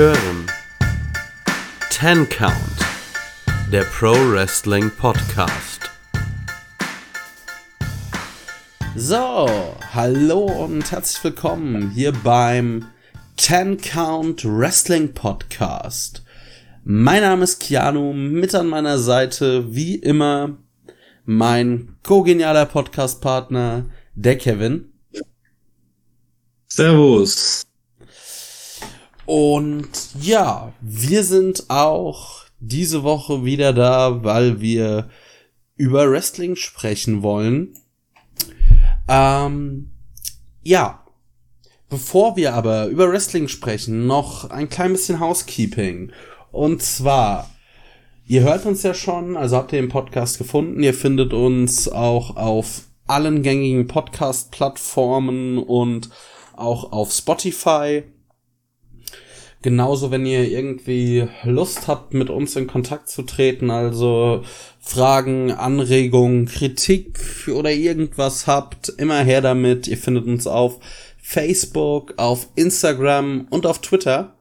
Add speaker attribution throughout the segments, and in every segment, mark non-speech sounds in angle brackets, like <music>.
Speaker 1: hören Ten Count, der Pro Wrestling Podcast. So, hallo und herzlich willkommen hier beim Ten Count Wrestling Podcast. Mein Name ist Keanu, mit an meiner Seite wie immer mein co-genialer Podcast-Partner, der Kevin.
Speaker 2: Servus.
Speaker 1: Und ja, wir sind auch diese Woche wieder da, weil wir über Wrestling sprechen wollen. Ähm, ja, bevor wir aber über Wrestling sprechen, noch ein klein bisschen Housekeeping. Und zwar, ihr hört uns ja schon, also habt ihr den Podcast gefunden, ihr findet uns auch auf allen gängigen Podcast-Plattformen und auch auf Spotify. Genauso, wenn ihr irgendwie Lust habt, mit uns in Kontakt zu treten, also Fragen, Anregungen, Kritik oder irgendwas habt, immer her damit. Ihr findet uns auf Facebook, auf Instagram und auf Twitter.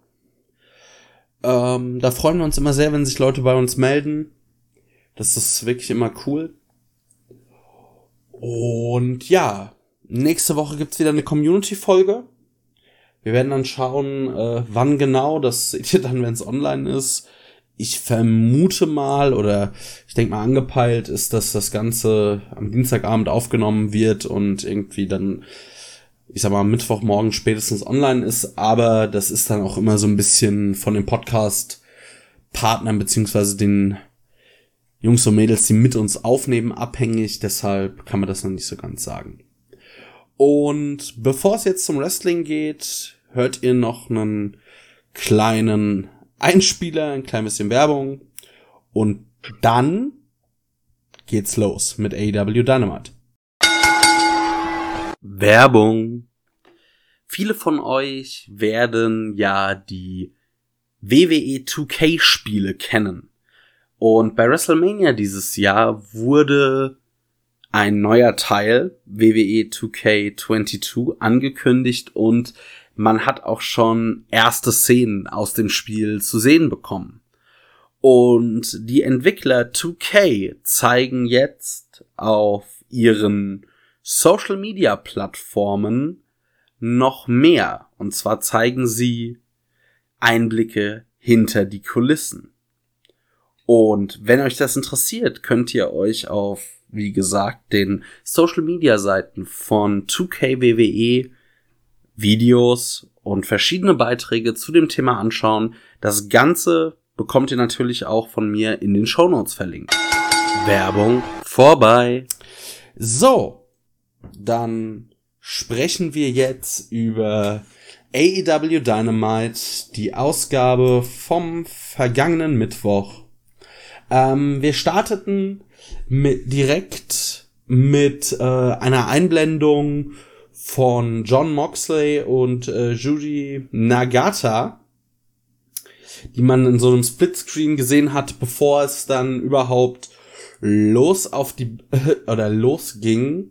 Speaker 1: Ähm, da freuen wir uns immer sehr, wenn sich Leute bei uns melden. Das ist wirklich immer cool. Und ja, nächste Woche gibt's wieder eine Community-Folge. Wir werden dann schauen, äh, wann genau. Das <laughs> seht ihr dann, wenn es online ist. Ich vermute mal oder ich denke mal angepeilt ist, dass das Ganze am Dienstagabend aufgenommen wird und irgendwie dann, ich sag mal, Mittwochmorgen spätestens online ist. Aber das ist dann auch immer so ein bisschen von den Podcast-Partnern beziehungsweise den Jungs und Mädels, die mit uns aufnehmen, abhängig. Deshalb kann man das noch nicht so ganz sagen. Und bevor es jetzt zum Wrestling geht, hört ihr noch einen kleinen Einspieler, ein klein bisschen Werbung. Und dann geht's los mit AEW Dynamite. Werbung. Viele von euch werden ja die WWE 2K Spiele kennen. Und bei WrestleMania dieses Jahr wurde ein neuer Teil WWE 2K22 angekündigt und man hat auch schon erste Szenen aus dem Spiel zu sehen bekommen. Und die Entwickler 2K zeigen jetzt auf ihren Social Media Plattformen noch mehr. Und zwar zeigen sie Einblicke hinter die Kulissen. Und wenn euch das interessiert, könnt ihr euch auf wie gesagt, den Social Media Seiten von 2K WWE Videos und verschiedene Beiträge zu dem Thema anschauen. Das Ganze bekommt ihr natürlich auch von mir in den Show Notes verlinkt. Werbung vorbei. So, dann sprechen wir jetzt über AEW Dynamite, die Ausgabe vom vergangenen Mittwoch. Ähm, wir starteten mit, direkt mit äh, einer Einblendung von John Moxley und äh, Judy Nagata, die man in so einem Splitscreen gesehen hat, bevor es dann überhaupt los auf die äh, <laughs> oder losging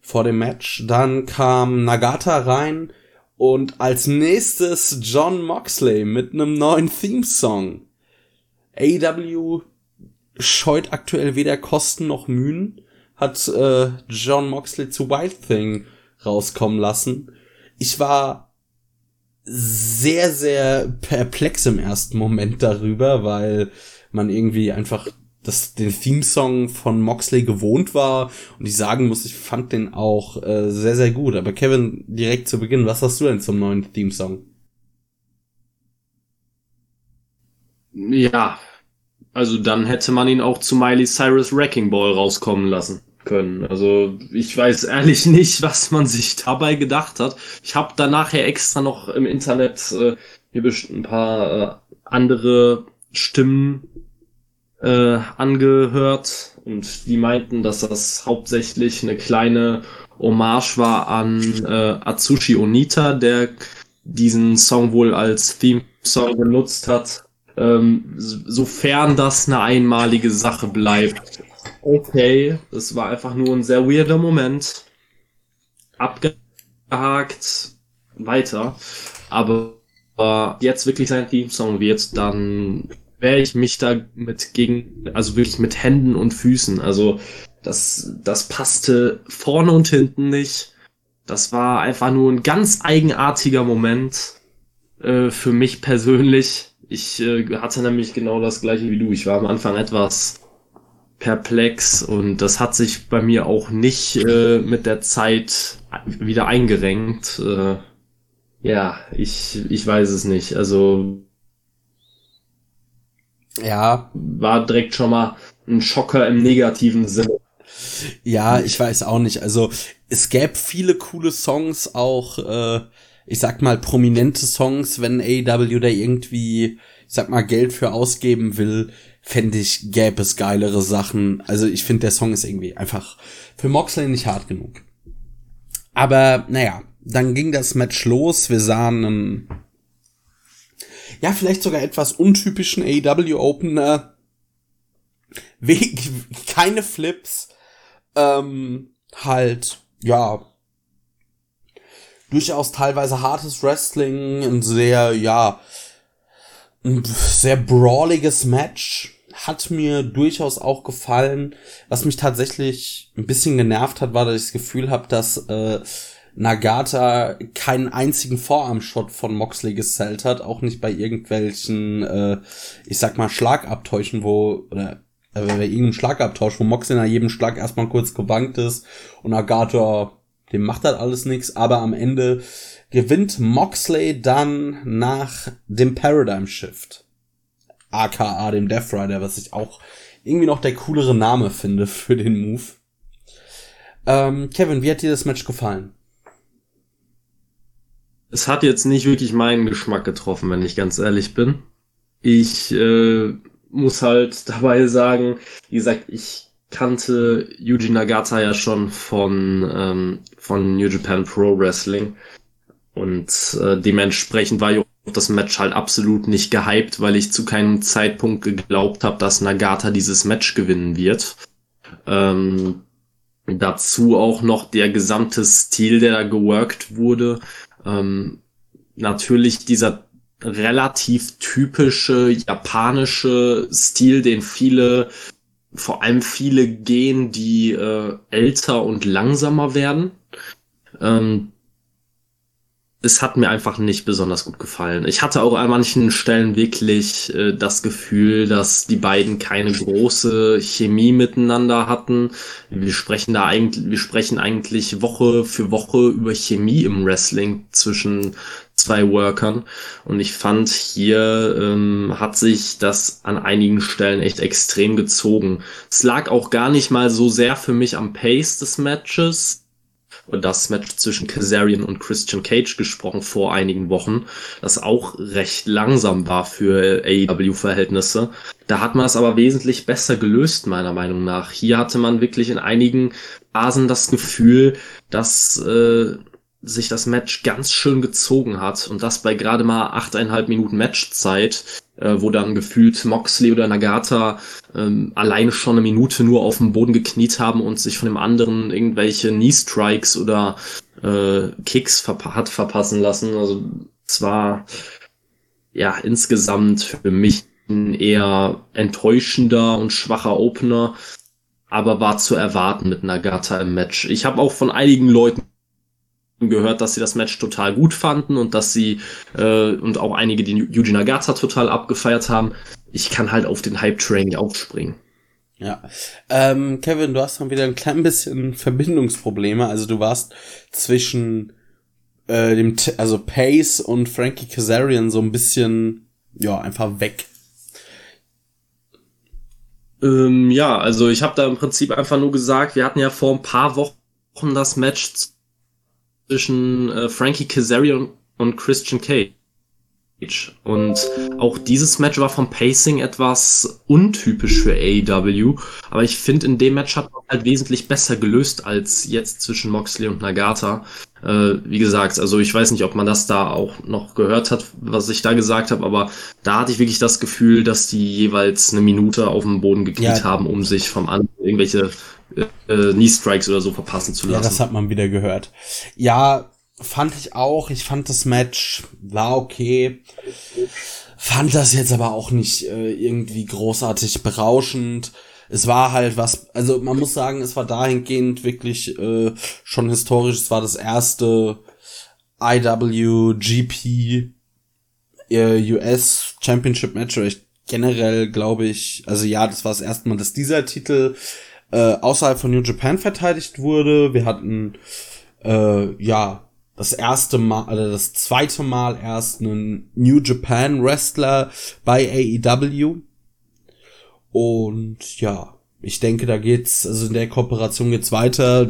Speaker 1: vor dem Match. Dann kam Nagata rein und als nächstes John Moxley mit einem neuen Theme-Song. AW scheut aktuell weder Kosten noch Mühen, hat äh, John Moxley zu Wild Thing rauskommen lassen. Ich war sehr, sehr perplex im ersten Moment darüber, weil man irgendwie einfach das, den Theme-Song von Moxley gewohnt war und ich sagen muss, ich fand den auch äh, sehr, sehr gut. Aber Kevin, direkt zu Beginn, was hast du denn zum neuen Theme-Song?
Speaker 2: Ja, also dann hätte man ihn auch zu Miley Cyrus Wrecking Ball rauskommen lassen können. Also ich weiß ehrlich <laughs> nicht, was man sich dabei gedacht hat. Ich habe dann nachher extra noch im Internet äh, bestimmt ein paar äh, andere Stimmen äh, angehört und die meinten, dass das hauptsächlich eine kleine Hommage war an äh, Atsushi Onita, der diesen Song wohl als Theme-Song benutzt hat ähm, sofern das eine einmalige Sache bleibt. Okay, das war einfach nur ein sehr weirder Moment. Abgehakt, weiter. Aber aber jetzt wirklich sein Theme-Song wird, dann wäre ich mich da mit gegen, also wirklich mit Händen und Füßen. Also das, das passte vorne und hinten nicht. Das war einfach nur ein ganz eigenartiger Moment äh, für mich persönlich. Ich äh, hatte nämlich genau das gleiche wie du. Ich war am Anfang etwas perplex und das hat sich bei mir auch nicht äh, mit der Zeit wieder eingerenkt. Äh, ja, ich, ich weiß es nicht. Also
Speaker 1: ja.
Speaker 2: War direkt schon mal ein Schocker im negativen Sinne.
Speaker 1: Ja, ich weiß auch nicht. Also es gäbe viele coole Songs, auch äh, ich sag mal prominente Songs, wenn AEW da irgendwie, ich sag mal, Geld für ausgeben will, fände ich, gäbe es geilere Sachen. Also ich finde, der Song ist irgendwie einfach für Moxley nicht hart genug. Aber naja, dann ging das Match los. Wir sahen einen, ja, vielleicht sogar etwas untypischen AEW Opener. <laughs> Keine Flips. Ähm, halt, ja, durchaus teilweise hartes Wrestling, ein sehr, ja, ein sehr brawliges Match. Hat mir durchaus auch gefallen. Was mich tatsächlich ein bisschen genervt hat, war, dass ich das Gefühl habe, dass äh, Nagata keinen einzigen Vorarmshot von Moxley gesellt hat, auch nicht bei irgendwelchen, äh, ich sag mal, Schlagabtäuschen, wo, oder äh, bei irgendeinem Schlagabtausch, wo Moxley nach jedem Schlag erstmal kurz gewankt ist und Nagata dem macht das alles nichts, aber am Ende gewinnt Moxley dann nach dem Paradigm Shift. AKA dem Death Rider, was ich auch irgendwie noch der coolere Name finde für den Move. Ähm, Kevin, wie hat dir das Match gefallen?
Speaker 2: Es hat jetzt nicht wirklich meinen Geschmack getroffen, wenn ich ganz ehrlich bin. Ich äh, muss halt <laughs> dabei sagen, wie gesagt, ich kannte Yuji Nagata ja schon von, ähm, von New Japan Pro Wrestling. Und äh, dementsprechend war das Match halt absolut nicht gehypt, weil ich zu keinem Zeitpunkt geglaubt habe, dass Nagata dieses Match gewinnen wird. Ähm, dazu auch noch der gesamte Stil, der da geworkt wurde. Ähm, natürlich dieser relativ typische japanische Stil, den viele vor allem viele gehen, die äh, älter und langsamer werden. Ähm, es hat mir einfach nicht besonders gut gefallen. Ich hatte auch an manchen Stellen wirklich äh, das Gefühl, dass die beiden keine große Chemie miteinander hatten. Wir sprechen da eigentlich, wir sprechen eigentlich Woche für Woche über Chemie im Wrestling zwischen zwei Workern. Und ich fand, hier ähm, hat sich das an einigen Stellen echt extrem gezogen. Es lag auch gar nicht mal so sehr für mich am Pace des Matches. Das Match zwischen Kazarian und Christian Cage gesprochen vor einigen Wochen, das auch recht langsam war für AEW-Verhältnisse. Da hat man es aber wesentlich besser gelöst, meiner Meinung nach. Hier hatte man wirklich in einigen Phasen das Gefühl, dass äh, sich das Match ganz schön gezogen hat und das bei gerade mal achteinhalb Minuten Matchzeit, äh, wo dann gefühlt Moxley oder Nagata ähm, alleine schon eine Minute nur auf dem Boden gekniet haben und sich von dem anderen irgendwelche Knee-Strikes oder äh, Kicks verpa hat verpassen lassen. Also zwar ja insgesamt für mich ein eher enttäuschender und schwacher Opener, aber war zu erwarten mit Nagata im Match. Ich habe auch von einigen Leuten gehört, dass sie das Match total gut fanden und dass sie äh, und auch einige, die Yuji Nagata total abgefeiert haben. Ich kann halt auf den Hype-Train aufspringen.
Speaker 1: Ja. Ähm, Kevin, du hast dann wieder ein klein bisschen Verbindungsprobleme. Also du warst zwischen äh, dem, T also Pace und Frankie Kazarian so ein bisschen, ja, einfach weg.
Speaker 2: Ähm, ja, also ich habe da im Prinzip einfach nur gesagt, wir hatten ja vor ein paar Wochen das Match zwischen äh, Frankie Kazarian und Christian Cage. Und auch dieses Match war vom Pacing etwas untypisch für AEW, aber ich finde, in dem Match hat man halt wesentlich besser gelöst als jetzt zwischen Moxley und Nagata. Äh, wie gesagt, also ich weiß nicht, ob man das da auch noch gehört hat, was ich da gesagt habe, aber da hatte ich wirklich das Gefühl, dass die jeweils eine Minute auf dem Boden gekniet ja. haben, um sich vom anderen irgendwelche äh, Knee Strikes oder so verpassen zu lassen. Ja,
Speaker 1: das hat man wieder gehört. Ja, fand ich auch. Ich fand das Match war okay. Fand das jetzt aber auch nicht äh, irgendwie großartig berauschend. Es war halt was, also man muss sagen, es war dahingehend wirklich äh, schon historisch. Es war das erste IWGP äh, US Championship Match. Oder ich, generell glaube ich, also ja, das war das erste Mal, dass dieser Titel äh, außerhalb von New Japan verteidigt wurde. Wir hatten äh, ja das erste Mal oder das zweite Mal erst einen New Japan Wrestler bei AEW. Und ja, ich denke, da geht's, also in der Kooperation geht's weiter.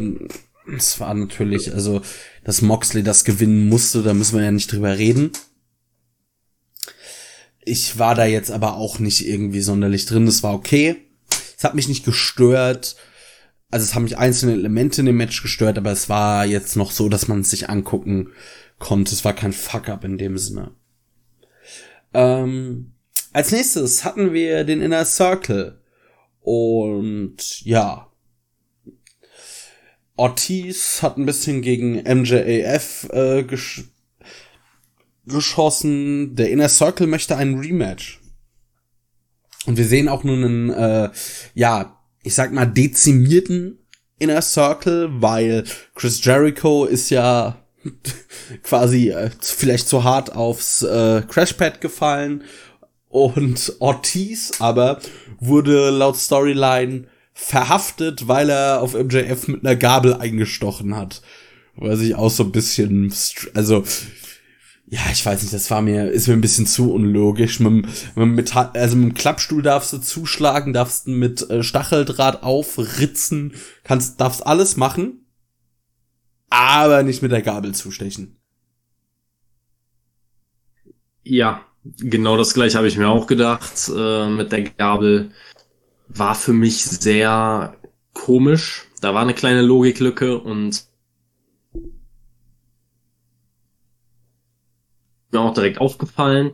Speaker 1: Es war natürlich, also, dass Moxley das gewinnen musste, da müssen wir ja nicht drüber reden. Ich war da jetzt aber auch nicht irgendwie sonderlich drin, das war okay. Es hat mich nicht gestört also es haben mich einzelne Elemente in dem Match gestört, aber es war jetzt noch so, dass man es sich angucken konnte. Es war kein Fuck-up in dem Sinne. Ähm, als nächstes hatten wir den Inner Circle. Und ja. Ortiz hat ein bisschen gegen MJAF äh, gesch geschossen. Der Inner Circle möchte einen Rematch. Und wir sehen auch nun einen, äh, ja, ich sag mal, dezimierten Inner Circle, weil Chris Jericho ist ja <laughs> quasi äh, vielleicht zu hart aufs äh, Crashpad gefallen und <laughs> Ortiz aber wurde laut Storyline verhaftet, weil er auf MJF mit einer Gabel eingestochen hat. Was ich auch so ein bisschen, also ja, ich weiß nicht, das war mir, ist mir ein bisschen zu unlogisch. Mit, mit also mit dem Klappstuhl darfst du zuschlagen, darfst mit äh, Stacheldraht aufritzen, kannst, darfst alles machen, aber nicht mit der Gabel zustechen.
Speaker 2: Ja, genau das gleiche habe ich mir auch gedacht. Äh, mit der Gabel war für mich sehr komisch. Da war eine kleine Logiklücke und mir auch direkt aufgefallen.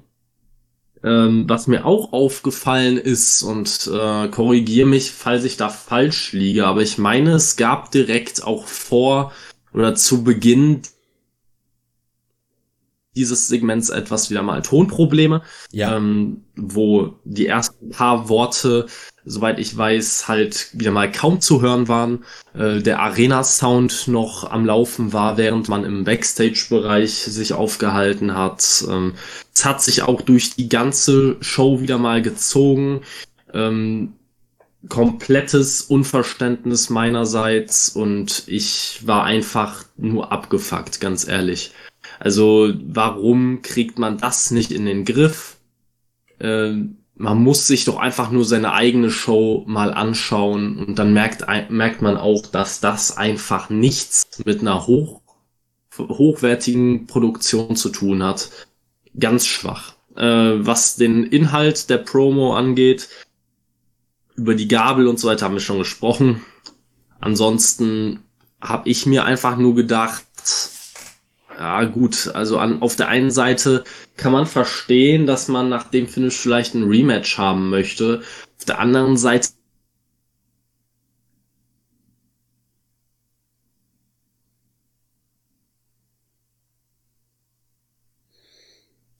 Speaker 2: Ähm, was mir auch aufgefallen ist, und äh, korrigiere mich, falls ich da falsch liege, aber ich meine, es gab direkt auch vor oder zu Beginn dieses Segments etwas wieder mal Tonprobleme, ja. ähm, wo die ersten paar Worte soweit ich weiß, halt wieder mal kaum zu hören waren. Äh, der Arena-Sound noch am Laufen war, während man im Backstage-Bereich sich aufgehalten hat. Ähm, es hat sich auch durch die ganze Show wieder mal gezogen. Ähm, komplettes Unverständnis meinerseits und ich war einfach nur abgefuckt, ganz ehrlich. Also warum kriegt man das nicht in den Griff? Ähm, man muss sich doch einfach nur seine eigene Show mal anschauen und dann merkt, merkt man auch, dass das einfach nichts mit einer hoch, hochwertigen Produktion zu tun hat. Ganz schwach. Äh, was den Inhalt der Promo angeht, über die Gabel und so weiter haben wir schon gesprochen. Ansonsten habe ich mir einfach nur gedacht, ja, gut, also an, auf der einen Seite kann man verstehen, dass man nach dem Finish vielleicht ein Rematch haben möchte. Auf der anderen Seite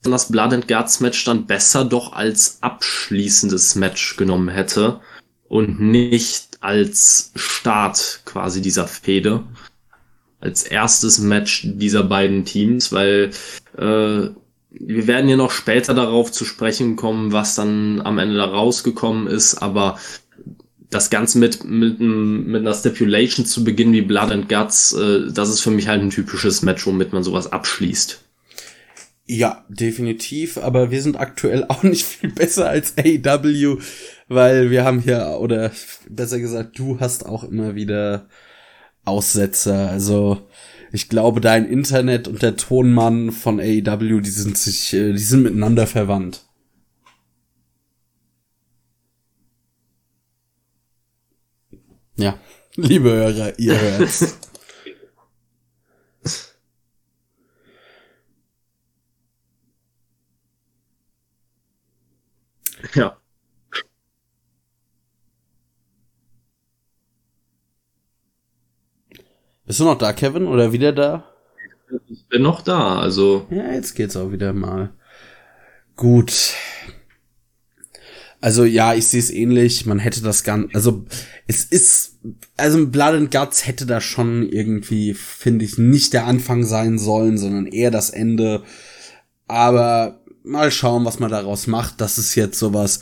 Speaker 2: das Blood and Guts Match dann besser doch als abschließendes Match genommen hätte und nicht als Start quasi dieser Fehde als erstes Match dieser beiden Teams, weil äh, wir werden ja noch später darauf zu sprechen kommen, was dann am Ende da rausgekommen ist, aber das Ganze mit, mit, mit einer Stipulation zu beginnen wie Blood and Guts, äh, das ist für mich halt ein typisches Match, womit man sowas abschließt.
Speaker 1: Ja, definitiv, aber wir sind aktuell <laughs> auch nicht viel besser als AEW, weil wir haben hier, oder besser gesagt, du hast auch immer wieder Aussetzer. Also ich glaube, dein Internet und der Tonmann von AEW, die sind sich, äh, die sind miteinander verwandt. Ja, <laughs> liebe Hörer, ihr hört's.
Speaker 2: ja.
Speaker 1: Bist du noch da, Kevin? Oder wieder da?
Speaker 2: ich bin noch da, also.
Speaker 1: Ja, jetzt geht's auch wieder mal. Gut. Also ja, ich sehe es ähnlich. Man hätte das ganz, also es ist, also Blood and Guts hätte da schon irgendwie, finde ich, nicht der Anfang sein sollen, sondern eher das Ende. Aber mal schauen, was man daraus macht. Das ist jetzt sowas.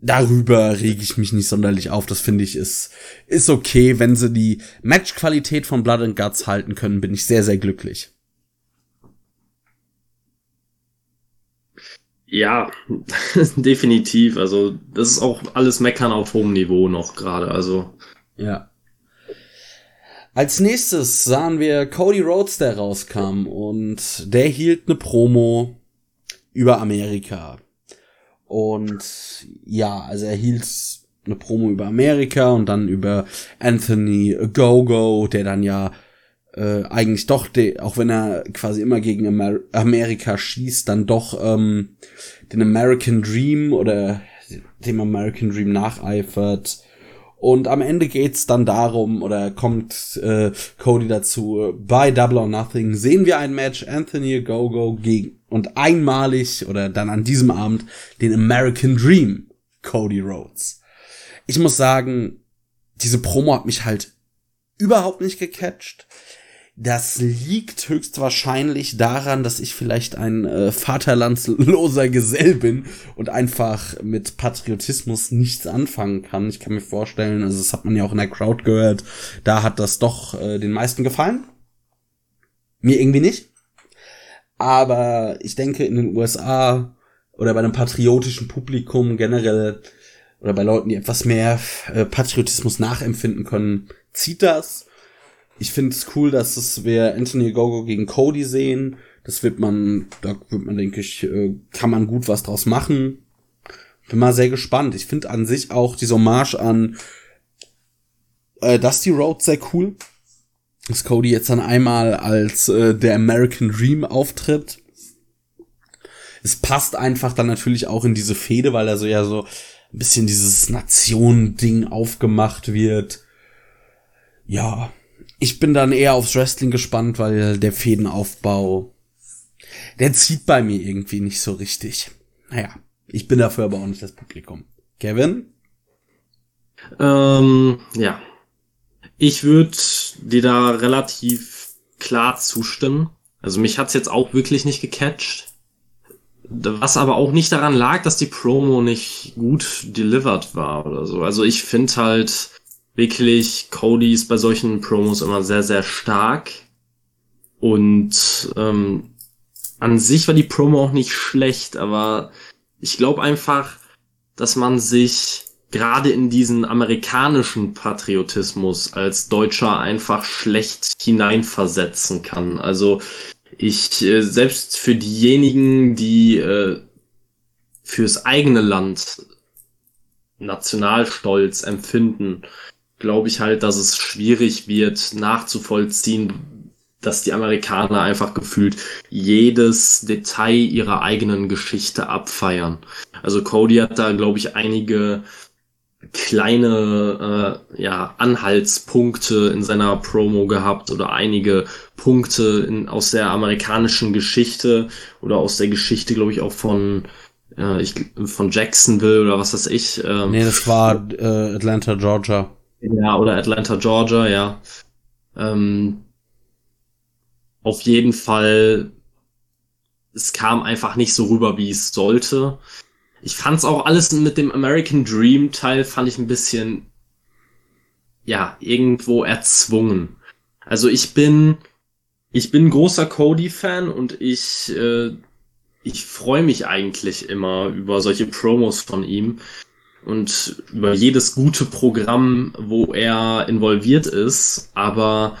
Speaker 1: Darüber rege ich mich nicht sonderlich auf. Das finde ich ist ist okay, wenn sie die Matchqualität von Blood and Guts halten können, bin ich sehr sehr glücklich.
Speaker 2: Ja, <laughs> definitiv. Also, das ist auch alles Meckern auf hohem Niveau noch gerade. Also.
Speaker 1: Ja. Als nächstes sahen wir Cody Rhodes, der rauskam und der hielt eine Promo über Amerika. Und ja, also er hielt eine Promo über Amerika und dann über Anthony Gogo, der dann ja äh, eigentlich doch, de, auch wenn er quasi immer gegen Amer Amerika schießt, dann doch ähm, den American Dream oder dem American Dream nacheifert. Und am Ende geht's dann darum, oder kommt äh, Cody dazu, bei Double or Nothing sehen wir ein Match, Anthony Gogo gegen und einmalig oder dann an diesem Abend den American Dream, Cody Rhodes. Ich muss sagen, diese Promo hat mich halt überhaupt nicht gecatcht. Das liegt höchstwahrscheinlich daran, dass ich vielleicht ein äh, vaterlandsloser Gesell bin und einfach mit Patriotismus nichts anfangen kann. Ich kann mir vorstellen, also das hat man ja auch in der Crowd gehört, da hat das doch äh, den meisten gefallen. Mir irgendwie nicht. Aber ich denke, in den USA oder bei einem patriotischen Publikum generell oder bei Leuten, die etwas mehr äh, Patriotismus nachempfinden können, zieht das. Ich finde es cool, dass es wir Anthony Gogo gegen Cody sehen. Das wird man, da wird man, denke ich, äh, kann man gut was draus machen. Bin mal sehr gespannt. Ich finde an sich auch diese Hommage an äh, Dusty Road sehr cool. Dass Cody jetzt dann einmal als äh, der American Dream auftritt. Es passt einfach dann natürlich auch in diese Fehde, weil er so ja so ein bisschen dieses Nation-Ding aufgemacht wird. Ja, ich bin dann eher aufs Wrestling gespannt, weil der Fädenaufbau, der zieht bei mir irgendwie nicht so richtig. Naja, ich bin dafür aber auch nicht das Publikum. Kevin?
Speaker 2: Ähm, ja. Ich würde dir da relativ klar zustimmen. Also mich hat's jetzt auch wirklich nicht gecatcht. Was aber auch nicht daran lag, dass die Promo nicht gut delivered war oder so. Also ich finde halt, wirklich, Cody ist bei solchen Promos immer sehr, sehr stark. Und ähm, an sich war die Promo auch nicht schlecht, aber ich glaube einfach, dass man sich gerade in diesen amerikanischen Patriotismus als Deutscher einfach schlecht hineinversetzen kann. Also ich äh, selbst für diejenigen, die äh, fürs eigene Land Nationalstolz empfinden, glaube ich halt, dass es schwierig wird nachzuvollziehen, dass die Amerikaner einfach gefühlt jedes Detail ihrer eigenen Geschichte abfeiern. Also Cody hat da, glaube ich, einige kleine äh, ja, Anhaltspunkte in seiner Promo gehabt oder einige Punkte in, aus der amerikanischen Geschichte oder aus der Geschichte, glaube ich, auch von äh, ich, von Jacksonville oder was weiß ich.
Speaker 1: Ähm, nee, das war äh, Atlanta, Georgia.
Speaker 2: Ja, oder Atlanta, Georgia, ja. Ähm, auf jeden Fall, es kam einfach nicht so rüber, wie es sollte. Ich fand's auch alles mit dem American Dream Teil fand ich ein bisschen, ja, irgendwo erzwungen. Also ich bin, ich bin großer Cody-Fan und ich, äh, ich freue mich eigentlich immer über solche Promos von ihm und über jedes gute Programm, wo er involviert ist, aber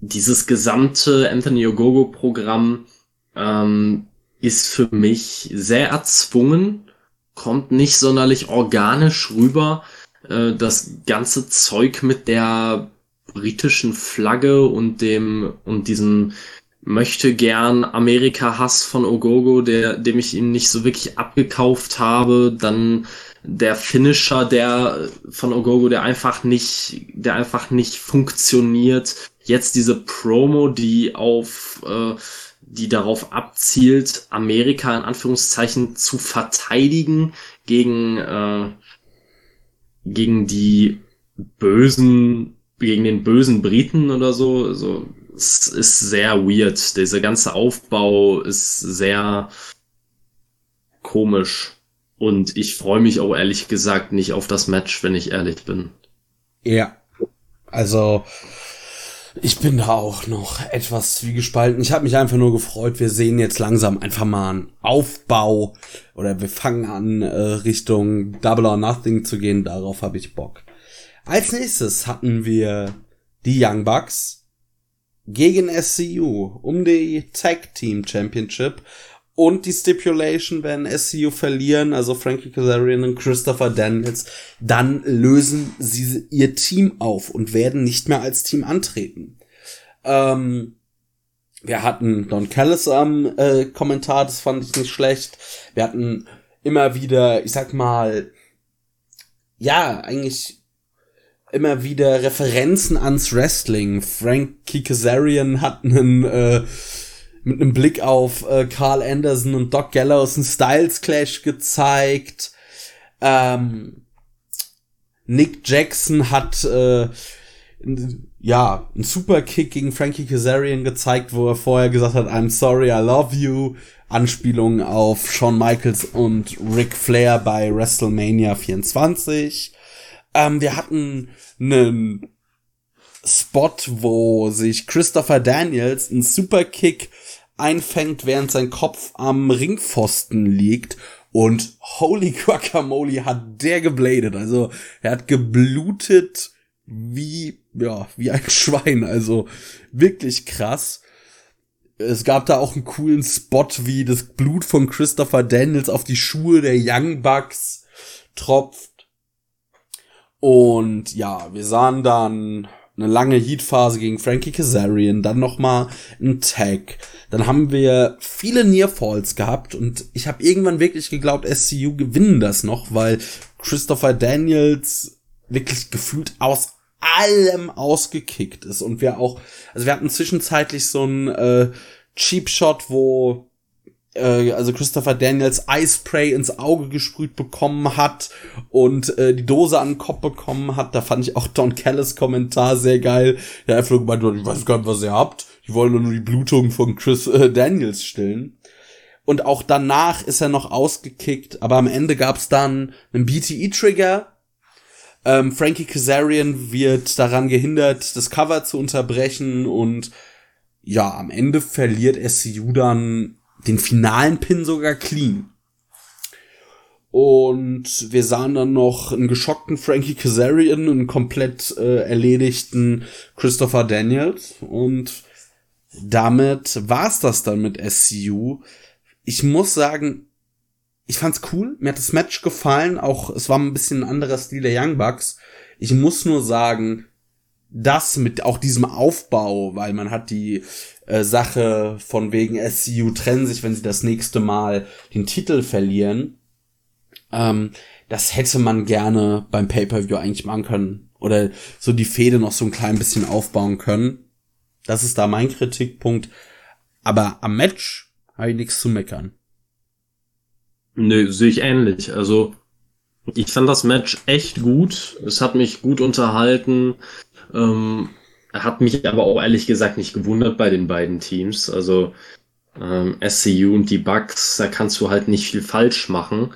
Speaker 2: dieses gesamte Anthony Ogogo Programm ähm, ist für mich sehr erzwungen, kommt nicht sonderlich organisch rüber. Äh, das ganze Zeug mit der britischen Flagge und dem und diesem möchte gern Amerika-Hass von Ogogo, der, dem ich ihn nicht so wirklich abgekauft habe, dann der Finisher, der von Ogogo, der einfach nicht, der einfach nicht funktioniert. Jetzt diese Promo, die auf, äh, die darauf abzielt, Amerika in Anführungszeichen zu verteidigen gegen, äh, gegen die bösen, gegen den bösen Briten oder so. So, es ist sehr weird. Dieser ganze Aufbau ist sehr komisch. Und ich freue mich auch ehrlich gesagt nicht auf das Match, wenn ich ehrlich bin.
Speaker 1: Ja. Also, ich bin da auch noch etwas zwiegespalten. Ich habe mich einfach nur gefreut, wir sehen jetzt langsam einfach mal einen Aufbau oder wir fangen an, äh, Richtung Double or Nothing zu gehen. Darauf habe ich Bock. Als nächstes hatten wir die Young Bucks gegen SCU um die Tag Team Championship und die Stipulation, wenn SCU verlieren, also Frankie Kazarian und Christopher Daniels, dann lösen sie ihr Team auf und werden nicht mehr als Team antreten. Ähm, wir hatten Don Callis am äh, Kommentar, das fand ich nicht schlecht. Wir hatten immer wieder, ich sag mal, ja, eigentlich immer wieder Referenzen ans Wrestling. Frankie Kazarian hat einen äh, mit einem Blick auf äh, Carl Anderson und Doc Gallows einen Styles Clash gezeigt. Ähm, Nick Jackson hat äh, ja einen Superkick gegen Frankie Kazarian gezeigt, wo er vorher gesagt hat, I'm sorry, I love you. Anspielung auf Shawn Michaels und Ric Flair bei WrestleMania 24. Ähm, wir hatten einen Spot, wo sich Christopher Daniels einen Superkick einfängt, während sein Kopf am Ringpfosten liegt. Und holy <laughs> guacamole hat der gebladet. Also er hat geblutet wie, ja, wie ein <laughs> Schwein. Also wirklich krass. Es gab da auch einen coolen Spot, wie das Blut von Christopher Daniels auf die Schuhe der Young Bucks tropft. Und ja, wir sahen dann eine lange Heatphase gegen Frankie Kazarian, dann noch mal ein Tag. Dann haben wir viele Nearfalls gehabt und ich habe irgendwann wirklich geglaubt, SCU gewinnen das noch, weil Christopher Daniels wirklich gefühlt aus allem ausgekickt ist und wir auch, also wir hatten zwischenzeitlich so ein äh, Cheap Shot, wo äh, also Christopher Daniels Eispray ins Auge gesprüht bekommen hat und äh, die Dose an den Kopf bekommen hat. Da fand ich auch Don Callis Kommentar sehr geil. Der einfach gemeint hat, ich weiß gar nicht, was ihr habt. Die wollen nur die Blutung von Chris äh, Daniels stillen. Und auch danach ist er noch ausgekickt, aber am Ende gab's dann einen BTE-Trigger. Ähm, Frankie Kazarian wird daran gehindert, das Cover zu unterbrechen und ja, am Ende verliert SCU dann den finalen Pin sogar clean. Und wir sahen dann noch einen geschockten Frankie Kazarian, einen komplett äh, erledigten Christopher Daniels. Und damit war's das dann mit SCU. Ich muss sagen, ich fand's cool. Mir hat das Match gefallen. Auch es war ein bisschen ein anderer Stil der Young Bucks. Ich muss nur sagen, das mit auch diesem Aufbau, weil man hat die äh, Sache von wegen SCU trennen sich, wenn sie das nächste Mal den Titel verlieren. Ähm, das hätte man gerne beim Pay-per-View eigentlich machen können. Oder so die Fehde noch so ein klein bisschen aufbauen können. Das ist da mein Kritikpunkt. Aber am Match habe ich nichts zu meckern.
Speaker 2: Nö, sehe ich ähnlich. Also, ich fand das Match echt gut. Es hat mich gut unterhalten. Ähm, hat mich aber auch ehrlich gesagt nicht gewundert bei den beiden Teams. Also ähm, SCU und die Bugs, da kannst du halt nicht viel falsch machen.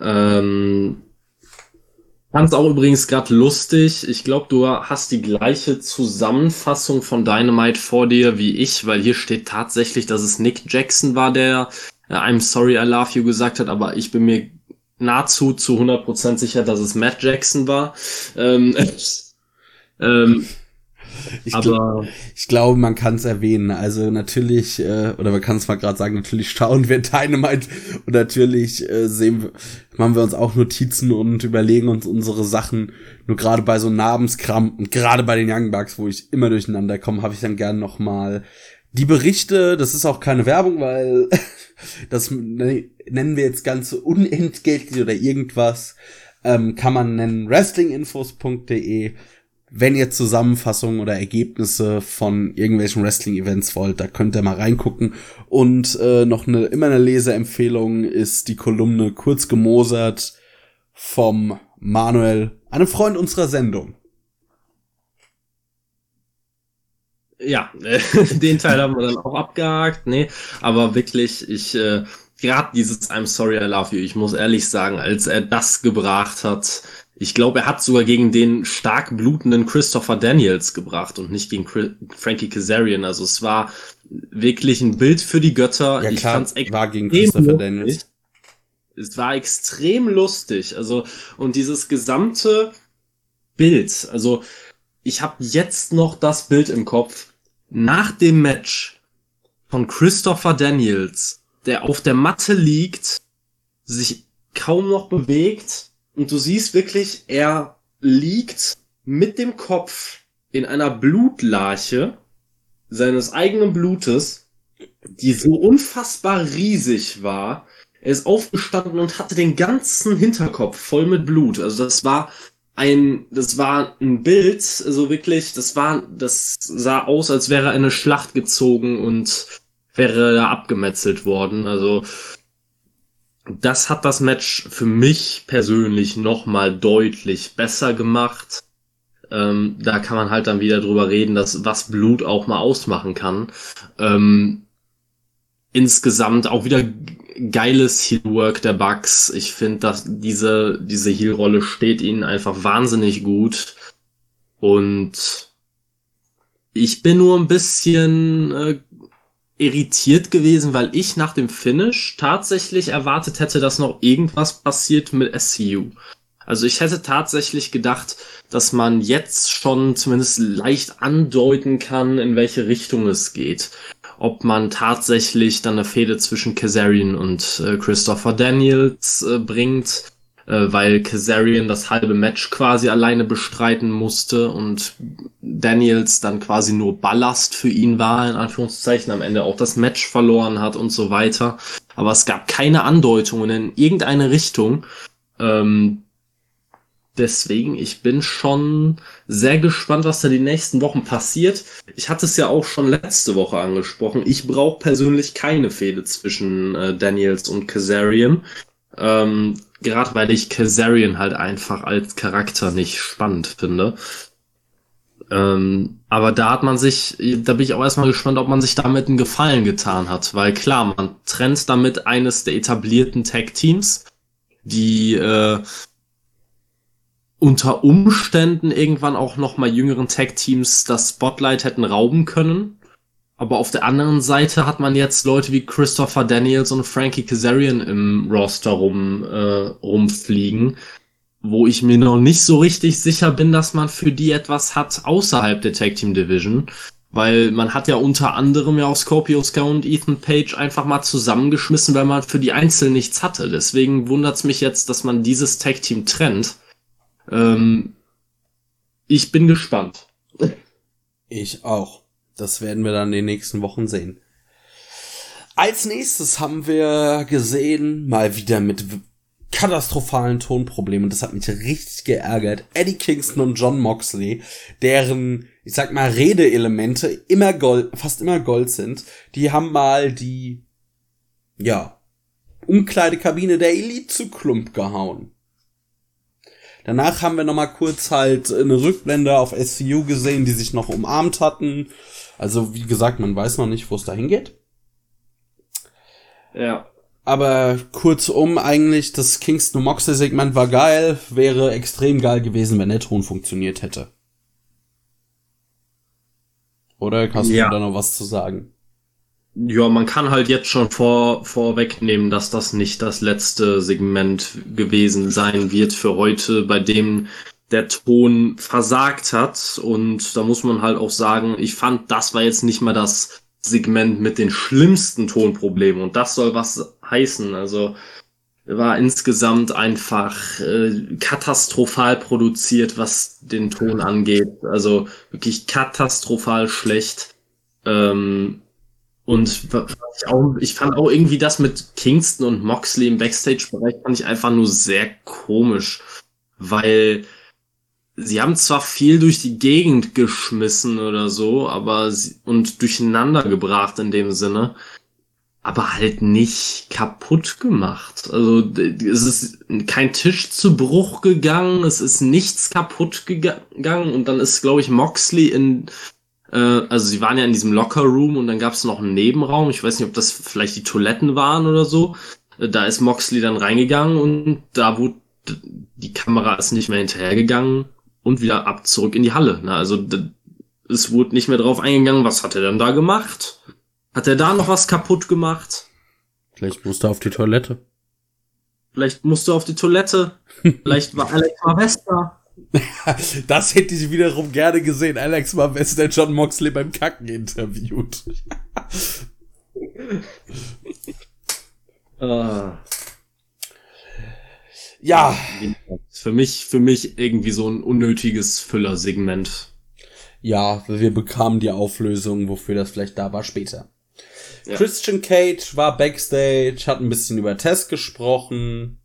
Speaker 2: Ähm, fand auch übrigens gerade lustig. Ich glaube, du hast die gleiche Zusammenfassung von Dynamite vor dir wie ich, weil hier steht tatsächlich, dass es Nick Jackson war, der äh, I'm sorry, I love you gesagt hat, aber ich bin mir nahezu zu 100% sicher, dass es Matt Jackson war. Ähm, <laughs>
Speaker 1: ähm, ich, aber gl ich glaube, man kann es erwähnen. Also natürlich, äh, oder man kann es mal gerade sagen, natürlich schauen wir Dynamite und natürlich äh, sehen wir, machen wir uns auch Notizen und überlegen uns unsere Sachen. Nur gerade bei so Namenskram und gerade bei den Young Bucks, wo ich immer durcheinander komme, habe ich dann gern noch mal die Berichte. Das ist auch keine Werbung, weil <laughs> das nennen wir jetzt ganz unentgeltlich oder irgendwas. ähm, kann man nennen wrestlinginfos.de. Wenn ihr Zusammenfassungen oder Ergebnisse von irgendwelchen Wrestling-Events wollt, da könnt ihr mal reingucken. Und äh, noch eine immer eine Leseempfehlung ist die Kolumne kurz gemosert vom Manuel, einem Freund unserer Sendung.
Speaker 2: Ja, äh, <laughs> den Teil haben wir dann auch abgehakt. Nee, aber wirklich, ich äh, gerade dieses I'm sorry, I love you. Ich muss ehrlich sagen, als er das gebracht hat, ich glaube, er hat sogar gegen den stark blutenden Christopher Daniels gebracht und nicht gegen Chris Frankie Kazarian. Also es war wirklich ein Bild für die Götter.
Speaker 1: Ja, ich klar, fand's war gegen Christopher Daniels.
Speaker 2: Es war extrem lustig. Also und dieses gesamte Bild, also ich habe jetzt noch das Bild im Kopf nach dem Match von Christopher Daniels der auf der Matte liegt, sich kaum noch bewegt und du siehst wirklich, er liegt mit dem Kopf in einer Blutlarche seines eigenen Blutes, die so unfassbar riesig war. Er ist aufgestanden und hatte den ganzen Hinterkopf voll mit Blut. Also das war ein, das war ein Bild, also wirklich, das war, das sah aus, als wäre eine Schlacht gezogen und wäre da abgemetzelt worden. Also das hat das Match für mich persönlich nochmal deutlich besser gemacht. Ähm, da kann man halt dann wieder drüber reden, dass was Blut auch mal ausmachen kann. Ähm, insgesamt auch wieder geiles Heelwork der Bugs. Ich finde, dass diese, diese Heel-Rolle steht ihnen einfach wahnsinnig gut. Und ich bin nur ein bisschen äh, irritiert gewesen, weil ich nach dem Finish tatsächlich erwartet hätte, dass noch irgendwas passiert mit SCU. Also ich hätte tatsächlich gedacht, dass man jetzt schon zumindest leicht andeuten kann, in welche Richtung es geht. Ob man tatsächlich dann eine Fehde zwischen Kazarian und äh, Christopher Daniels äh, bringt weil Kazarian das halbe Match quasi alleine bestreiten musste und Daniels dann quasi nur Ballast für ihn war, in Anführungszeichen, am Ende auch das Match verloren hat und so weiter. Aber es gab keine Andeutungen in irgendeine Richtung. Ähm, deswegen, ich bin schon sehr gespannt, was da die nächsten Wochen passiert. Ich hatte es ja auch schon letzte Woche angesprochen. Ich brauche persönlich keine Fehde zwischen äh, Daniels und Kazarian. Ähm, gerade weil ich Kazarian halt einfach als Charakter nicht spannend finde. Ähm, aber da hat man sich, da bin ich auch erstmal gespannt, ob man sich damit einen Gefallen getan hat, weil klar, man trennt damit eines der etablierten Tag-Teams, die äh, unter Umständen irgendwann auch noch mal jüngeren Tag-Teams das Spotlight hätten rauben können. Aber auf der anderen Seite hat man jetzt Leute wie Christopher Daniels und Frankie Kazarian im Roster rum, äh, rumfliegen, wo ich mir noch nicht so richtig sicher bin, dass man für die etwas hat außerhalb der Tag Team Division. Weil man hat ja unter anderem ja auch Scorpio Sky und Ethan Page einfach mal zusammengeschmissen, weil man für die Einzelnen nichts hatte. Deswegen wundert's mich jetzt, dass man dieses Tag Team trennt. Ähm, ich bin gespannt.
Speaker 1: Ich auch. Das werden wir dann in den nächsten Wochen sehen. Als nächstes haben wir gesehen, mal wieder mit katastrophalen Tonproblemen, das hat mich richtig geärgert, Eddie Kingston und John Moxley, deren, ich sag mal, Redeelemente immer Gold, fast immer Gold sind, die haben mal die, ja, Umkleidekabine der Elite zu Klump gehauen. Danach haben wir noch mal kurz halt eine Rückblende auf SCU gesehen, die sich noch umarmt hatten also, wie gesagt, man weiß noch nicht, wo es dahin geht.
Speaker 2: Ja.
Speaker 1: Aber kurzum, eigentlich, das Kingston Moxley Segment war geil, wäre extrem geil gewesen, wenn der Ton funktioniert hätte. Oder hast ja. du da noch was zu sagen?
Speaker 2: Ja, man kann halt jetzt schon vor, vorwegnehmen, dass das nicht das letzte Segment gewesen sein wird für heute, bei dem der Ton versagt hat. Und da muss man halt auch sagen, ich fand, das war jetzt nicht mal das Segment mit den schlimmsten Tonproblemen. Und das soll was heißen. Also war insgesamt einfach äh, katastrophal produziert, was den Ton angeht. Also wirklich katastrophal schlecht. Ähm, und ich, auch, ich fand auch irgendwie das mit Kingston und Moxley im Backstage-Bereich fand ich einfach nur sehr komisch. weil sie haben zwar viel durch die Gegend geschmissen oder so, aber sie, und durcheinander gebracht in dem Sinne, aber halt nicht kaputt gemacht. Also es ist kein Tisch zu Bruch gegangen, es ist nichts kaputt gegangen und dann ist, glaube ich, Moxley in äh, also sie waren ja in diesem Locker Room und dann gab es noch einen Nebenraum. Ich weiß nicht, ob das vielleicht die Toiletten waren oder so. Äh, da ist Moxley dann reingegangen und da wurde die Kamera ist nicht mehr hinterhergegangen und wieder ab zurück in die Halle. Ne? Also es wurde nicht mehr drauf eingegangen, was hat er denn da gemacht? Hat er da noch was kaputt gemacht?
Speaker 1: Vielleicht musste er auf die Toilette.
Speaker 2: Vielleicht musste er auf die Toilette. <laughs> Vielleicht war Alex Mavesta. <laughs>
Speaker 1: das hätte ich wiederum gerne gesehen. Alex Mavesta John Moxley beim Kacken interviewt.
Speaker 2: uh. Ja. Für mich, für mich irgendwie so ein unnötiges Füllersegment.
Speaker 1: Ja, wir bekamen die Auflösung, wofür das vielleicht da war später. Ja. Christian Cage war backstage, hat ein bisschen über Test gesprochen,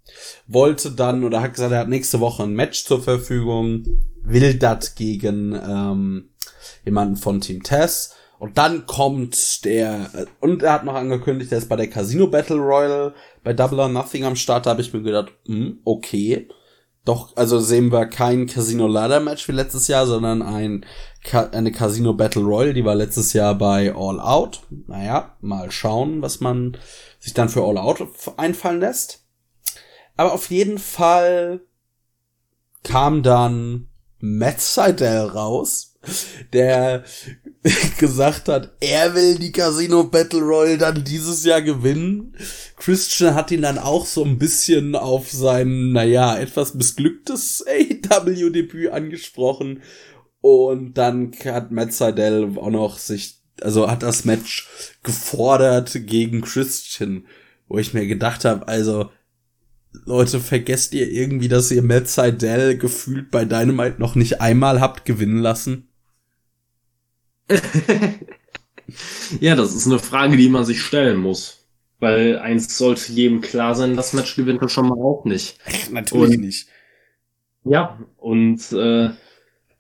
Speaker 1: wollte dann oder hat gesagt, er hat nächste Woche ein Match zur Verfügung, will das gegen ähm, jemanden von Team Tess. Und dann kommt der, und er hat noch angekündigt, er ist bei der Casino Battle Royal bei Double or Nothing am Start. Da habe ich mir gedacht, hm, okay. Doch, also sehen wir kein Casino Ladder Match wie letztes Jahr, sondern ein eine Casino Battle Royale, die war letztes Jahr bei All Out. Naja, mal schauen, was man sich dann für All Out einfallen lässt. Aber auf jeden Fall kam dann Matt Seidel raus, der gesagt hat, er will die Casino Battle Royale dann dieses Jahr gewinnen. Christian hat ihn dann auch so ein bisschen auf sein, naja, etwas missglücktes AEW-Debüt angesprochen und dann hat Matt Seidel auch noch sich, also hat das Match gefordert gegen Christian, wo ich mir gedacht habe, also Leute, vergesst ihr irgendwie, dass ihr Matt Seidel gefühlt bei Dynamite noch nicht einmal habt gewinnen lassen? <laughs>
Speaker 2: ja, das ist eine Frage, die man sich stellen muss. Weil eins sollte jedem klar sein, das Match gewinnt er schon mal auch nicht.
Speaker 1: Natürlich und, nicht.
Speaker 2: Ja, und äh,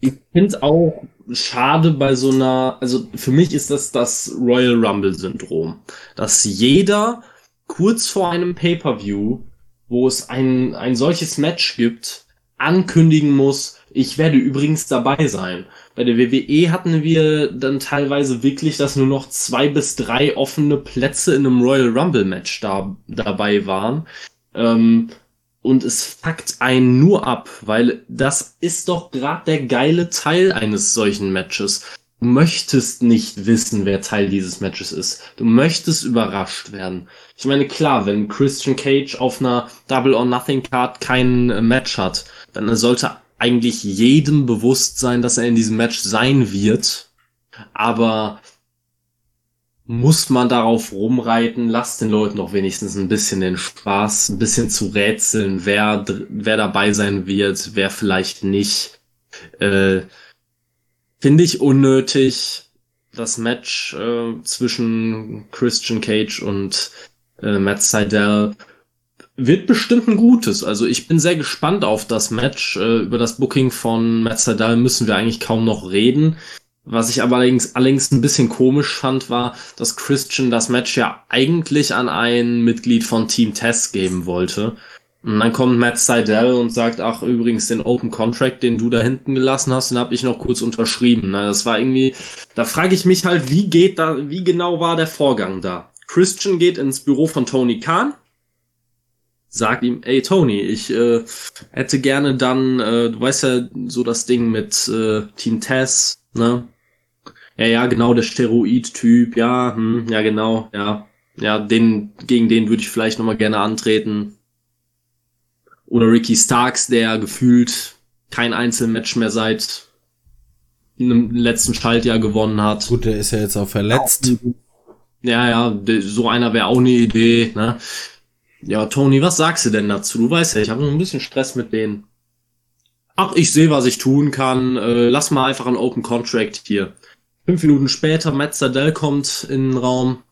Speaker 2: ich finde auch schade bei so einer, also für mich ist das das Royal Rumble Syndrom, dass jeder kurz vor einem Pay-per-View, wo es ein, ein solches Match gibt, ankündigen muss, ich werde übrigens dabei sein. Bei der WWE hatten wir dann teilweise wirklich, dass nur noch zwei bis drei offene Plätze in einem Royal Rumble Match da, dabei waren. Ähm, und es fuckt einen nur ab, weil das ist doch gerade der geile Teil eines solchen Matches. Du möchtest nicht wissen, wer Teil dieses Matches ist. Du möchtest überrascht werden. Ich meine, klar, wenn Christian Cage auf einer Double or Nothing Card kein Match hat, dann sollte eigentlich jedem bewusst sein, dass er in diesem Match sein wird. Aber muss man darauf rumreiten, lasst den Leuten doch wenigstens ein bisschen den Spaß, ein bisschen zu rätseln, wer, wer dabei sein wird, wer vielleicht nicht. Äh, Finde ich unnötig. Das Match äh, zwischen Christian Cage und äh, Matt Seidel wird bestimmt ein gutes. Also ich bin sehr gespannt auf das Match. Äh, über das Booking von Matt Seidel müssen wir eigentlich kaum noch reden. Was ich aber allerdings, allerdings ein bisschen komisch fand, war, dass Christian das Match ja eigentlich an ein Mitglied von Team Test geben wollte. Und dann kommt Matt Seidel und sagt, ach übrigens, den Open Contract, den du da hinten gelassen hast, den habe ich noch kurz unterschrieben. Das war irgendwie, da frage ich mich halt, wie geht da, wie genau war der Vorgang da? Christian geht ins Büro von Tony Khan, sagt ihm, ey Tony, ich äh, hätte gerne dann, äh, du weißt ja, so das Ding mit äh, Team Tess, ne? Ja, ja, genau, der Steroid-Typ, ja, hm, ja, genau, ja. Ja, den, gegen den würde ich vielleicht nochmal gerne antreten. Oder Ricky Starks, der gefühlt kein Einzelmatch mehr seit einem letzten Schaltjahr gewonnen hat.
Speaker 1: Gut, der ist ja jetzt auch verletzt.
Speaker 2: Ja, ja, so einer wäre auch eine Idee, ne? Ja, Tony, was sagst du denn dazu? Du weißt ja, ich habe ein bisschen Stress mit denen. Ach, ich sehe, was ich tun kann. Äh, lass mal einfach ein Open Contract hier. Fünf Minuten später, Matt Sadell kommt in den Raum.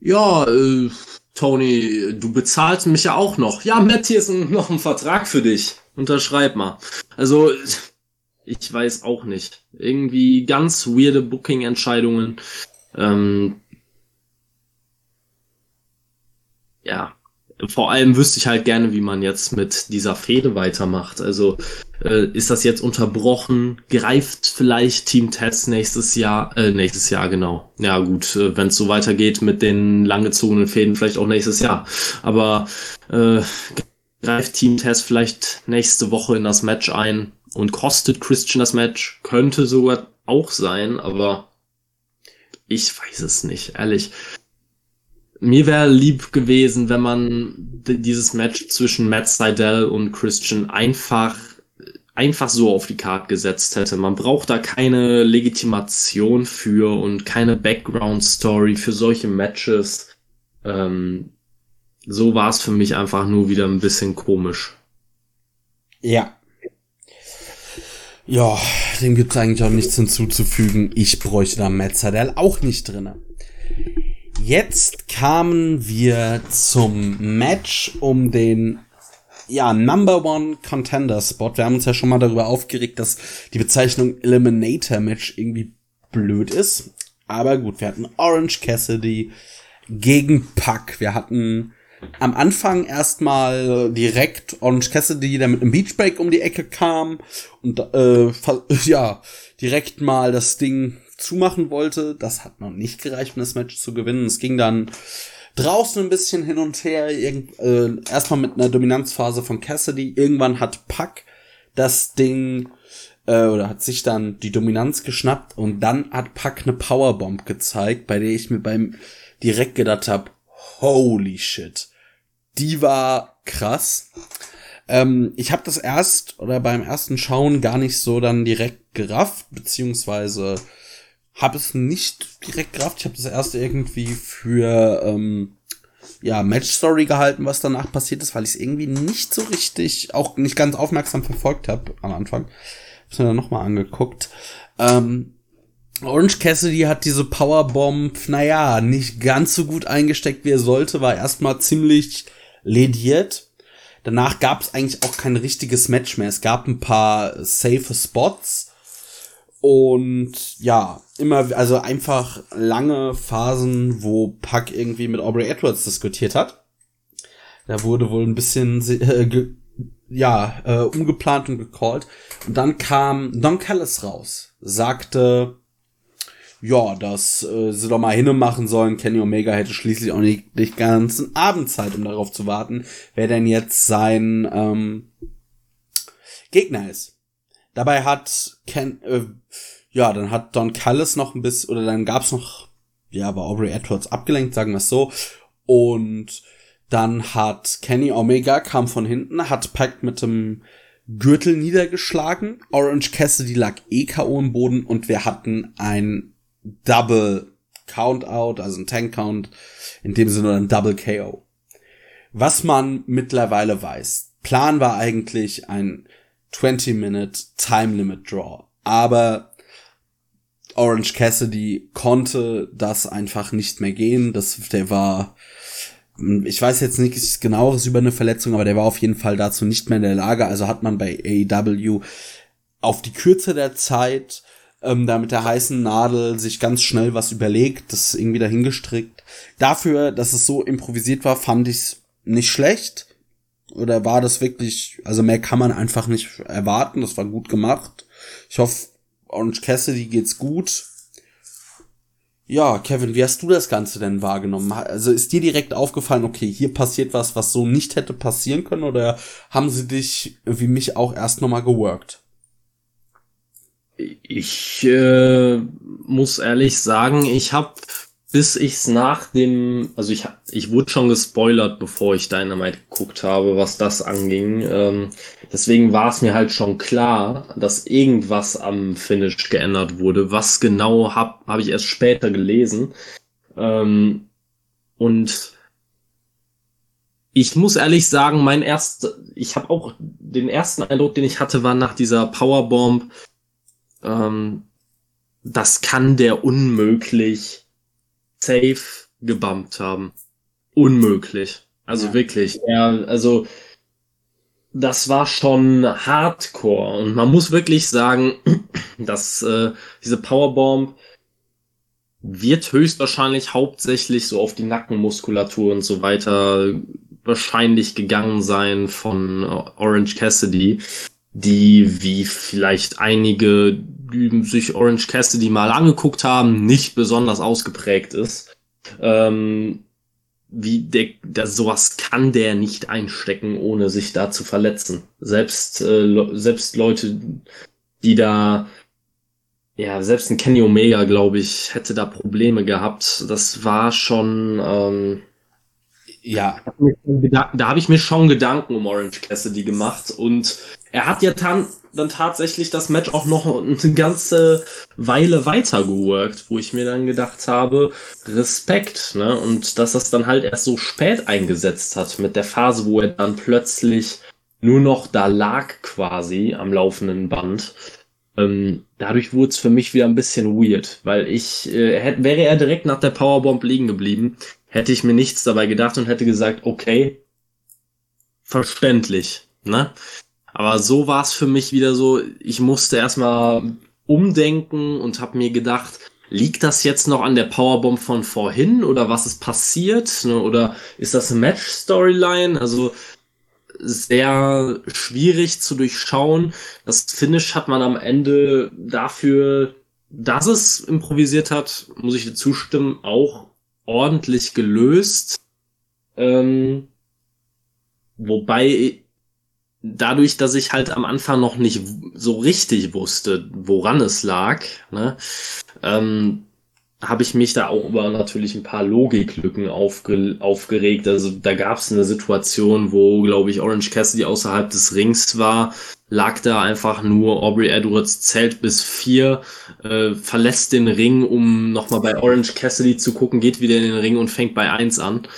Speaker 2: Ja, äh, Tony, du bezahlst mich ja auch noch. Ja, Matt, hier ist ein, <laughs> noch ein Vertrag für dich. unterschreib mal. Also, ich weiß auch nicht. Irgendwie ganz weirde Booking-Entscheidungen. Ähm, ja, vor allem wüsste ich halt gerne, wie man jetzt mit dieser Fehde weitermacht. Also äh, ist das jetzt unterbrochen? Greift vielleicht Team Test nächstes Jahr? Äh, nächstes Jahr, genau. Ja gut, äh, wenn es so weitergeht mit den langgezogenen Fäden, vielleicht auch nächstes Jahr. Aber äh, greift Team Test vielleicht nächste Woche in das Match ein und kostet Christian das Match? Könnte sogar auch sein, aber ich weiß es nicht, ehrlich mir wäre lieb gewesen, wenn man dieses Match zwischen Matt Seidel und Christian einfach einfach so auf die Karte gesetzt hätte. Man braucht da keine Legitimation für und keine Background Story für solche Matches. Ähm, so war es für mich einfach nur wieder ein bisschen komisch.
Speaker 1: Ja. Ja, dem gibt's eigentlich auch nichts hinzuzufügen. Ich bräuchte da Matt Seidel auch nicht drinne. Jetzt kamen wir zum Match um den ja, Number One Contender Spot. Wir haben uns ja schon mal darüber aufgeregt, dass die Bezeichnung Eliminator Match irgendwie blöd ist. Aber gut, wir hatten Orange Cassidy gegen Puck. Wir hatten am Anfang erstmal direkt Orange Cassidy, der mit einem Beachbreak um die Ecke kam und äh, <laughs> ja, direkt mal das Ding zumachen wollte. Das hat noch nicht gereicht, um das Match zu gewinnen. Es ging dann draußen ein bisschen hin und her. Äh, erstmal mit einer Dominanzphase von Cassidy. Irgendwann hat Puck das Ding äh, oder hat sich dann die Dominanz geschnappt und dann hat Puck eine Powerbomb gezeigt, bei der ich mir beim direkt gedacht habe, holy shit. Die war krass. Ähm, ich habe das erst oder beim ersten Schauen gar nicht so dann direkt gerafft, beziehungsweise habe es nicht direkt gerafft. Ich habe das erste irgendwie für ähm, ja Match Story gehalten, was danach passiert ist, weil ich es irgendwie nicht so richtig, auch nicht ganz aufmerksam verfolgt habe am Anfang. Hab's mir dann nochmal angeguckt. Ähm, Orange Cassidy hat diese Powerbomb, naja, nicht ganz so gut eingesteckt, wie er sollte, war erstmal ziemlich lediert. Danach gab es eigentlich auch kein richtiges Match mehr. Es gab ein paar safe Spots und ja, immer, also einfach lange Phasen, wo Puck irgendwie mit Aubrey Edwards diskutiert hat. Da wurde wohl ein bisschen, äh, ge, ja, äh, umgeplant und gecallt. Und dann kam Don Callis raus, sagte, ja, dass äh, sie doch mal hinne machen sollen. Kenny Omega hätte schließlich auch nicht die ganzen Abend Zeit, um darauf zu warten, wer denn jetzt sein ähm, Gegner ist. Dabei hat Ken, äh, ja, dann hat Don Callis noch ein bisschen, oder dann gab's noch, ja, war Aubrey Edwards abgelenkt, sagen wir es so. Und dann hat Kenny Omega kam von hinten, hat Pack mit dem Gürtel niedergeschlagen. Orange Cassidy lag eh K.O. im Boden und wir hatten ein Double Countout, also ein Tank Count, in dem Sinne ein Double KO. Was man mittlerweile weiß. Plan war eigentlich ein 20-Minute Time Limit Draw. Aber Orange Cassidy konnte das einfach nicht mehr gehen. Das, der war, ich weiß jetzt nichts genaueres über eine Verletzung, aber der war auf jeden Fall dazu nicht mehr in der Lage. Also hat man bei AEW auf die Kürze der Zeit ähm, da mit der heißen Nadel sich ganz schnell was überlegt, das irgendwie dahingestrickt. Dafür, dass es so improvisiert war, fand ich's nicht schlecht. Oder war das wirklich, also mehr kann man einfach nicht erwarten, das war gut gemacht. Ich hoffe, Orange Cassidy geht's gut. Ja, Kevin, wie hast du das Ganze denn wahrgenommen? Also ist dir direkt aufgefallen, okay, hier passiert was, was so nicht hätte passieren können, oder haben sie dich wie mich auch erst nochmal geworkt?
Speaker 2: Ich äh, muss ehrlich sagen, ich habe bis ich's nach dem, also ich, ich wurde schon gespoilert, bevor ich Dynamite geguckt habe, was das anging. Ähm, deswegen war es mir halt schon klar, dass irgendwas am Finish geändert wurde. Was genau habe hab ich erst später gelesen. Ähm, und ich muss ehrlich sagen, mein erst, ich habe auch den ersten Eindruck, den ich hatte, war nach dieser Powerbomb. Ähm, das kann der unmöglich safe gebumpt haben. Unmöglich. Also ja. wirklich. Ja, also das war schon Hardcore. Und man muss wirklich sagen, <clears throat> dass äh, diese Powerbomb wird höchstwahrscheinlich hauptsächlich so auf die Nackenmuskulatur und so weiter wahrscheinlich gegangen sein von Orange Cassidy, die wie vielleicht einige, die sich Orange Cassidy mal angeguckt haben, nicht besonders ausgeprägt ist. Ähm, wie der, der sowas kann der nicht einstecken, ohne sich da zu verletzen. Selbst äh, selbst Leute, die da ja, selbst ein Kenny Omega, glaube ich, hätte da Probleme gehabt. Das war schon, ähm, ja. Da habe ich mir schon Gedanken um Orange Cassidy gemacht und er hat ja dann, dann tatsächlich das Match auch noch eine ganze Weile weiter geworkt, wo ich mir dann gedacht habe, Respekt, ne? Und dass das dann halt erst so spät eingesetzt hat mit der Phase, wo er dann plötzlich nur noch da lag quasi am laufenden Band. Ähm, dadurch wurde es für mich wieder ein bisschen weird, weil ich, äh, hätte, wäre er direkt nach der Powerbomb liegen geblieben, hätte ich mir nichts dabei gedacht und hätte gesagt, okay, verständlich, ne? Aber so war es für mich wieder so, ich musste erstmal umdenken und habe mir gedacht, liegt das jetzt noch an der Powerbomb von vorhin oder was ist passiert? Ne? Oder ist das eine Match-Storyline? Also sehr schwierig zu durchschauen. Das Finish hat man am Ende dafür, dass es improvisiert hat, muss ich dir zustimmen, auch ordentlich gelöst. Ähm, wobei dadurch, dass ich halt am Anfang noch nicht so richtig wusste, woran es lag, ne, ähm, habe ich mich da auch über natürlich ein paar Logiklücken aufge aufgeregt. Also da gab es eine Situation, wo, glaube ich, Orange Cassidy außerhalb des Rings war, lag da einfach nur Aubrey Edwards zählt bis vier, äh, verlässt den Ring, um nochmal bei Orange Cassidy zu gucken, geht wieder in den Ring und fängt bei eins an.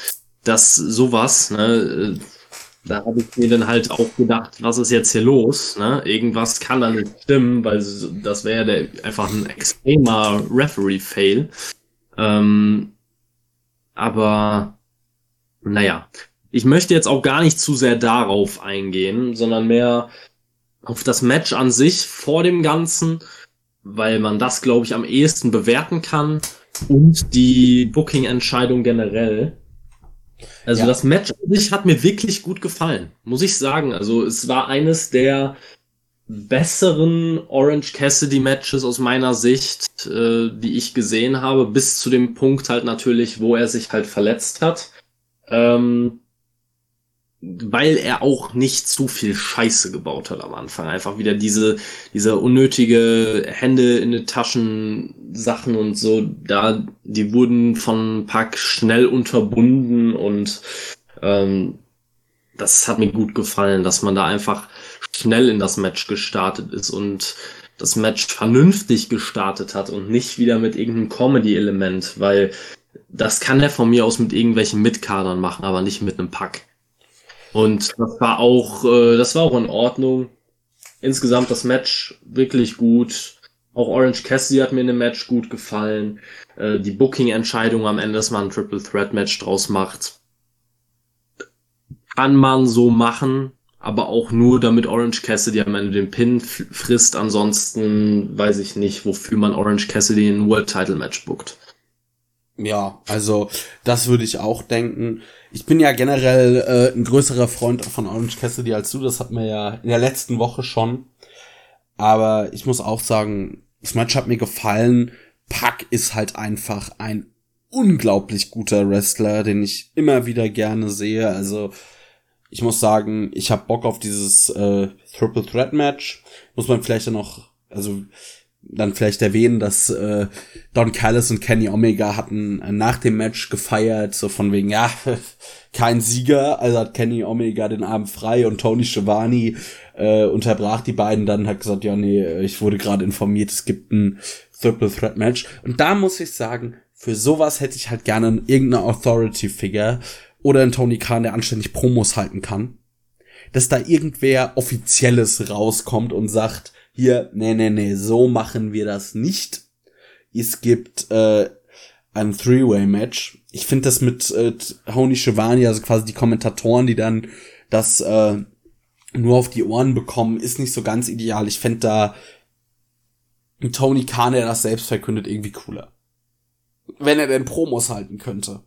Speaker 2: Das sowas, ne, äh, da habe ich mir dann halt auch gedacht, was ist jetzt hier los? Ne? Irgendwas kann da nicht stimmen, weil das wäre einfach ein extremer Referee-Fail. Ähm, aber naja, ich möchte jetzt auch gar nicht zu sehr darauf eingehen, sondern mehr auf das Match an sich vor dem Ganzen, weil man das, glaube ich, am ehesten bewerten kann und die Booking-Entscheidung generell. Also ja. das Match an sich hat mir wirklich gut gefallen, muss ich sagen. Also es war eines der besseren Orange Cassidy Matches aus meiner Sicht, äh, die ich gesehen habe, bis zu dem Punkt halt natürlich, wo er sich halt verletzt hat. Ähm, weil er auch nicht zu viel Scheiße gebaut hat am Anfang. Einfach wieder diese, diese unnötige Hände in den Taschen Sachen und so, da, die wurden von Pack schnell unterbunden und ähm, das hat mir gut gefallen, dass man da einfach schnell in das Match gestartet ist und das Match vernünftig gestartet hat und nicht wieder mit irgendeinem Comedy-Element, weil das kann er von mir aus mit irgendwelchen Mitkadern machen, aber nicht mit einem Pack. Und das war auch, äh, das war auch in Ordnung. Insgesamt das Match wirklich gut. Auch Orange Cassidy hat mir in dem Match gut gefallen. Äh, die Booking-Entscheidung am Ende, dass man ein Triple Threat Match draus macht, kann man so machen, aber auch nur, damit Orange Cassidy am Ende den Pin frisst. Ansonsten weiß ich nicht, wofür man Orange Cassidy in ein World Title Match bookt.
Speaker 1: Ja, also das würde ich auch denken. Ich bin ja generell äh, ein größerer Freund von Orange Cassidy als du. Das hat mir ja in der letzten Woche schon. Aber ich muss auch sagen, das Match hat mir gefallen. Pack ist halt einfach ein unglaublich guter Wrestler, den ich immer wieder gerne sehe. Also ich muss sagen, ich habe Bock auf dieses äh, Triple Threat Match. Muss man vielleicht dann noch, also dann vielleicht erwähnen, dass äh, Don Callis und Kenny Omega hatten äh, nach dem Match gefeiert, so von wegen, ja, <laughs> kein Sieger, also hat Kenny Omega den Abend frei und Tony Schiavone äh, unterbrach die beiden dann, hat gesagt, ja, nee, ich wurde gerade informiert, es gibt ein Triple Threat Match. Und da muss ich sagen, für sowas hätte ich halt gerne irgendeine Authority Figure oder einen Tony Khan, der anständig Promos halten kann. Dass da irgendwer Offizielles rauskommt und sagt, hier, nee, nee, nee, so machen wir das nicht. Es gibt äh, ein Three-Way-Match. Ich finde das mit äh, Honi Shivani, also quasi die Kommentatoren, die dann das äh, nur auf die Ohren bekommen, ist nicht so ganz ideal. Ich fände da Tony Khan, der das selbst verkündet, irgendwie cooler. Wenn er denn Promos halten könnte.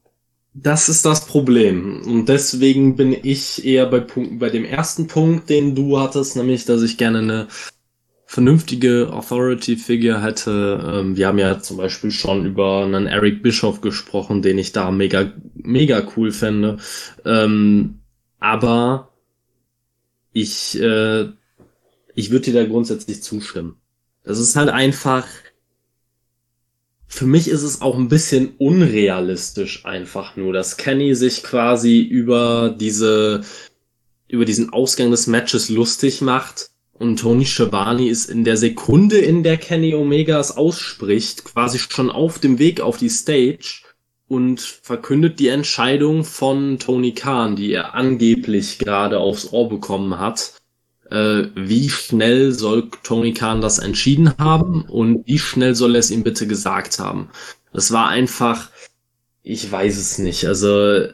Speaker 2: Das ist das Problem. Und deswegen bin ich eher bei, Punkt, bei dem ersten Punkt, den du hattest, nämlich, dass ich gerne eine vernünftige Authority-Figure hätte. Ähm, wir haben ja zum Beispiel schon über einen Eric Bischoff gesprochen, den ich da mega, mega cool fände. Ähm, aber ich, äh, ich würde dir da grundsätzlich zustimmen. Das ist halt einfach, für mich ist es auch ein bisschen unrealistisch einfach nur, dass Kenny sich quasi über diese, über diesen Ausgang des Matches lustig macht und Tony Schiavone ist in der Sekunde, in der Kenny Omega es ausspricht, quasi schon auf dem Weg auf die Stage und verkündet die Entscheidung von Tony Khan, die er angeblich gerade aufs Ohr bekommen hat äh, wie schnell soll Tony Khan das entschieden haben und wie schnell soll er es ihm bitte gesagt haben. Das war einfach, ich weiß es nicht. Also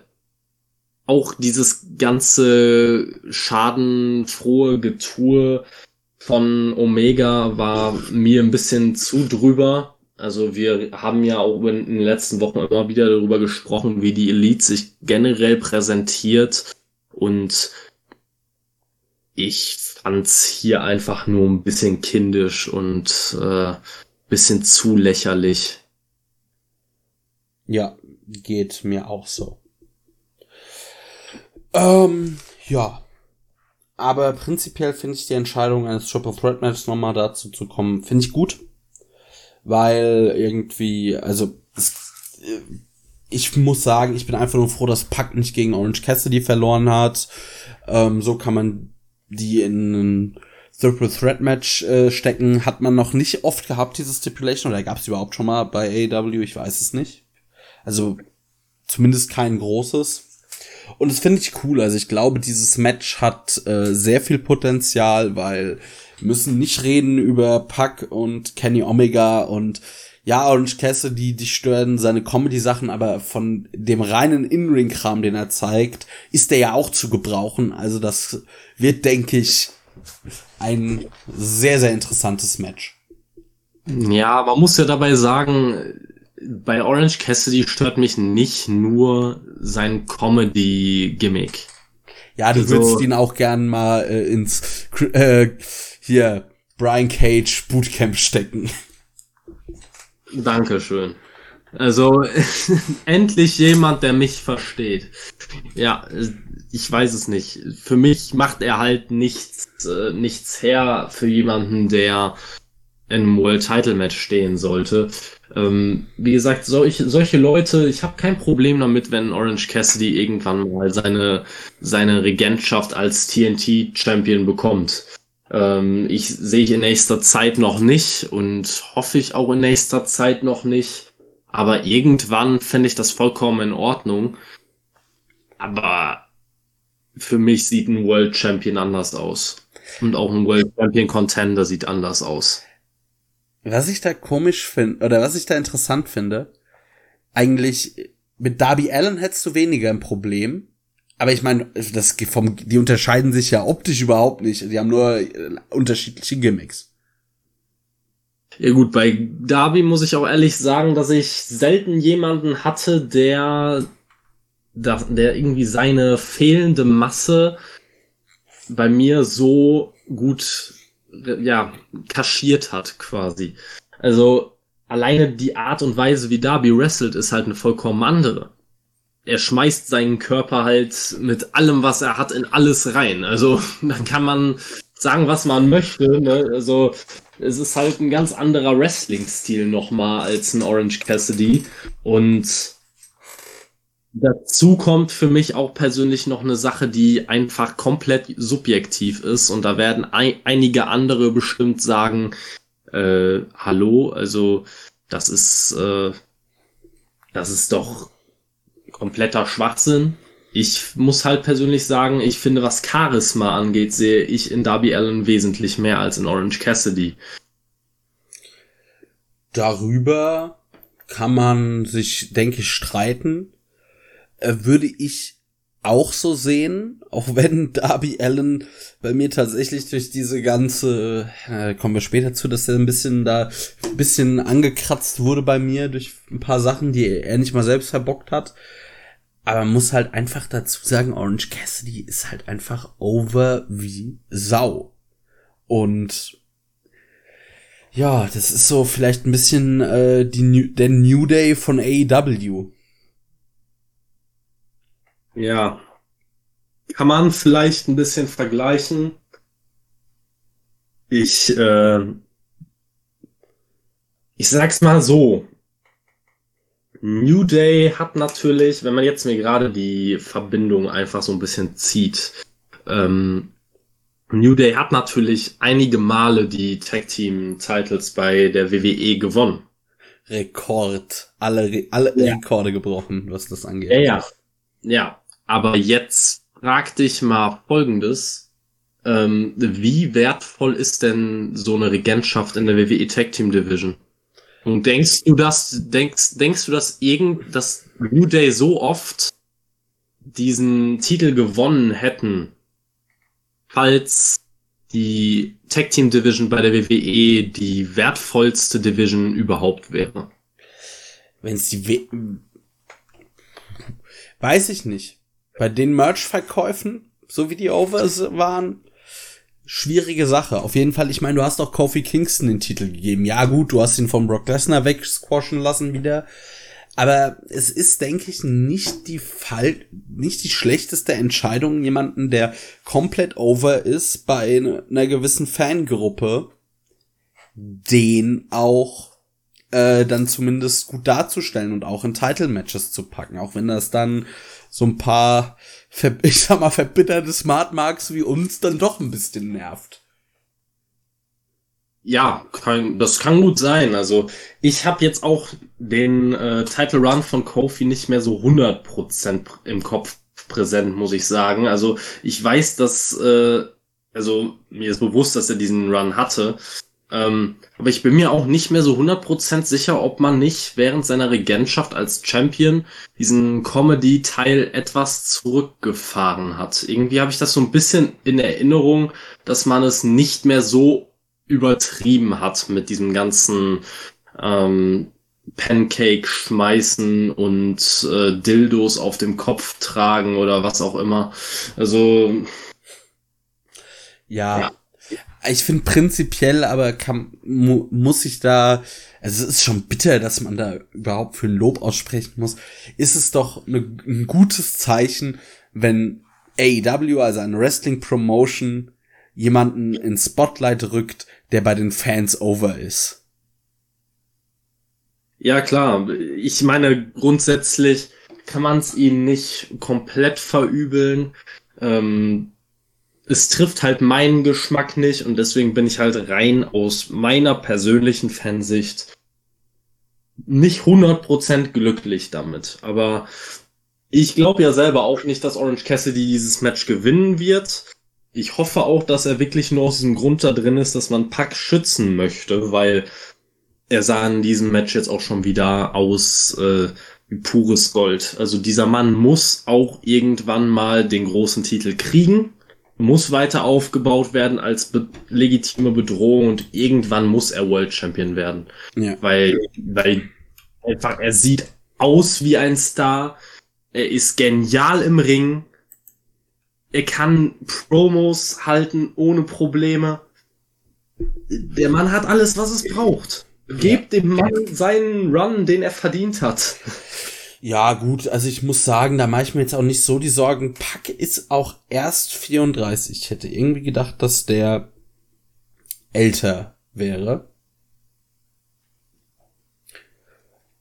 Speaker 2: auch dieses ganze schadenfrohe Getue von Omega war mir ein bisschen zu drüber. Also wir haben ja auch in den letzten Wochen immer wieder darüber gesprochen, wie die Elite sich generell präsentiert und ich fand's hier einfach nur ein bisschen kindisch und äh, bisschen zu lächerlich.
Speaker 1: Ja, geht mir auch so. Ähm, ja. Aber prinzipiell finde ich die Entscheidung eines Triple Threat Matches nochmal dazu zu kommen, finde ich gut. Weil irgendwie, also, es, äh, ich muss sagen, ich bin einfach nur froh, dass Pack nicht gegen Orange Cassidy verloren hat. Ähm, so kann man die in ein Triple Threat Match äh, stecken, hat man noch nicht oft gehabt, diese Stipulation, oder gab es überhaupt schon mal bei AEW, ich weiß es nicht. Also zumindest kein großes. Und das finde ich cool. Also ich glaube, dieses Match hat äh, sehr viel Potenzial, weil müssen nicht reden über Puck und Kenny Omega und ja, Orange Cassidy, die stören seine Comedy-Sachen, aber von dem reinen In-Ring-Kram, den er zeigt, ist der ja auch zu gebrauchen. Also das wird, denke ich, ein sehr, sehr interessantes Match.
Speaker 2: Ja, man muss ja dabei sagen, bei Orange Cassidy stört mich nicht nur sein Comedy-Gimmick.
Speaker 1: Ja, du also, würdest ihn auch gern mal äh, ins äh, hier Brian Cage Bootcamp stecken.
Speaker 2: Dankeschön. Also <laughs> endlich jemand, der mich versteht. Ja, ich weiß es nicht. Für mich macht er halt nichts, äh, nichts her für jemanden, der in einem World Title Match stehen sollte. Ähm, wie gesagt, solch, solche Leute, ich habe kein Problem damit, wenn Orange Cassidy irgendwann mal seine, seine Regentschaft als TNT Champion bekommt. Ähm, ich sehe ich in nächster Zeit noch nicht und hoffe ich auch in nächster Zeit noch nicht. Aber irgendwann fände ich das vollkommen in Ordnung. Aber für mich sieht ein World Champion anders aus. Und auch ein World Champion Contender sieht anders aus.
Speaker 1: Was ich da komisch finde, oder was ich da interessant finde, eigentlich mit Darby Allen hättest du weniger ein Problem, aber ich meine, das vom, die unterscheiden sich ja optisch überhaupt nicht. Die haben nur äh, unterschiedliche Gimmicks.
Speaker 2: Ja gut, bei Darby muss ich auch ehrlich sagen, dass ich selten jemanden hatte, der, der irgendwie seine fehlende Masse bei mir so gut, ja, kaschiert hat quasi. Also alleine die Art und Weise, wie Darby wrestelt, ist halt eine vollkommen andere er schmeißt seinen Körper halt mit allem, was er hat, in alles rein. Also <laughs> dann kann man sagen, was man möchte. Ne? Also es ist halt ein ganz anderer Wrestling-Stil nochmal als ein Orange Cassidy. Und dazu kommt für mich auch persönlich noch eine Sache, die einfach komplett subjektiv ist. Und da werden ein, einige andere bestimmt sagen, äh, hallo, also das ist, äh, das ist doch kompletter Schwachsinn. Ich muss halt persönlich sagen, ich finde, was Charisma angeht, sehe ich in Darby Allen wesentlich mehr als in Orange Cassidy.
Speaker 1: Darüber kann man sich, denke ich, streiten. Äh, würde ich auch so sehen, <laughs> auch wenn Darby Allen bei mir tatsächlich durch diese ganze, äh, kommen wir später zu, dass er ein bisschen da, ein bisschen angekratzt wurde bei mir durch ein paar Sachen, die er nicht mal selbst verbockt hat. Aber man muss halt einfach dazu sagen, Orange Cassidy ist halt einfach over wie Sau. Und ja, das ist so vielleicht ein bisschen äh, die New, der New Day von AEW.
Speaker 2: Ja. Kann man vielleicht ein bisschen vergleichen. Ich, äh, ich sag's mal so. New Day hat natürlich, wenn man jetzt mir gerade die Verbindung einfach so ein bisschen zieht, ähm, New Day hat natürlich einige Male die Tag Team Titles bei der WWE gewonnen.
Speaker 1: Rekord. Alle, alle ja. Rekorde gebrochen, was das angeht.
Speaker 2: Ja, ja. Ja. Aber jetzt frag dich mal Folgendes. Ähm, wie wertvoll ist denn so eine Regentschaft in der WWE Tag Team Division? Und denkst du, dass, denkst, denkst du, dass irgend, dass New Day so oft diesen Titel gewonnen hätten, falls die Tag Team Division bei der WWE die wertvollste Division überhaupt wäre?
Speaker 1: Wenn es die w Weiß ich nicht. Bei den Merch-Verkäufen, so wie die Overs waren, schwierige Sache. Auf jeden Fall, ich meine, du hast auch Kofi Kingston den Titel gegeben. Ja, gut, du hast ihn vom Brock Lesnar wegsquashen lassen wieder. Aber es ist, denke ich, nicht die Fall, nicht die schlechteste Entscheidung, jemanden, der komplett over ist, bei einer gewissen Fangruppe, den auch äh, dann zumindest gut darzustellen und auch in Title-Matches zu packen. Auch wenn das dann so ein paar, <laughs> ich sag mal, verbitterte Smart Marks wie uns dann doch ein bisschen nervt.
Speaker 2: Ja, kann, das kann gut sein. Also ich habe jetzt auch den äh, Title Run von Kofi nicht mehr so 100% im Kopf präsent, muss ich sagen. Also ich weiß, dass, äh, also mir ist bewusst, dass er diesen Run hatte. Ähm, aber ich bin mir auch nicht mehr so 100% sicher, ob man nicht während seiner Regentschaft als Champion diesen Comedy-Teil etwas zurückgefahren hat. Irgendwie habe ich das so ein bisschen in Erinnerung, dass man es nicht mehr so übertrieben hat mit diesem ganzen ähm, Pancake schmeißen und äh, Dildos auf dem Kopf tragen oder was auch immer. Also
Speaker 1: ja, ja ich finde prinzipiell, aber kann, mu, muss ich da, also es ist schon bitter, dass man da überhaupt für ein Lob aussprechen muss, ist es doch ne, ein gutes Zeichen, wenn AEW, also eine Wrestling Promotion, jemanden ins Spotlight rückt, der bei den Fans over ist.
Speaker 2: Ja, klar. Ich meine, grundsätzlich kann man es ihnen nicht komplett verübeln. Ähm, es trifft halt meinen Geschmack nicht und deswegen bin ich halt rein aus meiner persönlichen Fansicht nicht 100% glücklich damit. Aber ich glaube ja selber auch nicht, dass Orange Cassidy dieses Match gewinnen wird. Ich hoffe auch, dass er wirklich nur aus diesem Grund da drin ist, dass man Pack schützen möchte, weil er sah in diesem Match jetzt auch schon wieder aus äh, wie pures Gold. Also dieser Mann muss auch irgendwann mal den großen Titel kriegen muss weiter aufgebaut werden als be legitime Bedrohung und irgendwann muss er World Champion werden. Ja. Weil, weil einfach er sieht aus wie ein Star, er ist genial im Ring, er kann Promos halten ohne Probleme. Der Mann hat alles, was es braucht. Gebt dem Mann seinen Run, den er verdient hat.
Speaker 1: Ja, gut, also ich muss sagen, da mache ich mir jetzt auch nicht so die Sorgen. Pack ist auch erst 34. Ich hätte irgendwie gedacht, dass der älter wäre.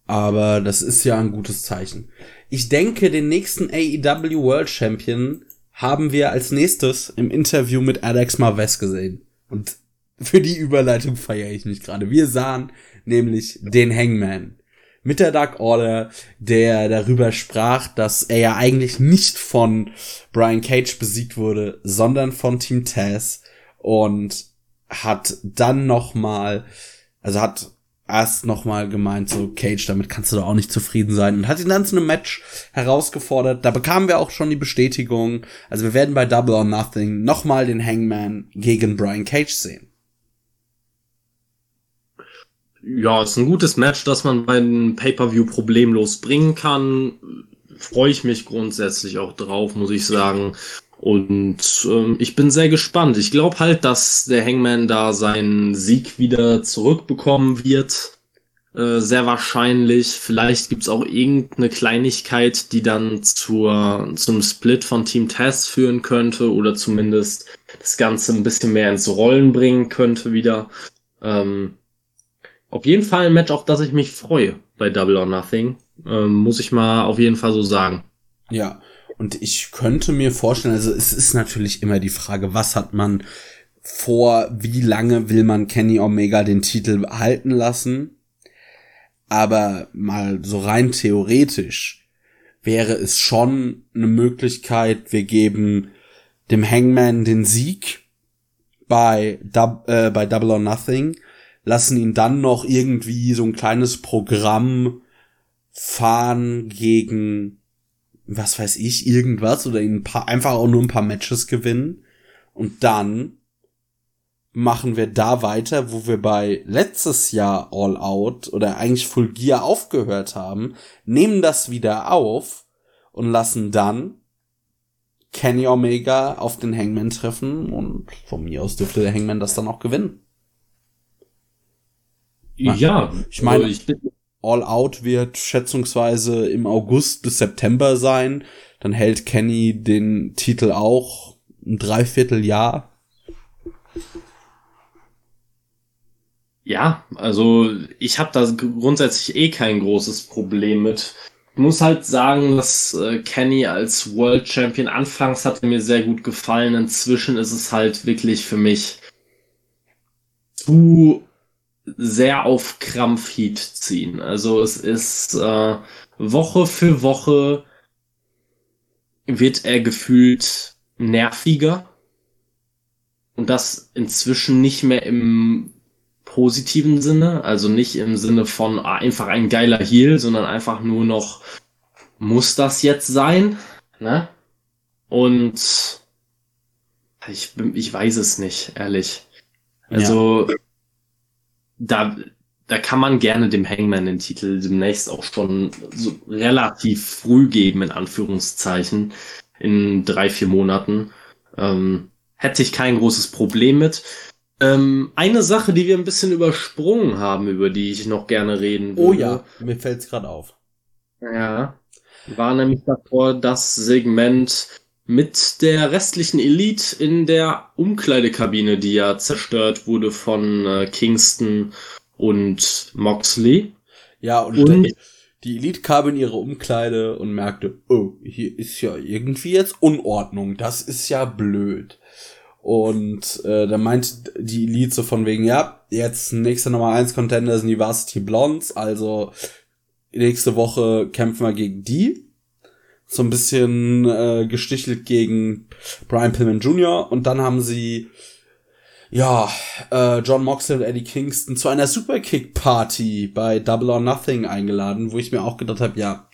Speaker 1: Aber das ist ja ein gutes Zeichen. Ich denke, den nächsten AEW World Champion haben wir als nächstes im Interview mit Alex Marves gesehen. Und für die Überleitung feiere ich mich gerade. Wir sahen nämlich den Hangman mit der Dark Order, der darüber sprach, dass er ja eigentlich nicht von Brian Cage besiegt wurde, sondern von Team Taz und hat dann noch mal, also hat erst nochmal gemeint, so Cage, damit kannst du doch auch nicht zufrieden sein und hat ihn dann zu einem Match herausgefordert. Da bekamen wir auch schon die Bestätigung. Also wir werden bei Double or Nothing nochmal den Hangman gegen Brian Cage sehen.
Speaker 2: Ja, ist ein gutes Match, das man bei einem Pay-per-view problemlos bringen kann. Freue ich mich grundsätzlich auch drauf, muss ich sagen. Und ähm, ich bin sehr gespannt. Ich glaube halt, dass der Hangman da seinen Sieg wieder zurückbekommen wird. Äh, sehr wahrscheinlich. Vielleicht gibt's auch irgendeine Kleinigkeit, die dann zur, zum Split von Team Test führen könnte oder zumindest das Ganze ein bisschen mehr ins Rollen bringen könnte wieder. Ähm, auf jeden Fall ein Match, auf das ich mich freue bei Double or Nothing. Ähm, muss ich mal auf jeden Fall so sagen.
Speaker 1: Ja, und ich könnte mir vorstellen, also es ist natürlich immer die Frage, was hat man vor, wie lange will man Kenny Omega den Titel halten lassen? Aber mal so rein theoretisch wäre es schon eine Möglichkeit, wir geben dem Hangman den Sieg bei, äh, bei Double or Nothing, lassen ihn dann noch irgendwie so ein kleines Programm fahren gegen was weiß ich, irgendwas oder ihn ein paar, einfach auch nur ein paar Matches gewinnen. Und dann machen wir da weiter, wo wir bei letztes Jahr All Out oder eigentlich Full Gear aufgehört haben, nehmen das wieder auf und lassen dann Kenny Omega auf den Hangman treffen und von mir aus dürfte der Hangman das dann auch gewinnen.
Speaker 2: Ja,
Speaker 1: ich meine, also All Out wird schätzungsweise im August bis September sein. Dann hält Kenny den Titel auch ein Dreivierteljahr.
Speaker 2: Ja, also ich habe da grundsätzlich eh kein großes Problem mit. Ich muss halt sagen, dass äh, Kenny als World Champion anfangs hat mir sehr gut gefallen. Inzwischen ist es halt wirklich für mich zu sehr auf Krampf Heat ziehen. Also es ist äh, Woche für Woche wird er gefühlt nerviger. Und das inzwischen nicht mehr im positiven Sinne, also nicht im Sinne von ah, einfach ein geiler Heal, sondern einfach nur noch, muss das jetzt sein? Ne? Und ich, ich weiß es nicht, ehrlich. Also ja da, da kann man gerne dem Hangman den Titel demnächst auch schon so relativ früh geben, in Anführungszeichen, in drei, vier Monaten. Ähm, hätte ich kein großes Problem mit. Ähm, eine Sache, die wir ein bisschen übersprungen haben, über die ich noch gerne reden
Speaker 1: würde. Oh ja, mir fällt's gerade auf.
Speaker 2: Ja, war nämlich davor das Segment mit der restlichen Elite in der Umkleidekabine, die ja zerstört wurde von äh, Kingston und Moxley.
Speaker 1: Ja, und, und die Elite kam in ihre Umkleide und merkte, oh, hier ist ja irgendwie jetzt Unordnung, das ist ja blöd. Und äh, da meint die Elite so von wegen, ja, jetzt nächste Nummer 1 Contender sind die Varsity Blondes, also nächste Woche kämpfen wir gegen die so ein bisschen äh, gestichelt gegen Brian Pillman Jr. und dann haben sie ja äh, John Moxley und Eddie Kingston zu einer Superkick Party bei Double or Nothing eingeladen, wo ich mir auch gedacht habe, ja,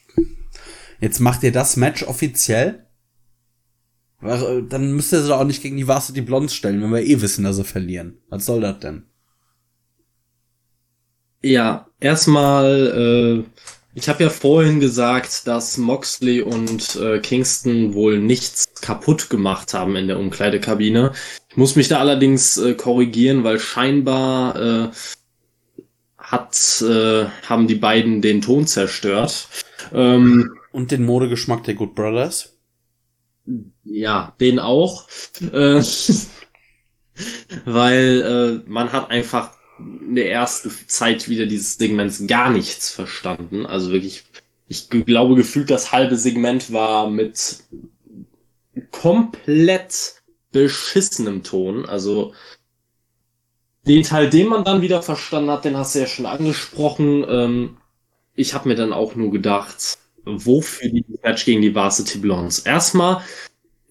Speaker 1: jetzt macht ihr das Match offiziell. Äh, dann müsst ihr sie doch auch nicht gegen die Varsity Blondes stellen, wenn wir eh wissen, dass sie verlieren. Was soll das denn?
Speaker 2: Ja, erstmal äh, ich habe ja vorhin gesagt, dass Moxley und äh, Kingston wohl nichts kaputt gemacht haben in der Umkleidekabine. Ich muss mich da allerdings äh, korrigieren, weil scheinbar äh, hat, äh, haben die beiden den Ton zerstört. Ähm,
Speaker 1: und den Modegeschmack der Good Brothers?
Speaker 2: Ja, den auch. Äh, <laughs> weil äh, man hat einfach in der ersten Zeit wieder dieses Segments gar nichts verstanden. Also wirklich, ich glaube gefühlt das halbe Segment war mit komplett beschissenem Ton. Also den Teil, den man dann wieder verstanden hat, den hast du ja schon angesprochen. Ähm, ich habe mir dann auch nur gedacht, wofür die Match gegen die Varsity Blondes? Erstmal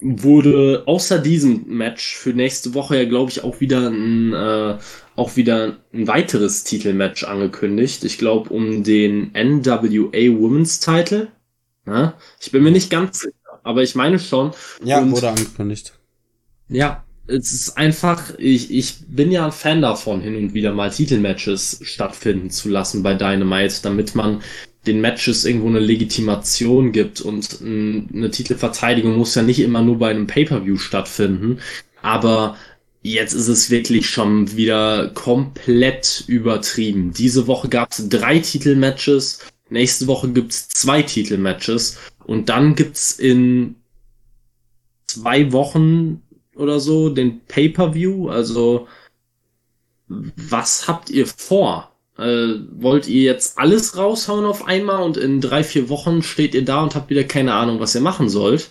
Speaker 2: wurde außer diesem Match für nächste Woche ja, glaube ich, auch wieder ein, äh, auch wieder ein weiteres Titelmatch angekündigt. Ich glaube, um den NWA Women's Title. Ja, ich bin mir nicht ganz sicher, aber ich meine schon.
Speaker 1: Ja, Und, wurde angekündigt.
Speaker 2: Ja, es ist einfach, ich, ich bin ja ein Fan davon, hin und wieder mal Titelmatches stattfinden zu lassen bei Dynamite, damit man den Matches irgendwo eine Legitimation gibt und eine Titelverteidigung muss ja nicht immer nur bei einem Pay-per-View stattfinden, aber jetzt ist es wirklich schon wieder komplett übertrieben. Diese Woche gab es drei Titelmatches, nächste Woche gibt's zwei Titelmatches und dann gibt's in zwei Wochen oder so den Pay-per-View, also was habt ihr vor? Äh, wollt ihr jetzt alles raushauen auf einmal und in drei, vier Wochen steht ihr da und habt wieder keine Ahnung, was ihr machen sollt?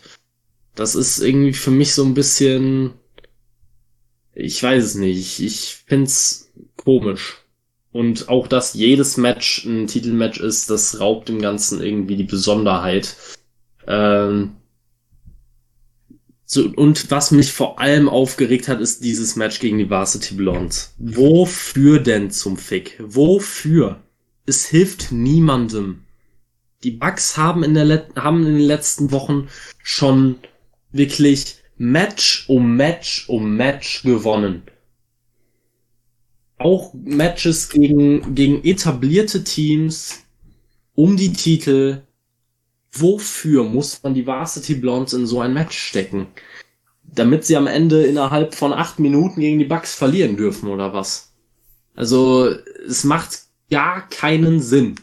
Speaker 2: Das ist irgendwie für mich so ein bisschen, ich weiß es nicht, ich find's komisch. Und auch, dass jedes Match ein Titelmatch ist, das raubt dem Ganzen irgendwie die Besonderheit. Ähm, so, und was mich vor allem aufgeregt hat, ist dieses Match gegen die Varsity Blondes. Wofür denn zum Fick? Wofür? Es hilft niemandem. Die Bugs haben in, der haben in den letzten Wochen schon wirklich Match um Match um Match gewonnen. Auch Matches gegen, gegen etablierte Teams um die Titel, wofür muss man die Varsity Blondes in so ein Match stecken? Damit sie am Ende innerhalb von acht Minuten gegen die Bucks verlieren dürfen oder was? Also es macht gar keinen Sinn.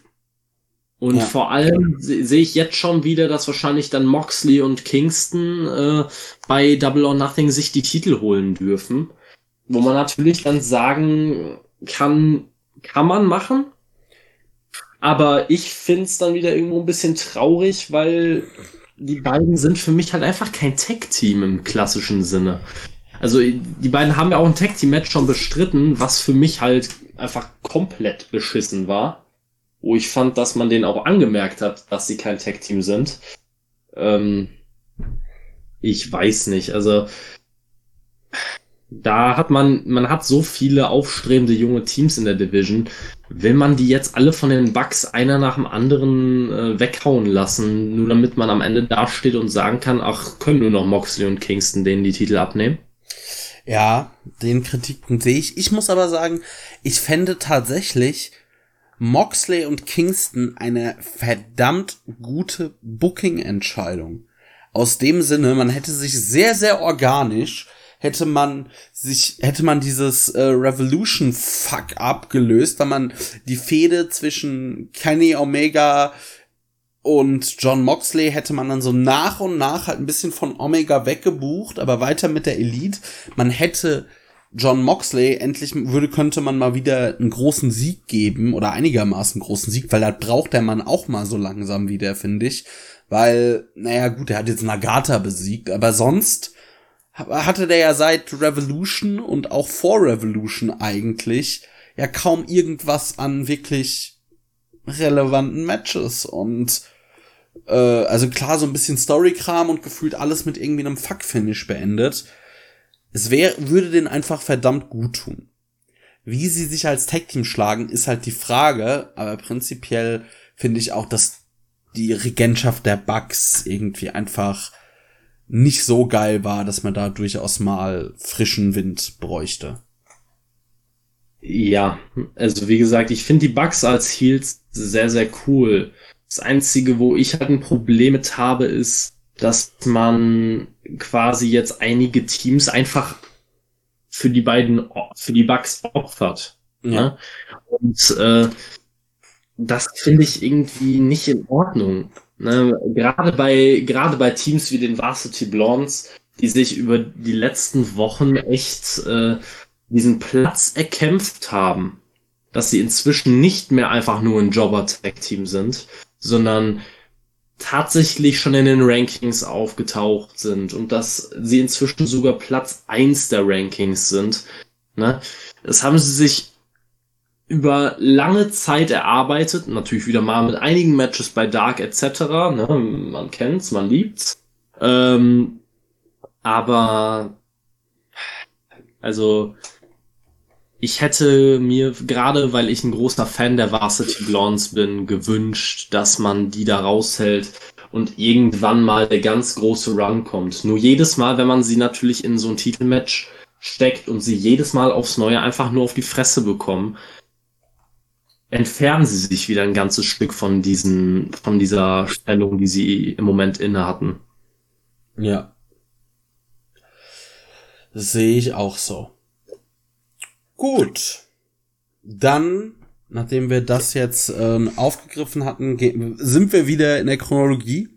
Speaker 2: Und ja. vor allem sehe ich jetzt schon wieder, dass wahrscheinlich dann Moxley und Kingston äh, bei Double or Nothing sich die Titel holen dürfen. Wo man natürlich dann sagen kann, kann man machen, aber ich find's dann wieder irgendwo ein bisschen traurig, weil die beiden sind für mich halt einfach kein Tech-Team im klassischen Sinne. Also die beiden haben ja auch ein Tag-Team-Match schon bestritten, was für mich halt einfach komplett beschissen war. Wo ich fand, dass man denen auch angemerkt hat, dass sie kein Tag-Team sind. Ähm, ich weiß nicht, also da hat man, man hat so viele aufstrebende junge Teams in der Division. Will man die jetzt alle von den Bucks einer nach dem anderen äh, weghauen lassen, nur damit man am Ende dasteht und sagen kann, ach, können nur noch Moxley und Kingston denen die Titel abnehmen?
Speaker 1: Ja, den Kritikpunkt sehe ich. Ich muss aber sagen, ich fände tatsächlich Moxley und Kingston eine verdammt gute Booking-Entscheidung. Aus dem Sinne, man hätte sich sehr, sehr organisch hätte man sich, hätte man dieses äh, Revolution Fuck abgelöst, weil man die Fehde zwischen Kenny Omega und John Moxley hätte man dann so nach und nach halt ein bisschen von Omega weggebucht, aber weiter mit der Elite. Man hätte John Moxley endlich würde könnte man mal wieder einen großen Sieg geben oder einigermaßen großen Sieg, weil da braucht der Mann auch mal so langsam wieder, finde ich, weil naja gut, er hat jetzt Nagata besiegt, aber sonst hatte der ja seit Revolution und auch vor Revolution eigentlich ja kaum irgendwas an wirklich relevanten Matches und äh, also klar so ein bisschen Storykram und gefühlt alles mit irgendwie einem Fuck-Finish beendet. Es wäre würde den einfach verdammt gut tun. Wie sie sich als Tag-Team schlagen, ist halt die Frage, aber prinzipiell finde ich auch, dass die Regentschaft der Bugs irgendwie einfach nicht so geil war, dass man da durchaus mal frischen Wind bräuchte.
Speaker 2: Ja, also wie gesagt, ich finde die Bugs als Heels sehr, sehr cool. Das Einzige, wo ich halt ein Problem mit habe, ist, dass man quasi jetzt einige Teams einfach für die beiden, für die Bugs opfert. Ja. Ne? Und äh, das finde ich irgendwie nicht in Ordnung. Ne, gerade bei gerade bei Teams wie den Varsity Blondes, die sich über die letzten Wochen echt äh, diesen Platz erkämpft haben, dass sie inzwischen nicht mehr einfach nur ein Jobber-Tag-Team sind, sondern tatsächlich schon in den Rankings aufgetaucht sind und dass sie inzwischen sogar Platz eins der Rankings sind. Ne? Das haben sie sich über lange Zeit erarbeitet, natürlich wieder mal mit einigen Matches bei Dark etc. Ne? Man kennt's, man liebt's. Ähm, aber also ich hätte mir gerade, weil ich ein großer Fan der Varsity Blondes bin, gewünscht, dass man die da raushält und irgendwann mal der ganz große Run kommt. Nur jedes Mal, wenn man sie natürlich in so ein Titelmatch steckt und sie jedes Mal aufs Neue einfach nur auf die Fresse bekommen, entfernen sie sich wieder ein ganzes Stück von diesen, von dieser Stellung, die sie im Moment inne hatten.
Speaker 1: Ja. Sehe ich auch so. Gut. Dann, nachdem wir das jetzt ähm, aufgegriffen hatten, sind wir wieder in der Chronologie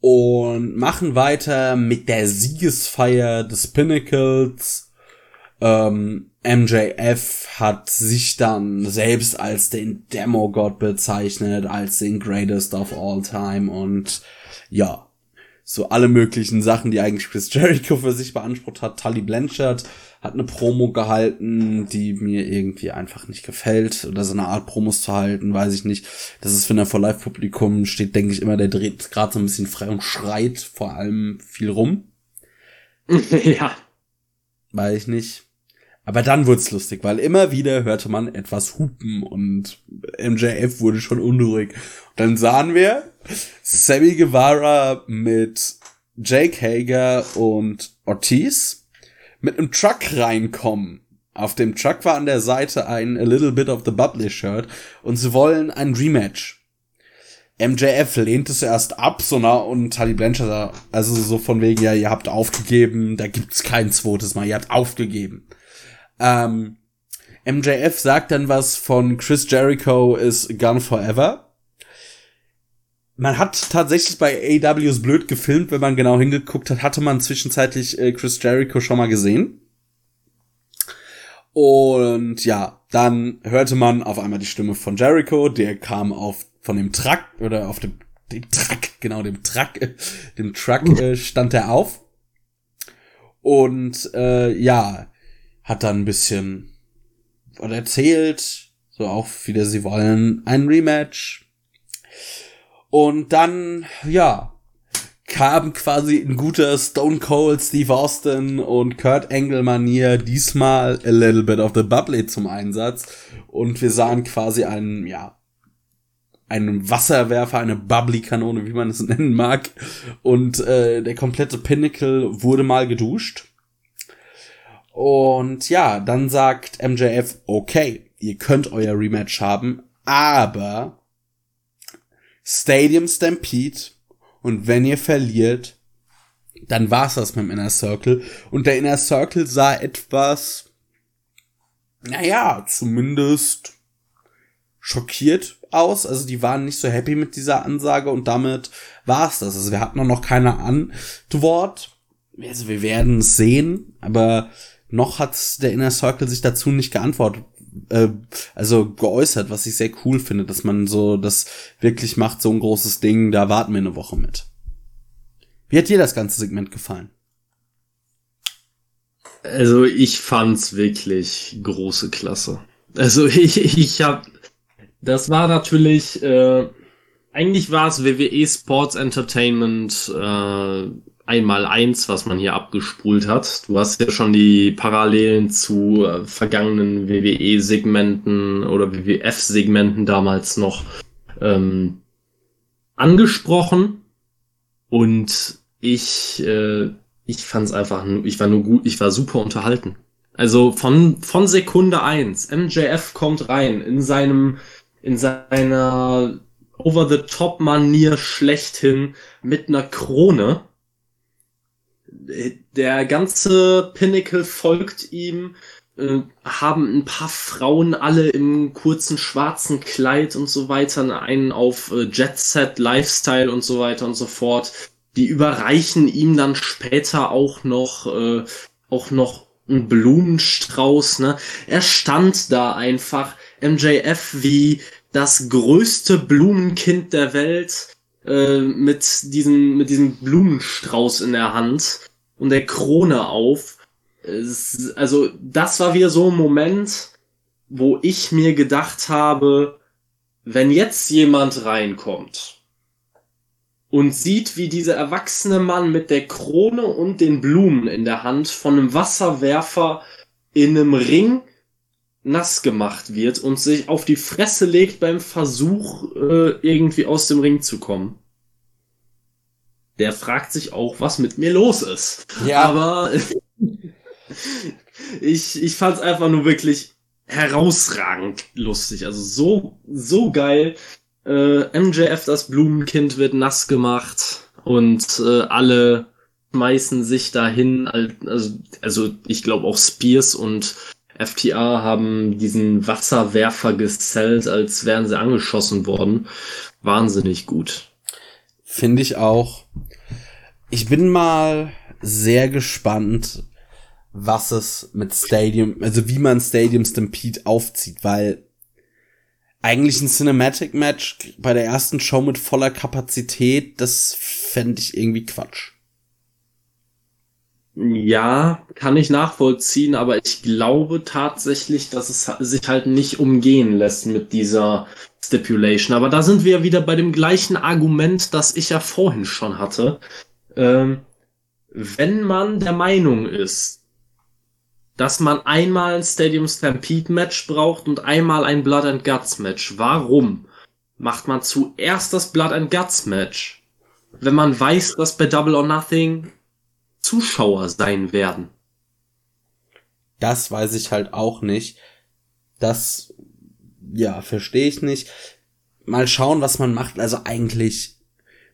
Speaker 1: und machen weiter mit der Siegesfeier des Pinnacles. Ähm, MJF hat sich dann selbst als den Demogod bezeichnet, als den Greatest of All Time und ja, so alle möglichen Sachen, die eigentlich Chris Jericho für sich beansprucht hat. Tully Blanchard hat eine Promo gehalten, die mir irgendwie einfach nicht gefällt. Oder so eine Art Promos zu halten, weiß ich nicht. Das ist, wenn er vor Live-Publikum steht, denke ich immer, der dreht gerade so ein bisschen frei und schreit vor allem viel rum. <laughs>
Speaker 2: ja.
Speaker 1: Weiß ich nicht. Aber dann wurd's lustig, weil immer wieder hörte man etwas hupen und MJF wurde schon unruhig. Und dann sahen wir Sammy Guevara mit Jake Hager und Ortiz mit einem Truck reinkommen. Auf dem Truck war an der Seite ein A Little Bit of the Bubbly Shirt und sie wollen ein Rematch. MJF lehnt es erst ab, so nah und Tully Blanchard, also so von wegen, ja, ihr habt aufgegeben, da gibt's kein zweites Mal, ihr habt aufgegeben. Ähm, MJF sagt dann was von Chris Jericho is gone forever man hat tatsächlich bei AWs blöd gefilmt, wenn man genau hingeguckt hat, hatte man zwischenzeitlich äh, Chris Jericho schon mal gesehen. Und ja, dann hörte man auf einmal die Stimme von Jericho, der kam auf von dem Truck oder auf dem, dem Truck, genau dem Truck, äh, dem Truck äh, <laughs> stand er auf. Und äh, ja, hat dann ein bisschen erzählt, so auch wieder sie wollen ein Rematch und dann, ja, kam quasi in guter Stone Cold Steve Austin und Kurt Angle Manier diesmal a little bit of the bubbly zum Einsatz. Und wir sahen quasi einen, ja, einen Wasserwerfer, eine Bubbly-Kanone, wie man es <laughs> nennen mag. Und äh, der komplette Pinnacle wurde mal geduscht. Und ja, dann sagt MJF, okay, ihr könnt euer Rematch haben, aber Stadium Stampede und wenn ihr verliert, dann war's das mit dem Inner Circle und der Inner Circle sah etwas, naja, zumindest schockiert aus. Also die waren nicht so happy mit dieser Ansage und damit war's das. Also wir hatten noch keine Antwort. Also wir werden sehen, aber noch hat der Inner Circle sich dazu nicht geantwortet äh, also geäußert, was ich sehr cool finde, dass man so das wirklich macht, so ein großes Ding, da warten wir eine Woche mit. Wie hat dir das ganze Segment gefallen?
Speaker 2: Also ich fand's wirklich große Klasse. Also <laughs> ich, ich hab, das war natürlich, äh, eigentlich war es WWE Sports Entertainment äh, einmal eins, was man hier abgespult hat. Du hast ja schon die Parallelen zu äh, vergangenen WWE-Segmenten oder WWF-Segmenten damals noch ähm, angesprochen. Und ich, äh, ich fand es einfach, ich war nur gut, ich war super unterhalten. Also von, von Sekunde eins, MJF kommt rein in seinem, in seiner Over-the-Top-Manier schlechthin mit einer Krone der ganze Pinnacle folgt ihm, äh, haben ein paar Frauen alle im kurzen schwarzen Kleid und so weiter, einen auf äh, Jet Set Lifestyle und so weiter und so fort. Die überreichen ihm dann später auch noch, äh, auch noch einen Blumenstrauß, ne? Er stand da einfach, MJF wie das größte Blumenkind der Welt, äh, mit diesem, mit diesem Blumenstrauß in der Hand und der Krone auf. Es, also, das war wieder so ein Moment, wo ich mir gedacht habe, wenn jetzt jemand reinkommt und sieht, wie dieser erwachsene Mann mit der Krone und den Blumen in der Hand von einem Wasserwerfer in einem Ring nass gemacht wird und sich auf die Fresse legt beim Versuch, äh, irgendwie aus dem Ring zu kommen. Der fragt sich auch, was mit mir los ist. Ja. Aber <laughs> ich, ich fand es einfach nur wirklich herausragend lustig. Also so, so geil. Äh, MJF, das Blumenkind, wird nass gemacht und äh, alle schmeißen sich dahin. Also, also ich glaube auch Spears und FTA haben diesen Wasserwerfer gesellt, als wären sie angeschossen worden. Wahnsinnig gut.
Speaker 1: Finde ich auch. Ich bin mal sehr gespannt, was es mit Stadium, also wie man Stadium Stampede aufzieht, weil eigentlich ein Cinematic Match bei der ersten Show mit voller Kapazität, das fände ich irgendwie Quatsch.
Speaker 2: Ja, kann ich nachvollziehen, aber ich glaube tatsächlich, dass es sich halt nicht umgehen lässt mit dieser Stipulation. Aber da sind wir wieder bei dem gleichen Argument, das ich ja vorhin schon hatte. Ähm, wenn man der Meinung ist, dass man einmal ein Stadium Stampede Match braucht und einmal ein Blood and Guts Match, warum macht man zuerst das Blood and Guts Match, wenn man weiß, dass bei Double or Nothing Zuschauer sein werden.
Speaker 1: Das weiß ich halt auch nicht. Das, ja, verstehe ich nicht. Mal schauen, was man macht. Also eigentlich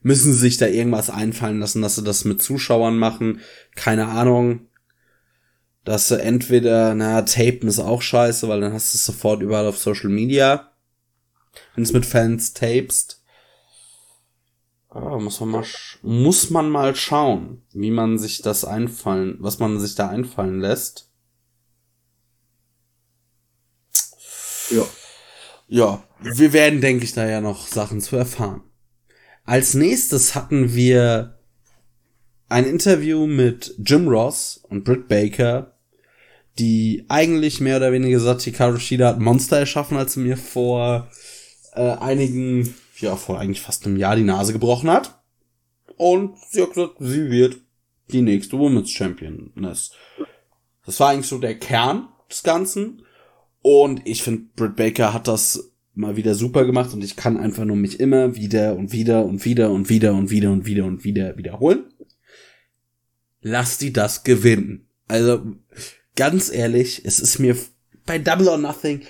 Speaker 1: müssen sie sich da irgendwas einfallen lassen, dass sie das mit Zuschauern machen. Keine Ahnung. Dass sie entweder, na, tapen ist auch scheiße, weil dann hast du es sofort überall auf Social Media. Wenn es mit Fans tapest. Ah, muss man mal, muss man mal schauen, wie man sich das einfallen, was man sich da einfallen lässt. Ja. Ja, wir werden, denke ich, da ja noch Sachen zu erfahren. Als nächstes hatten wir ein Interview mit Jim Ross und Britt Baker, die eigentlich mehr oder weniger gesagt, Hikaru Shida hat Monster erschaffen, als sie mir vor äh, einigen ja vor eigentlich fast einem Jahr die Nase gebrochen hat. Und sie hat gesagt, sie wird die nächste Women's Championess. Das war eigentlich so der Kern des Ganzen. Und ich finde, Britt Baker hat das mal wieder super gemacht und ich kann einfach nur mich immer wieder und wieder und wieder und wieder und wieder und wieder und wieder wiederholen. Lass die das gewinnen. Also, ganz ehrlich, es ist mir bei Double or Nothing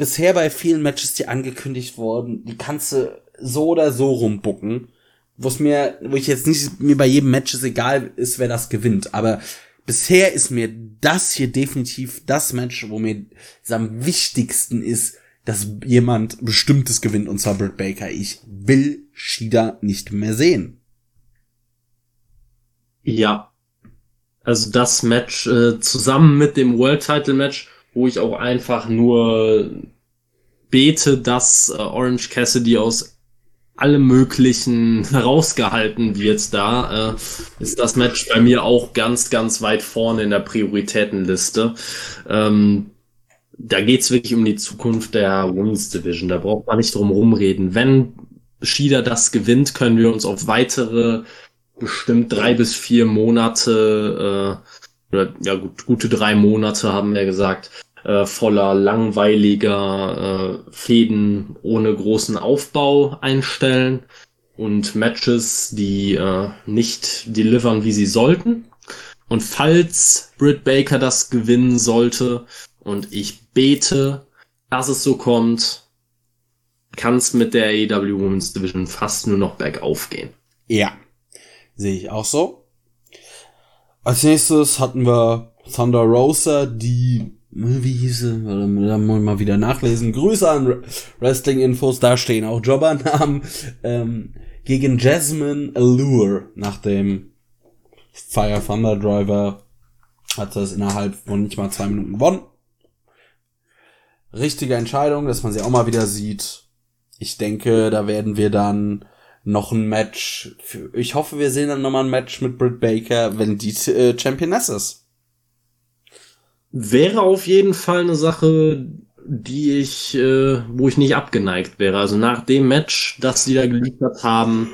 Speaker 1: bisher bei vielen Matches, die angekündigt wurden, die kannst du so oder so rumbucken. Wo es mir, wo ich jetzt nicht, mir bei jedem Match ist egal ist, wer das gewinnt. Aber bisher ist mir das hier definitiv das Match, wo mir am wichtigsten ist, dass jemand bestimmtes gewinnt, und zwar Britt Baker. Ich will Shida nicht mehr sehen.
Speaker 2: Ja. Also das Match äh, zusammen mit dem World Title Match wo ich auch einfach nur bete, dass äh, Orange Cassidy aus allem Möglichen <laughs> herausgehalten wird da, äh, ist das Match bei mir auch ganz, ganz weit vorne in der Prioritätenliste. Ähm, da geht's wirklich um die Zukunft der Women's Division. Da braucht man nicht drum rumreden. Wenn Shida das gewinnt, können wir uns auf weitere bestimmt drei bis vier Monate äh, oder ja gut, gute drei Monate haben wir gesagt, äh, voller langweiliger äh, Fäden ohne großen Aufbau einstellen und Matches, die äh, nicht delivern, wie sie sollten. Und falls Britt Baker das gewinnen sollte und ich bete, dass es so kommt, kann es mit der AEW Women's Division fast nur noch bergauf gehen.
Speaker 1: Ja, sehe ich auch so. Als nächstes hatten wir Thunder Rosa, die, wie hieß sie? Da muss ich mal wieder nachlesen. Grüße an Wrestling-Infos, da stehen auch Jobbernamen. Ähm, gegen Jasmine Allure nach dem Fire Thunder Driver hat das innerhalb von nicht mal zwei Minuten gewonnen. Richtige Entscheidung, dass man sie auch mal wieder sieht. Ich denke, da werden wir dann noch ein Match. Für, ich hoffe, wir sehen dann nochmal ein Match mit Britt Baker, wenn die äh, Championess ist.
Speaker 2: Wäre auf jeden Fall eine Sache, die ich, äh, wo ich nicht abgeneigt wäre. Also nach dem Match, das sie da geliefert haben,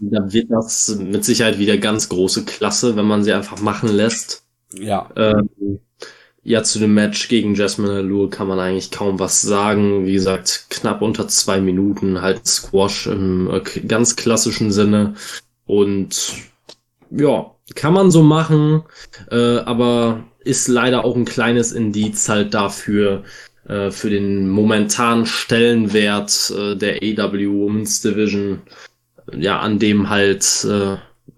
Speaker 2: Da wird das mit Sicherheit wieder ganz große Klasse, wenn man sie einfach machen lässt.
Speaker 1: Ja.
Speaker 2: Ähm, ja, zu dem Match gegen Jasmine Allure kann man eigentlich kaum was sagen. Wie gesagt, knapp unter zwei Minuten, halt Squash im äh, ganz klassischen Sinne. Und ja, kann man so machen, äh, aber ist leider auch ein kleines Indiz halt dafür, äh, für den momentanen Stellenwert äh, der AW Women's Division, ja, an dem halt äh,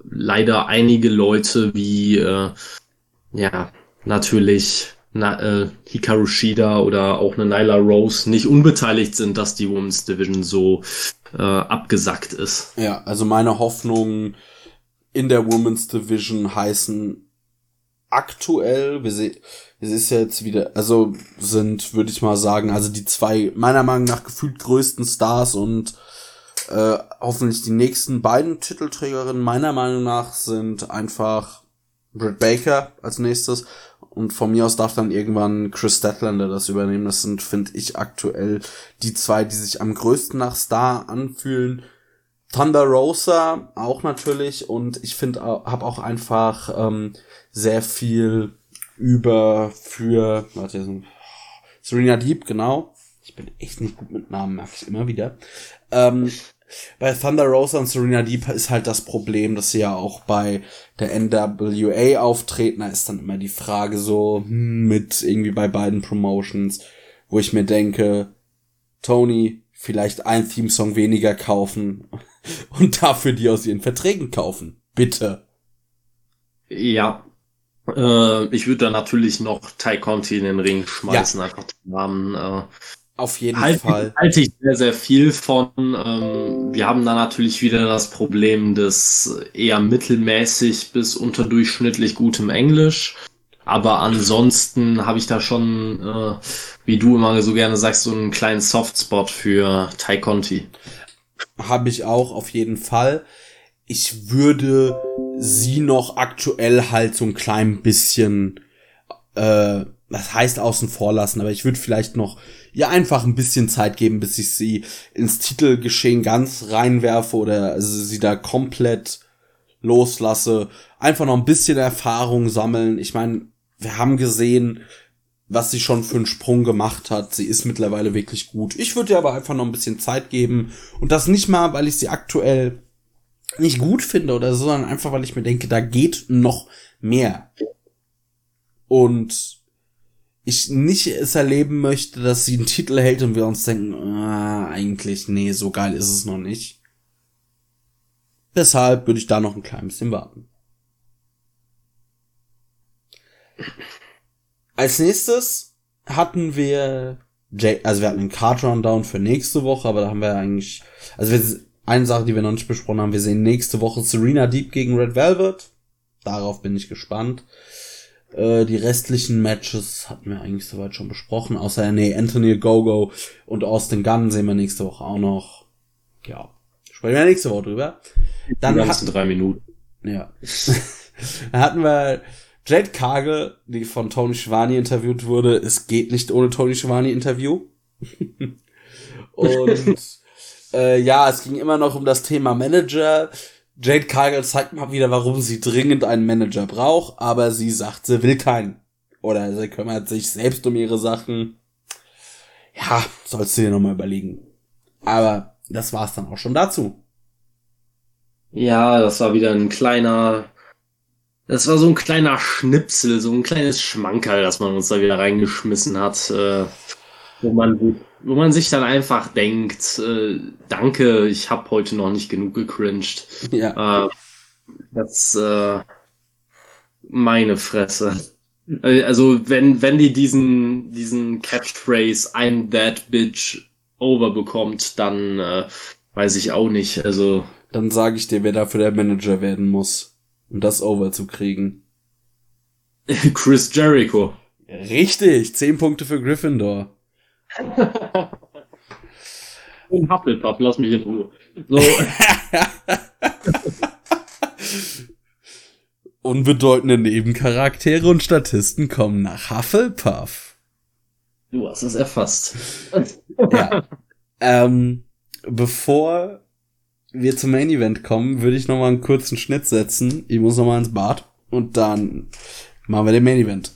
Speaker 2: leider einige Leute wie, äh, ja, natürlich na, äh, Hikaru Shida oder auch eine Nyla Rose nicht unbeteiligt sind, dass die Women's Division so äh, abgesackt ist.
Speaker 1: Ja, also meine Hoffnungen in der Women's Division heißen aktuell, wir sehen, es ist jetzt wieder, also sind, würde ich mal sagen, also die zwei meiner Meinung nach gefühlt größten Stars und äh, hoffentlich die nächsten beiden Titelträgerinnen meiner Meinung nach sind einfach Britt Baker als nächstes und von mir aus darf dann irgendwann Chris Statlander das übernehmen. Das sind, finde ich, aktuell die zwei, die sich am größten nach Star anfühlen. Thunder Rosa auch natürlich und ich finde, habe auch einfach ähm, sehr viel über für warte, Serena Deep, genau. Ich bin echt nicht gut mit Namen, merke ich immer wieder. Ähm, bei Thunder Rosa und Serena Deep ist halt das Problem, dass sie ja auch bei der NWA auftreten. Da ist dann immer die Frage so hm, mit irgendwie bei beiden Promotions, wo ich mir denke, Tony, vielleicht ein Theme-Song weniger kaufen <laughs> und dafür die aus ihren Verträgen kaufen. Bitte.
Speaker 2: Ja. Äh, ich würde da natürlich noch Ty Conti in den Ring schmeißen, ja. einfach den Namen. Äh,
Speaker 1: auf jeden
Speaker 2: halt,
Speaker 1: Fall.
Speaker 2: Halte ich sehr, sehr viel von. Ähm, wir haben da natürlich wieder das Problem des eher mittelmäßig bis unterdurchschnittlich gutem Englisch. Aber ansonsten habe ich da schon, äh, wie du immer so gerne sagst, so einen kleinen Softspot für Tai Conti.
Speaker 1: Habe ich auch auf jeden Fall. Ich würde sie noch aktuell halt so ein klein bisschen, äh, das heißt außen vor lassen, aber ich würde vielleicht noch ihr einfach ein bisschen Zeit geben, bis ich sie ins Titelgeschehen ganz reinwerfe oder sie da komplett loslasse. Einfach noch ein bisschen Erfahrung sammeln. Ich meine, wir haben gesehen, was sie schon für einen Sprung gemacht hat. Sie ist mittlerweile wirklich gut. Ich würde ihr aber einfach noch ein bisschen Zeit geben. Und das nicht mal, weil ich sie aktuell nicht gut finde oder so, sondern einfach, weil ich mir denke, da geht noch mehr. Und ich nicht es erleben möchte, dass sie einen Titel hält und wir uns denken, ah, eigentlich, nee, so geil ist es noch nicht. Deshalb würde ich da noch ein klein bisschen warten. Als nächstes hatten wir, also wir hatten einen Card Rundown für nächste Woche, aber da haben wir eigentlich, also wir, eine Sache, die wir noch nicht besprochen haben, wir sehen nächste Woche Serena Deep gegen Red Velvet. Darauf bin ich gespannt. Äh, die restlichen Matches hatten wir eigentlich soweit schon besprochen, außer nee, Anthony Gogo und Austin Gunn sehen wir nächste Woche auch noch. Ja, sprechen wir nächste Woche drüber.
Speaker 2: Dann die hatten, drei Minuten.
Speaker 1: Ja. <laughs> Dann hatten wir Jade Cargill, die von Tony Schwani interviewt wurde. Es geht nicht ohne Tony Schwani Interview. <laughs> und <laughs> äh, ja, es ging immer noch um das Thema Manager. Jade Cargill zeigt mal wieder, warum sie dringend einen Manager braucht, aber sie sagt, sie will keinen. Oder sie kümmert sich selbst um ihre Sachen. Ja, sollst du dir nochmal überlegen. Aber das war's dann auch schon dazu.
Speaker 2: Ja, das war wieder ein kleiner, das war so ein kleiner Schnipsel, so ein kleines Schmankerl, das man uns da wieder reingeschmissen hat, äh, wo man wo man sich dann einfach denkt, äh, danke, ich habe heute noch nicht genug gecringed.
Speaker 1: Ja.
Speaker 2: Äh, das äh, meine Fresse. Äh, also wenn wenn die diesen diesen Catchphrase I'm that bitch over bekommt, dann äh, weiß ich auch nicht. Also
Speaker 1: dann sage ich dir, wer dafür der Manager werden muss, um das over zu kriegen. <laughs>
Speaker 2: Chris Jericho.
Speaker 1: Richtig, zehn Punkte für Gryffindor.
Speaker 2: Und Hufflepuff, lass mich in Ruhe. So. <laughs>
Speaker 1: Unbedeutende Nebencharaktere und Statisten kommen nach Hufflepuff.
Speaker 2: Du hast es erfasst.
Speaker 1: ja. Ähm, bevor wir zum Main Event kommen, würde ich noch mal einen kurzen Schnitt setzen. Ich muss noch mal ins Bad und dann machen wir den Main Event.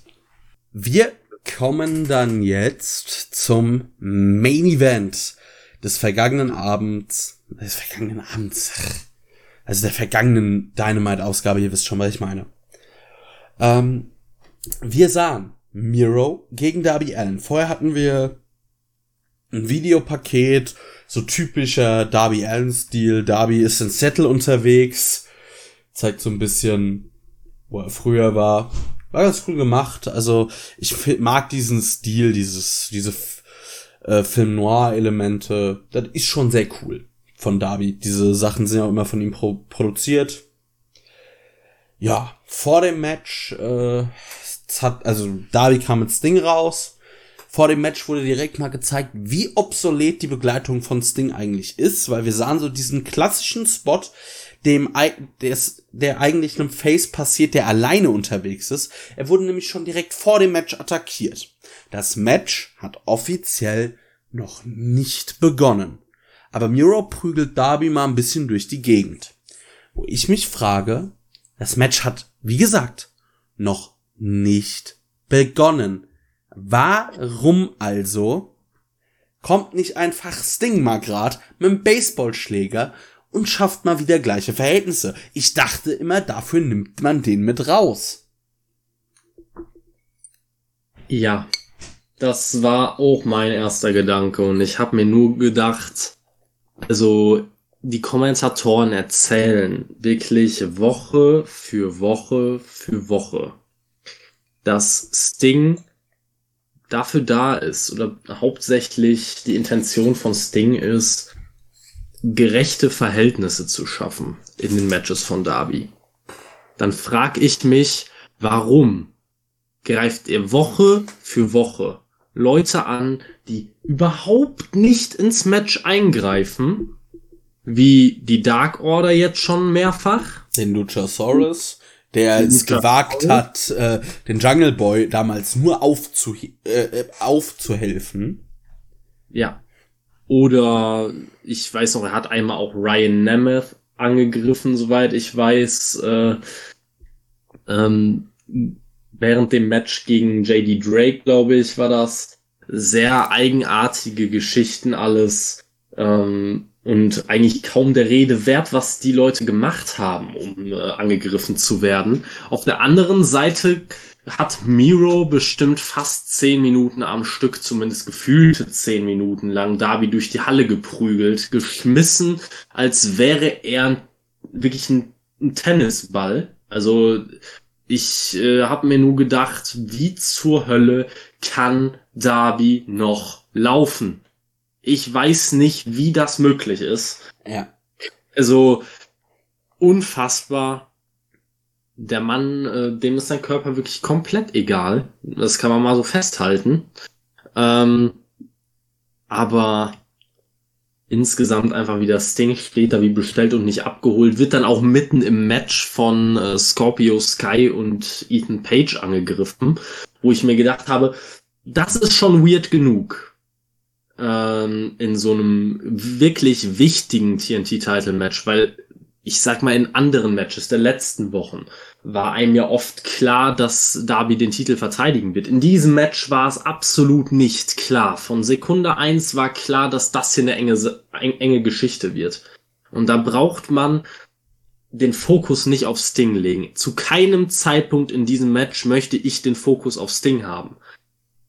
Speaker 1: Wir kommen dann jetzt zum Main Event des vergangenen Abends, des vergangenen Abends, also der vergangenen Dynamite-Ausgabe, ihr wisst schon, was ich meine. Ähm, wir sahen Miro gegen Darby Allen. Vorher hatten wir ein Videopaket, so typischer Darby Allen-Stil. Darby ist in Settle unterwegs, zeigt so ein bisschen, wo er früher war. War ganz cool gemacht. Also ich mag diesen Stil, dieses, diese äh, Film Noir-Elemente. Das ist schon sehr cool von Darby. Diese Sachen sind ja immer von ihm pro produziert. Ja, vor dem Match äh, hat, also Darby kam mit Sting raus vor dem Match wurde direkt mal gezeigt, wie obsolet die Begleitung von Sting eigentlich ist, weil wir sahen so diesen klassischen Spot, dem des, der eigentlich einem Face passiert, der alleine unterwegs ist. Er wurde nämlich schon direkt vor dem Match attackiert. Das Match hat offiziell noch nicht begonnen. Aber Miro prügelt Darby mal ein bisschen durch die Gegend. Wo ich mich frage, das Match hat, wie gesagt, noch nicht begonnen. Warum also kommt nicht einfach Sting mal grad mit dem Baseballschläger und schafft mal wieder gleiche Verhältnisse? Ich dachte immer, dafür nimmt man den mit raus.
Speaker 2: Ja, das war auch mein erster Gedanke und ich habe mir nur gedacht, also die Kommentatoren erzählen wirklich Woche für Woche für Woche, dass Sting dafür da ist oder hauptsächlich die Intention von Sting ist, gerechte Verhältnisse zu schaffen in den Matches von Darby, dann frag ich mich, warum greift er Woche für Woche Leute an, die überhaupt nicht ins Match eingreifen, wie die Dark Order jetzt schon mehrfach.
Speaker 1: Den Luchasaurus der es gewagt hat, äh, den Jungle Boy damals nur aufzu äh, äh, aufzuhelfen.
Speaker 2: Ja. Oder ich weiß noch, er hat einmal auch Ryan Nemeth angegriffen, soweit ich weiß, äh, ähm, während dem Match gegen JD Drake, glaube ich, war das. Sehr eigenartige Geschichten alles. Ähm, und eigentlich kaum der Rede wert, was die Leute gemacht haben, um äh, angegriffen zu werden. Auf der anderen Seite hat Miro bestimmt fast zehn Minuten am Stück, zumindest gefühlte zehn Minuten lang, Darby durch die Halle geprügelt, geschmissen, als wäre er wirklich ein, ein Tennisball. Also ich äh, habe mir nur gedacht, wie zur Hölle kann Darby noch laufen? Ich weiß nicht, wie das möglich ist.
Speaker 1: Ja.
Speaker 2: Also unfassbar. Der Mann, äh, dem ist sein Körper wirklich komplett egal. Das kann man mal so festhalten. Ähm, aber insgesamt einfach wieder Sting steht da wie bestellt und nicht abgeholt, wird dann auch mitten im Match von äh, Scorpio Sky und Ethan Page angegriffen, wo ich mir gedacht habe, das ist schon weird genug ähm, in so einem wirklich wichtigen TNT-Title-Match, weil ich sag mal in anderen Matches der letzten Wochen war einem ja oft klar, dass Darby den Titel verteidigen wird. In diesem Match war es absolut nicht klar. Von Sekunde eins war klar, dass das hier eine enge, enge Geschichte wird. Und da braucht man den Fokus nicht auf Sting legen. Zu keinem Zeitpunkt in diesem Match möchte ich den Fokus auf Sting haben.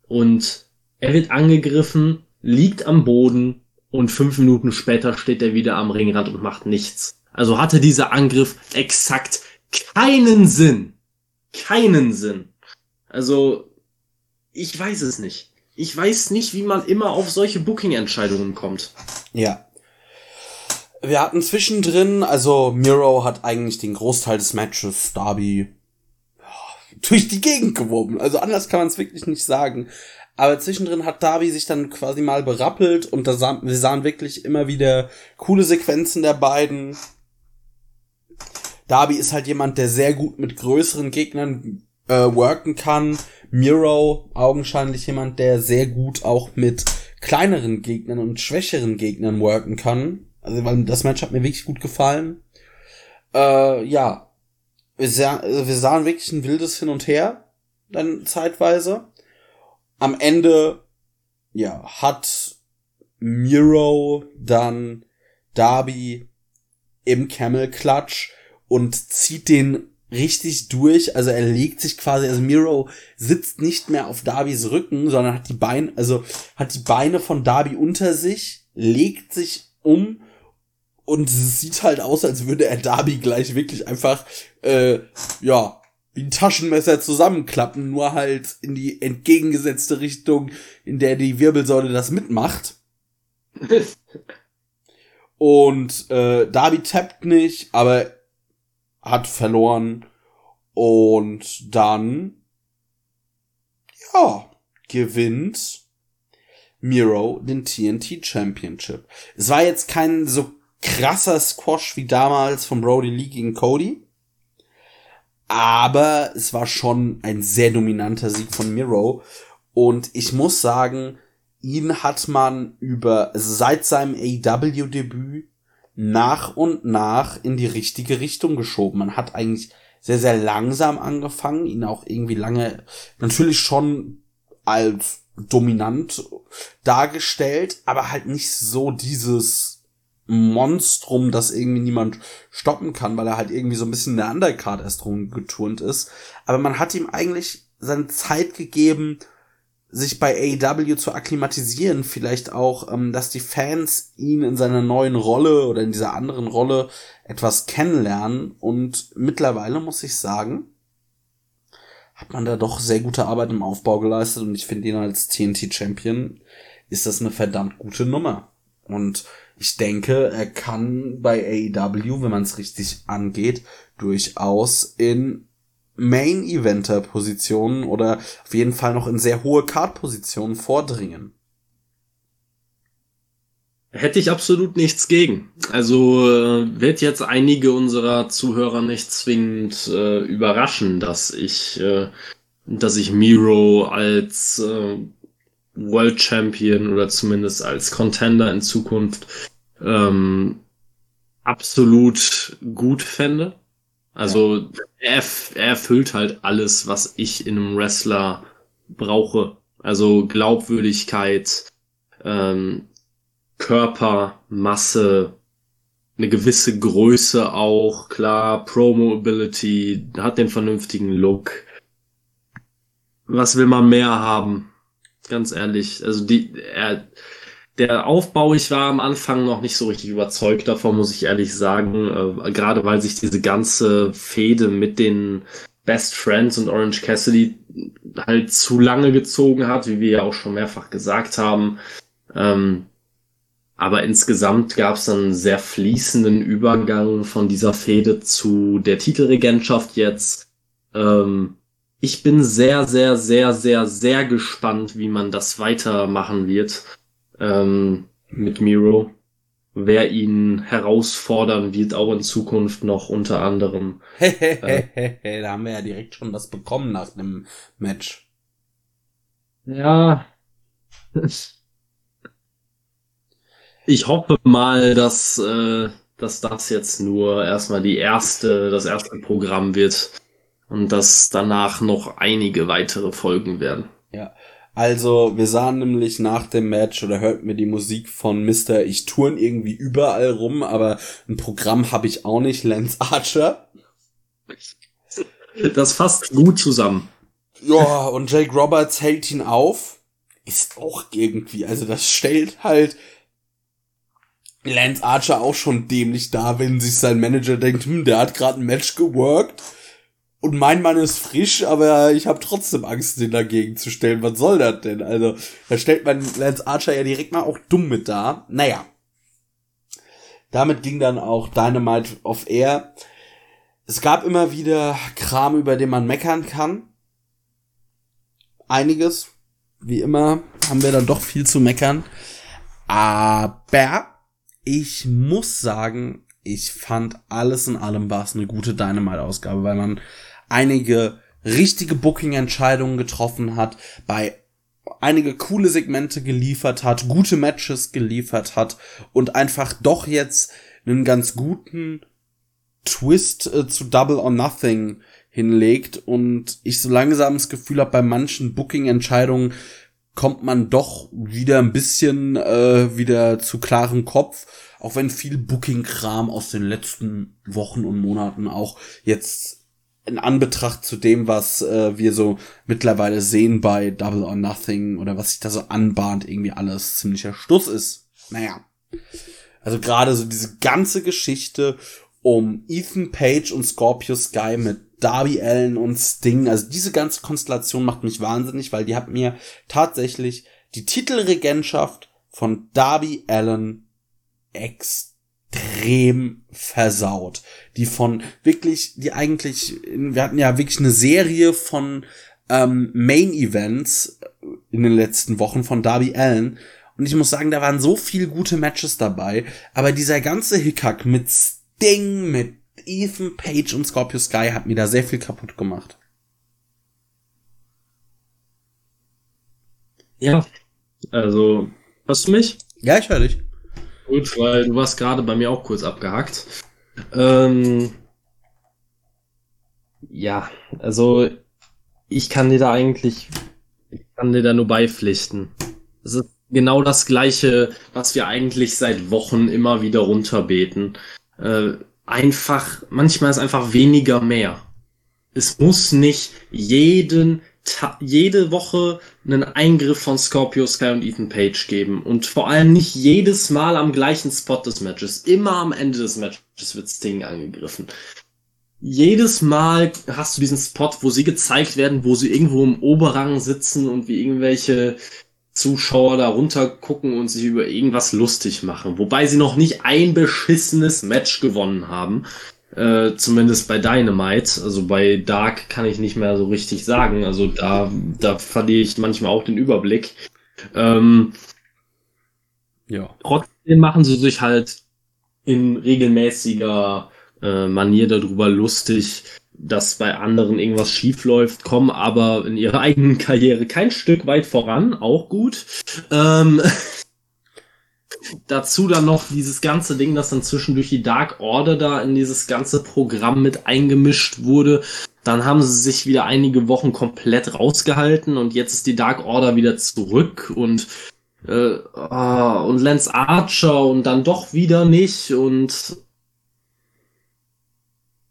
Speaker 2: Und er wird angegriffen, liegt am Boden und fünf Minuten später steht er wieder am Ringrand und macht nichts. Also hatte dieser Angriff exakt keinen Sinn. Keinen Sinn. Also, ich weiß es nicht. Ich weiß nicht, wie man immer auf solche Booking-Entscheidungen kommt.
Speaker 1: Ja. Wir hatten zwischendrin, also Miro hat eigentlich den Großteil des Matches Darby durch die Gegend geworben. Also anders kann man es wirklich nicht sagen. Aber zwischendrin hat Darby sich dann quasi mal berappelt und da sah, wir sahen wirklich immer wieder coole Sequenzen der beiden. Darby ist halt jemand, der sehr gut mit größeren Gegnern äh, worken kann. Miro augenscheinlich jemand, der sehr gut auch mit kleineren Gegnern und schwächeren Gegnern worken kann. Also, weil das Match hat mir wirklich gut gefallen. Äh, ja. Wir, sah, wir sahen wirklich ein wildes Hin und Her, dann zeitweise. Am Ende, ja, hat Miro dann Darby im Camel Clutch und zieht den richtig durch. Also er legt sich quasi, also Miro sitzt nicht mehr auf Darbys Rücken, sondern hat die Beine, also hat die Beine von Darby unter sich, legt sich um und es sieht halt aus, als würde er Darby gleich wirklich einfach, äh, ja, wie ein Taschenmesser zusammenklappen, nur halt in die entgegengesetzte Richtung, in der die Wirbelsäule das mitmacht. <laughs> und äh, Darby tappt nicht, aber hat verloren und dann ja gewinnt Miro den TNT Championship. Es war jetzt kein so krasser Squash wie damals von Brody Lee gegen Cody, aber es war schon ein sehr dominanter Sieg von Miro und ich muss sagen, ihn hat man über also seit seinem AEW Debüt nach und nach in die richtige Richtung geschoben. Man hat eigentlich sehr, sehr langsam angefangen, ihn auch irgendwie lange natürlich schon als dominant dargestellt, aber halt nicht so dieses Monstrum, das irgendwie niemand stoppen kann, weil er halt irgendwie so ein bisschen in der Undercard erst rumgeturnt ist. Aber man hat ihm eigentlich seine Zeit gegeben, sich bei AEW zu akklimatisieren, vielleicht auch, ähm, dass die Fans ihn in seiner neuen Rolle oder in dieser anderen Rolle etwas kennenlernen. Und mittlerweile muss ich sagen, hat man da doch sehr gute Arbeit im Aufbau geleistet und ich finde ihn als TNT Champion ist das eine verdammt gute Nummer. Und ich denke, er kann bei AEW, wenn man es richtig angeht, durchaus in Main-Eventer-Positionen oder auf jeden Fall noch in sehr hohe Card-Positionen vordringen.
Speaker 2: Hätte ich absolut nichts gegen. Also äh, wird jetzt einige unserer Zuhörer nicht zwingend äh, überraschen, dass ich, äh, dass ich Miro als äh, World Champion oder zumindest als Contender in Zukunft ähm, absolut gut fände. Also er, er erfüllt halt alles, was ich in einem Wrestler brauche. Also Glaubwürdigkeit, ähm, Körper, Masse, eine gewisse Größe auch, klar, Promo-Ability, hat den vernünftigen Look. Was will man mehr haben? Ganz ehrlich. Also die, er, der Aufbau, ich war am Anfang noch nicht so richtig überzeugt davon, muss ich ehrlich sagen. Äh, gerade weil sich diese ganze Fehde mit den Best Friends und Orange Cassidy halt zu lange gezogen hat, wie wir ja auch schon mehrfach gesagt haben. Ähm, aber insgesamt gab es einen sehr fließenden Übergang von dieser Fehde zu der Titelregentschaft jetzt. Ähm, ich bin sehr, sehr, sehr, sehr, sehr gespannt, wie man das weitermachen wird ähm, mit Miro. Wer ihn herausfordern wird, auch in Zukunft noch unter anderem. <laughs>
Speaker 1: äh, da haben wir ja direkt schon was bekommen nach dem Match.
Speaker 2: Ja. Ich hoffe mal, dass, äh, dass das jetzt nur erstmal die erste, das erste Programm wird und dass danach noch einige weitere Folgen werden.
Speaker 1: Also, wir sahen nämlich nach dem Match oder hörten mir die Musik von Mr. Ich turn irgendwie überall rum, aber ein Programm habe ich auch nicht, Lance Archer.
Speaker 2: Das fasst gut zusammen.
Speaker 1: Ja, und Jake Roberts hält ihn auf. Ist auch irgendwie, also das stellt halt Lance Archer auch schon dämlich da, wenn sich sein Manager denkt, hm, der hat gerade ein Match geworkt und mein Mann ist frisch, aber ich habe trotzdem Angst, den dagegen zu stellen. Was soll das denn? Also, da stellt man Lance Archer ja direkt mal auch dumm mit da. Naja. Damit ging dann auch Dynamite off Air. Es gab immer wieder Kram, über den man meckern kann. Einiges. Wie immer haben wir dann doch viel zu meckern. Aber ich muss sagen, ich fand alles in allem war es eine gute Dynamite-Ausgabe, weil man einige richtige Booking-Entscheidungen getroffen hat. Bei einige coole Segmente geliefert hat, gute Matches geliefert hat und einfach doch jetzt einen ganz guten Twist äh, zu Double or Nothing hinlegt und ich so langsam das Gefühl habe, bei manchen Booking-Entscheidungen kommt man doch wieder ein bisschen äh, wieder zu klarem Kopf, auch wenn viel Booking-Kram aus den letzten Wochen und Monaten auch jetzt in Anbetracht zu dem, was äh, wir so mittlerweile sehen bei Double or Nothing oder was sich da so anbahnt, irgendwie alles ziemlicher Stuss ist. Naja. Also gerade so diese ganze Geschichte um Ethan Page und Scorpio Sky mit Darby Allen und Sting. Also diese ganze Konstellation macht mich wahnsinnig, weil die hat mir tatsächlich die Titelregentschaft von Darby Allen extrem versaut. Die von wirklich, die eigentlich, wir hatten ja wirklich eine Serie von ähm, Main Events in den letzten Wochen von Darby Allen. Und ich muss sagen, da waren so viele gute Matches dabei. Aber dieser ganze Hickhack mit Sting, mit Ethan Page und Scorpio Sky hat mir da sehr viel kaputt gemacht.
Speaker 2: Ja, also, hörst du mich?
Speaker 1: Ja, ich höre dich.
Speaker 2: Gut, weil du warst gerade bei mir auch kurz abgehackt. Ähm, ja, also ich kann dir da eigentlich, ich kann dir da nur beipflichten. Es ist genau das Gleiche, was wir eigentlich seit Wochen immer wieder runterbeten. Äh, einfach, manchmal ist einfach weniger mehr. Es muss nicht jeden jede Woche einen Eingriff von Scorpio Sky und Ethan Page geben und vor allem nicht jedes Mal am gleichen Spot des Matches. Immer am Ende des Matches wird Sting angegriffen. Jedes Mal hast du diesen Spot, wo sie gezeigt werden, wo sie irgendwo im Oberrang sitzen und wie irgendwelche Zuschauer da runter gucken und sich über irgendwas lustig machen. Wobei sie noch nicht ein beschissenes Match gewonnen haben. Äh, zumindest bei Dynamite. Also bei Dark kann ich nicht mehr so richtig sagen. Also da, da verliere ich manchmal auch den Überblick. Ähm, ja. Trotzdem machen sie sich halt in regelmäßiger äh, Manier darüber lustig, dass bei anderen irgendwas schief läuft, kommen aber in ihrer <laughs> eigenen Karriere kein Stück weit voran, auch gut. Ähm, <laughs> dazu dann noch dieses ganze Ding, das dann zwischendurch die Dark Order da in dieses ganze Programm mit eingemischt wurde. Dann haben sie sich wieder einige Wochen komplett rausgehalten und jetzt ist die Dark Order wieder zurück und äh, oh, und Lance Archer und dann doch wieder nicht und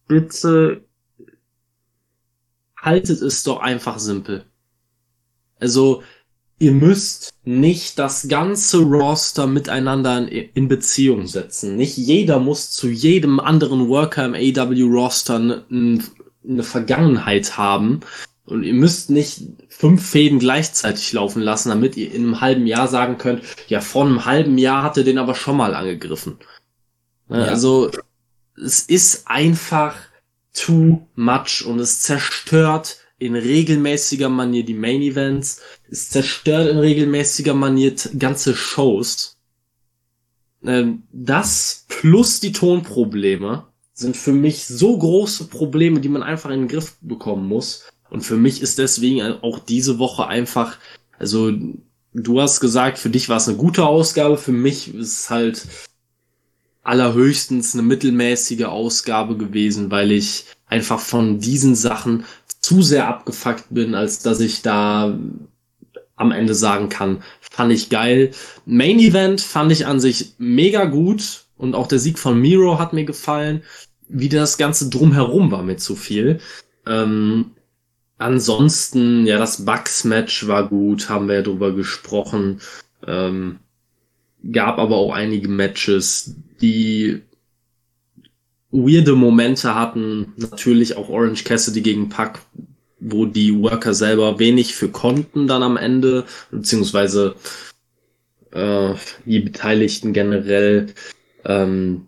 Speaker 2: bitte haltet es doch einfach simpel. Also, ihr müsst nicht das ganze Roster miteinander in, Beziehung setzen. Nicht jeder muss zu jedem anderen Worker im AW-Roster eine Vergangenheit haben. Und ihr müsst nicht fünf Fäden gleichzeitig laufen lassen, damit ihr in einem halben Jahr sagen könnt, ja, vor einem halben Jahr hatte den aber schon mal angegriffen. Ja. Also, es ist einfach too much und es zerstört in regelmäßiger Manier die Main Events, es zerstört in regelmäßiger Manier ganze Shows. Ähm, das plus die Tonprobleme sind für mich so große Probleme, die man einfach in den Griff bekommen muss. Und für mich ist deswegen auch diese Woche einfach, also du hast gesagt, für dich war es eine gute Ausgabe, für mich ist es halt allerhöchstens eine mittelmäßige Ausgabe gewesen, weil ich einfach von diesen Sachen zu sehr abgefuckt bin, als dass ich da am Ende sagen kann, fand ich geil. Main Event fand ich an sich mega gut und auch der Sieg von Miro hat mir gefallen. Wie das Ganze drumherum war mir zu viel. Ähm, ansonsten, ja, das Bugs-Match war gut, haben wir ja drüber gesprochen. Ähm, gab aber auch einige Matches, die weirde Momente hatten. Natürlich auch Orange Cassidy gegen Pack, wo die Worker selber wenig für konnten dann am Ende, beziehungsweise äh, die Beteiligten generell. Ähm,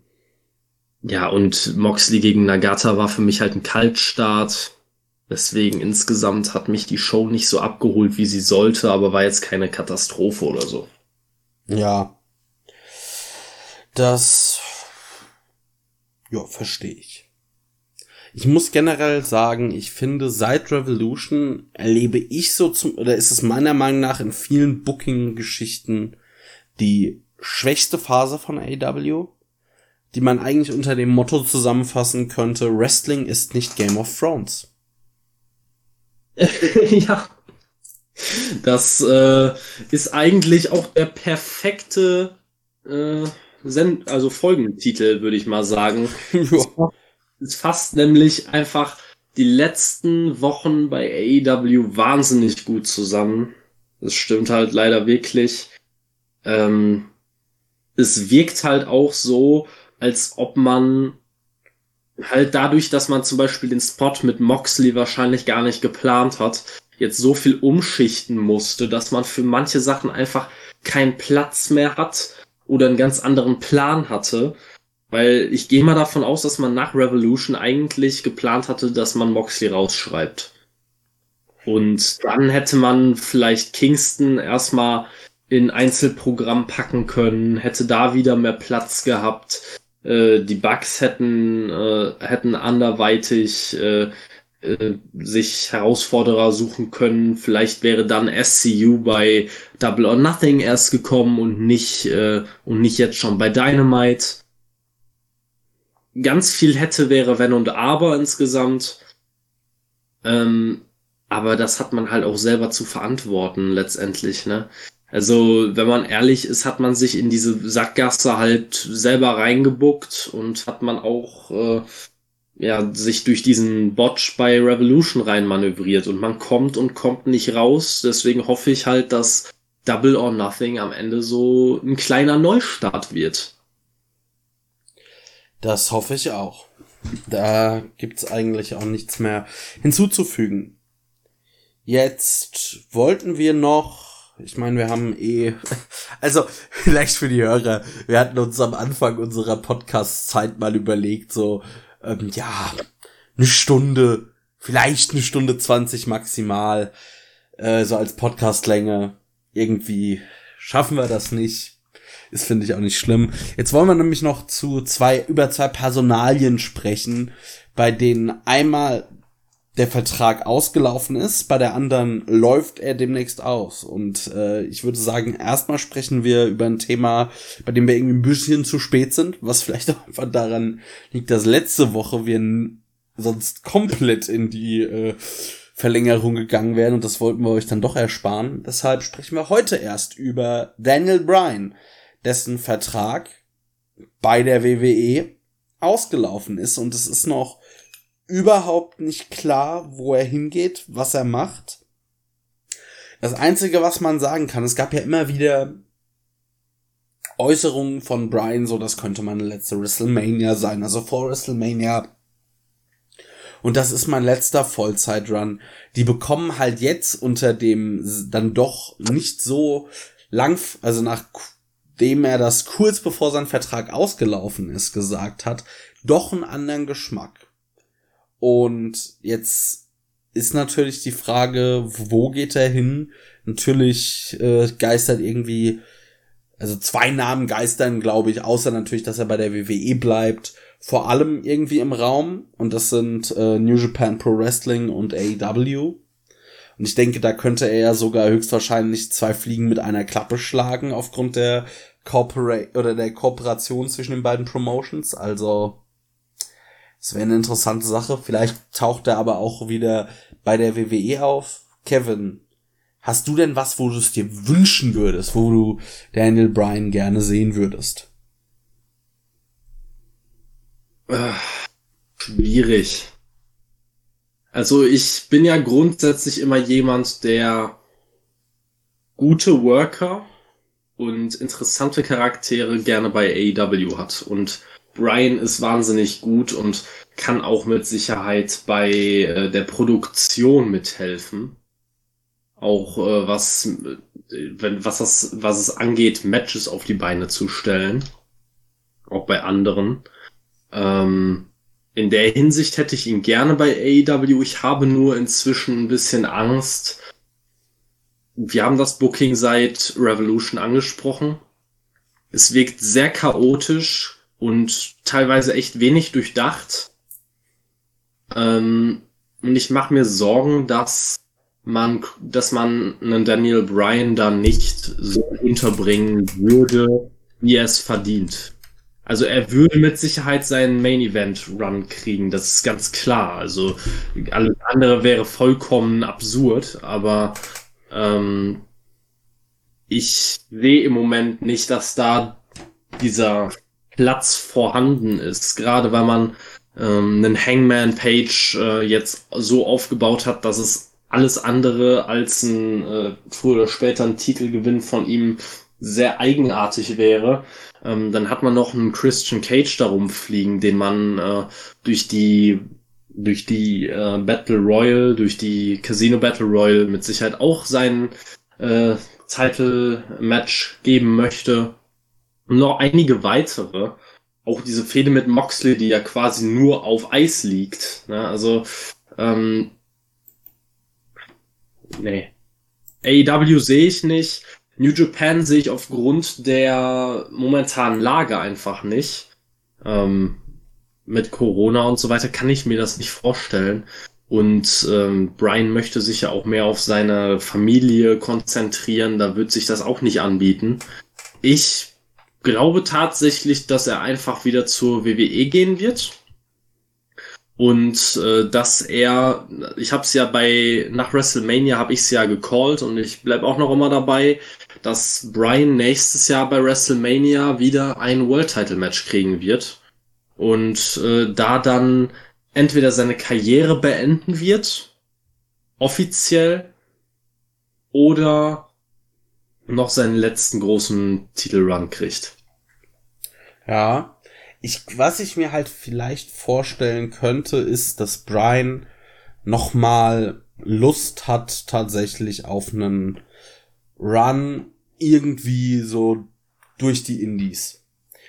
Speaker 2: ja, und Moxley gegen Nagata war für mich halt ein Kaltstart. Deswegen insgesamt hat mich die Show nicht so abgeholt, wie sie sollte, aber war jetzt keine Katastrophe oder so.
Speaker 1: Ja, das, ja, verstehe ich. Ich muss generell sagen, ich finde, seit Revolution erlebe ich so zum, oder ist es meiner Meinung nach in vielen Booking-Geschichten die schwächste Phase von AW, die man eigentlich unter dem Motto zusammenfassen könnte, Wrestling ist nicht Game of Thrones. <laughs>
Speaker 2: ja. Das äh, ist eigentlich auch der perfekte äh, Send also Folgentitel, würde ich mal sagen. <laughs> ja. Es fasst nämlich einfach die letzten Wochen bei AEW wahnsinnig gut zusammen. Das stimmt halt leider wirklich. Ähm, es wirkt halt auch so, als ob man halt dadurch, dass man zum Beispiel den Spot mit Moxley wahrscheinlich gar nicht geplant hat, jetzt so viel umschichten musste, dass man für manche Sachen einfach keinen Platz mehr hat oder einen ganz anderen Plan hatte. Weil ich gehe mal davon aus, dass man nach Revolution eigentlich geplant hatte, dass man Moxley rausschreibt. Und dann hätte man vielleicht Kingston erstmal in Einzelprogramm packen können, hätte da wieder mehr Platz gehabt. Äh, die Bugs hätten, äh, hätten anderweitig äh, äh, sich Herausforderer suchen können. Vielleicht wäre dann SCU bei Double or Nothing erst gekommen und nicht äh, und nicht jetzt schon bei Dynamite. Ganz viel hätte wäre wenn und aber insgesamt. Ähm, aber das hat man halt auch selber zu verantworten letztendlich, ne? Also, wenn man ehrlich ist, hat man sich in diese Sackgasse halt selber reingebuckt und hat man auch äh, ja, sich durch diesen Botch bei Revolution rein manövriert und man kommt und kommt nicht raus. Deswegen hoffe ich halt, dass Double or Nothing am Ende so ein kleiner Neustart wird.
Speaker 1: Das hoffe ich auch. Da gibt's eigentlich auch nichts mehr hinzuzufügen. Jetzt wollten wir noch, ich meine, wir haben eh, <laughs> also vielleicht für die Hörer, wir hatten uns am Anfang unserer Podcast-Zeit mal überlegt, so, ähm, ja, eine Stunde, vielleicht eine Stunde zwanzig maximal, äh, so als Podcastlänge. Irgendwie schaffen wir das nicht. Ist, finde ich, auch nicht schlimm. Jetzt wollen wir nämlich noch zu zwei, über zwei Personalien sprechen, bei denen einmal der Vertrag ausgelaufen ist, bei der anderen läuft er demnächst aus. Und äh, ich würde sagen, erstmal sprechen wir über ein Thema, bei dem wir irgendwie ein bisschen zu spät sind, was vielleicht auch einfach daran liegt, dass letzte Woche wir sonst komplett in die äh, Verlängerung gegangen wären und das wollten wir euch dann doch ersparen. Deshalb sprechen wir heute erst über Daniel Bryan, dessen Vertrag bei der WWE ausgelaufen ist und es ist noch überhaupt nicht klar, wo er hingeht, was er macht. Das Einzige, was man sagen kann, es gab ja immer wieder Äußerungen von Brian, so das könnte meine letzte WrestleMania sein, also vor WrestleMania. Und das ist mein letzter Vollzeitrun. Die bekommen halt jetzt unter dem dann doch nicht so lang, also nachdem er das kurz bevor sein Vertrag ausgelaufen ist, gesagt hat, doch einen anderen Geschmack. Und jetzt ist natürlich die Frage, wo geht er hin? Natürlich äh, geistert irgendwie, also zwei Namen geistern, glaube ich, außer natürlich, dass er bei der WWE bleibt, vor allem irgendwie im Raum. Und das sind äh, New Japan Pro Wrestling und AEW. Und ich denke, da könnte er ja sogar höchstwahrscheinlich zwei Fliegen mit einer Klappe schlagen aufgrund der Corpora oder der Kooperation zwischen den beiden Promotions. Also das wäre eine interessante Sache. Vielleicht taucht er aber auch wieder bei der WWE auf. Kevin, hast du denn was, wo du es dir wünschen würdest, wo du Daniel Bryan gerne sehen würdest?
Speaker 2: Äh, schwierig. Also ich bin ja grundsätzlich immer jemand, der gute Worker und interessante Charaktere gerne bei AEW hat. Und Brian ist wahnsinnig gut und kann auch mit Sicherheit bei äh, der Produktion mithelfen. Auch äh, was, äh, wenn, was, das, was es angeht, Matches auf die Beine zu stellen. Auch bei anderen. Ähm, in der Hinsicht hätte ich ihn gerne bei AEW. Ich habe nur inzwischen ein bisschen Angst. Wir haben das Booking seit Revolution angesprochen. Es wirkt sehr chaotisch, und teilweise echt wenig durchdacht. Ähm, und ich mache mir Sorgen, dass man, dass man einen Daniel Bryan da nicht so unterbringen würde, wie er es verdient. Also er würde mit Sicherheit seinen Main Event Run kriegen, das ist ganz klar. Also alles andere wäre vollkommen absurd, aber ähm, ich sehe im Moment nicht, dass da dieser Platz vorhanden ist, gerade weil man ähm, einen Hangman Page äh, jetzt so aufgebaut hat, dass es alles andere als ein äh, früher oder später ein Titelgewinn von ihm sehr eigenartig wäre. Ähm, dann hat man noch einen Christian Cage darum fliegen, den man äh, durch die durch die äh, Battle Royal, durch die Casino Battle Royal mit Sicherheit auch sein äh, Title Match geben möchte. Und noch einige weitere. Auch diese Fehde mit Moxley, die ja quasi nur auf Eis liegt. Ne? Also, ähm, nee. AEW sehe ich nicht. New Japan sehe ich aufgrund der momentanen Lage einfach nicht. Ähm, mit Corona und so weiter kann ich mir das nicht vorstellen. Und ähm, Brian möchte sich ja auch mehr auf seine Familie konzentrieren. Da wird sich das auch nicht anbieten. Ich glaube tatsächlich, dass er einfach wieder zur WWE gehen wird. Und äh, dass er, ich habe es ja bei nach WrestleMania habe ich es ja gecallt und ich bleib auch noch immer dabei, dass Brian nächstes Jahr bei WrestleMania wieder ein World Title Match kriegen wird. Und äh, da dann entweder seine Karriere beenden wird offiziell oder noch seinen letzten großen Titelrun kriegt.
Speaker 1: Ja, ich, was ich mir halt vielleicht vorstellen könnte, ist, dass Brian nochmal Lust hat tatsächlich auf einen Run irgendwie so durch die Indies.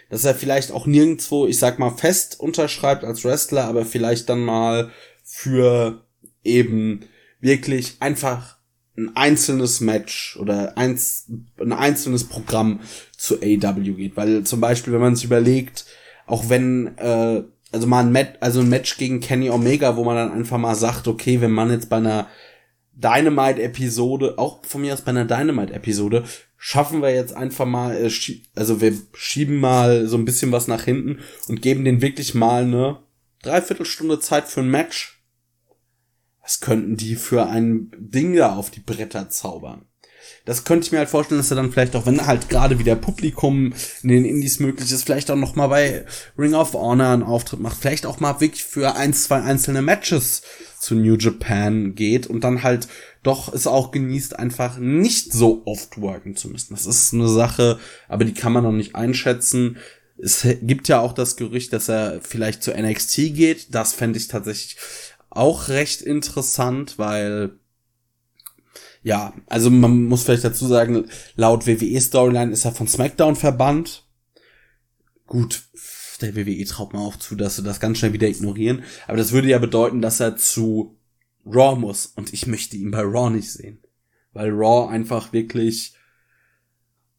Speaker 1: Dass er vielleicht auch nirgendwo, ich sag mal, fest unterschreibt als Wrestler, aber vielleicht dann mal für eben wirklich einfach ein einzelnes Match oder eins, ein einzelnes Programm zu AW geht. Weil zum Beispiel, wenn man sich überlegt, auch wenn, äh, also mal ein Match, also ein Match gegen Kenny Omega, wo man dann einfach mal sagt, okay, wenn man jetzt bei einer Dynamite-Episode, auch von mir aus bei einer Dynamite-Episode, schaffen wir jetzt einfach mal, äh, also wir schieben mal so ein bisschen was nach hinten und geben den wirklich mal eine Dreiviertelstunde Zeit für ein Match. Was könnten die für ein Ding da auf die Bretter zaubern? das könnte ich mir halt vorstellen, dass er dann vielleicht auch, wenn halt gerade wieder Publikum in den Indies möglich ist, vielleicht auch noch mal bei Ring of Honor einen Auftritt macht, vielleicht auch mal wirklich für ein, zwei einzelne Matches zu New Japan geht und dann halt doch es auch genießt, einfach nicht so oft worken zu müssen. Das ist eine Sache, aber die kann man noch nicht einschätzen. Es gibt ja auch das Gerücht, dass er vielleicht zu NXT geht. Das fände ich tatsächlich auch recht interessant, weil ja, also man muss vielleicht dazu sagen, laut WWE-Storyline ist er von SmackDown verbannt. Gut, der WWE traut man auch zu, dass sie das ganz schnell wieder ignorieren. Aber das würde ja bedeuten, dass er zu Raw muss. Und ich möchte ihn bei Raw nicht sehen. Weil Raw einfach wirklich,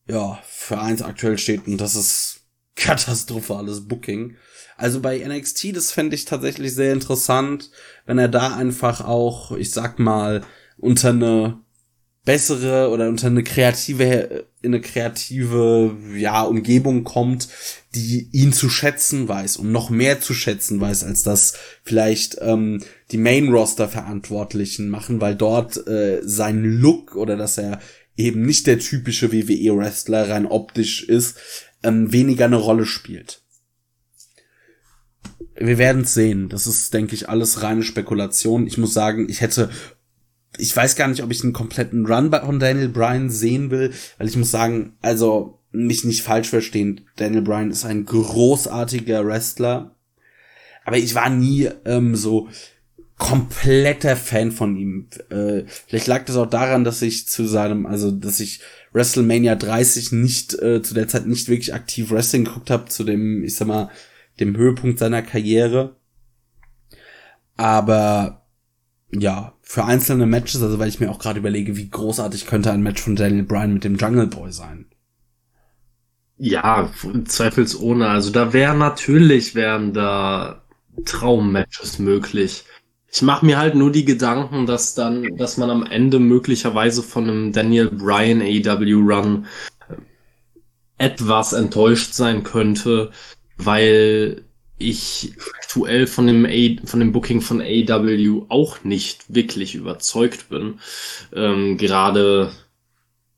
Speaker 1: ja, für eins aktuell steht und das ist katastrophales Booking. Also bei NXT, das fände ich tatsächlich sehr interessant, wenn er da einfach auch, ich sag mal, unter eine bessere oder unter eine kreative in eine kreative ja Umgebung kommt, die ihn zu schätzen weiß und noch mehr zu schätzen weiß, als das vielleicht ähm, die Main Roster Verantwortlichen machen, weil dort äh, sein Look oder dass er eben nicht der typische WWE Wrestler rein optisch ist, ähm, weniger eine Rolle spielt. Wir werden es sehen. Das ist, denke ich, alles reine Spekulation. Ich muss sagen, ich hätte ich weiß gar nicht, ob ich einen kompletten Run von Daniel Bryan sehen will, weil ich muss sagen, also mich nicht falsch verstehen, Daniel Bryan ist ein großartiger Wrestler, aber ich war nie ähm, so kompletter Fan von ihm. Äh, vielleicht lag das auch daran, dass ich zu seinem, also dass ich WrestleMania 30 nicht äh, zu der Zeit nicht wirklich aktiv Wrestling geguckt habe, zu dem, ich sag mal, dem Höhepunkt seiner Karriere. Aber ja, für einzelne Matches, also weil ich mir auch gerade überlege, wie großartig könnte ein Match von Daniel Bryan mit dem Jungle Boy sein.
Speaker 2: Ja, zweifelsohne. Also da wäre natürlich, wären da Traummatches möglich. Ich mache mir halt nur die Gedanken, dass dann, dass man am Ende möglicherweise von einem Daniel Bryan AEW Run äh, etwas enttäuscht sein könnte, weil ich aktuell von dem, A von dem Booking von AW auch nicht wirklich überzeugt bin. Ähm, gerade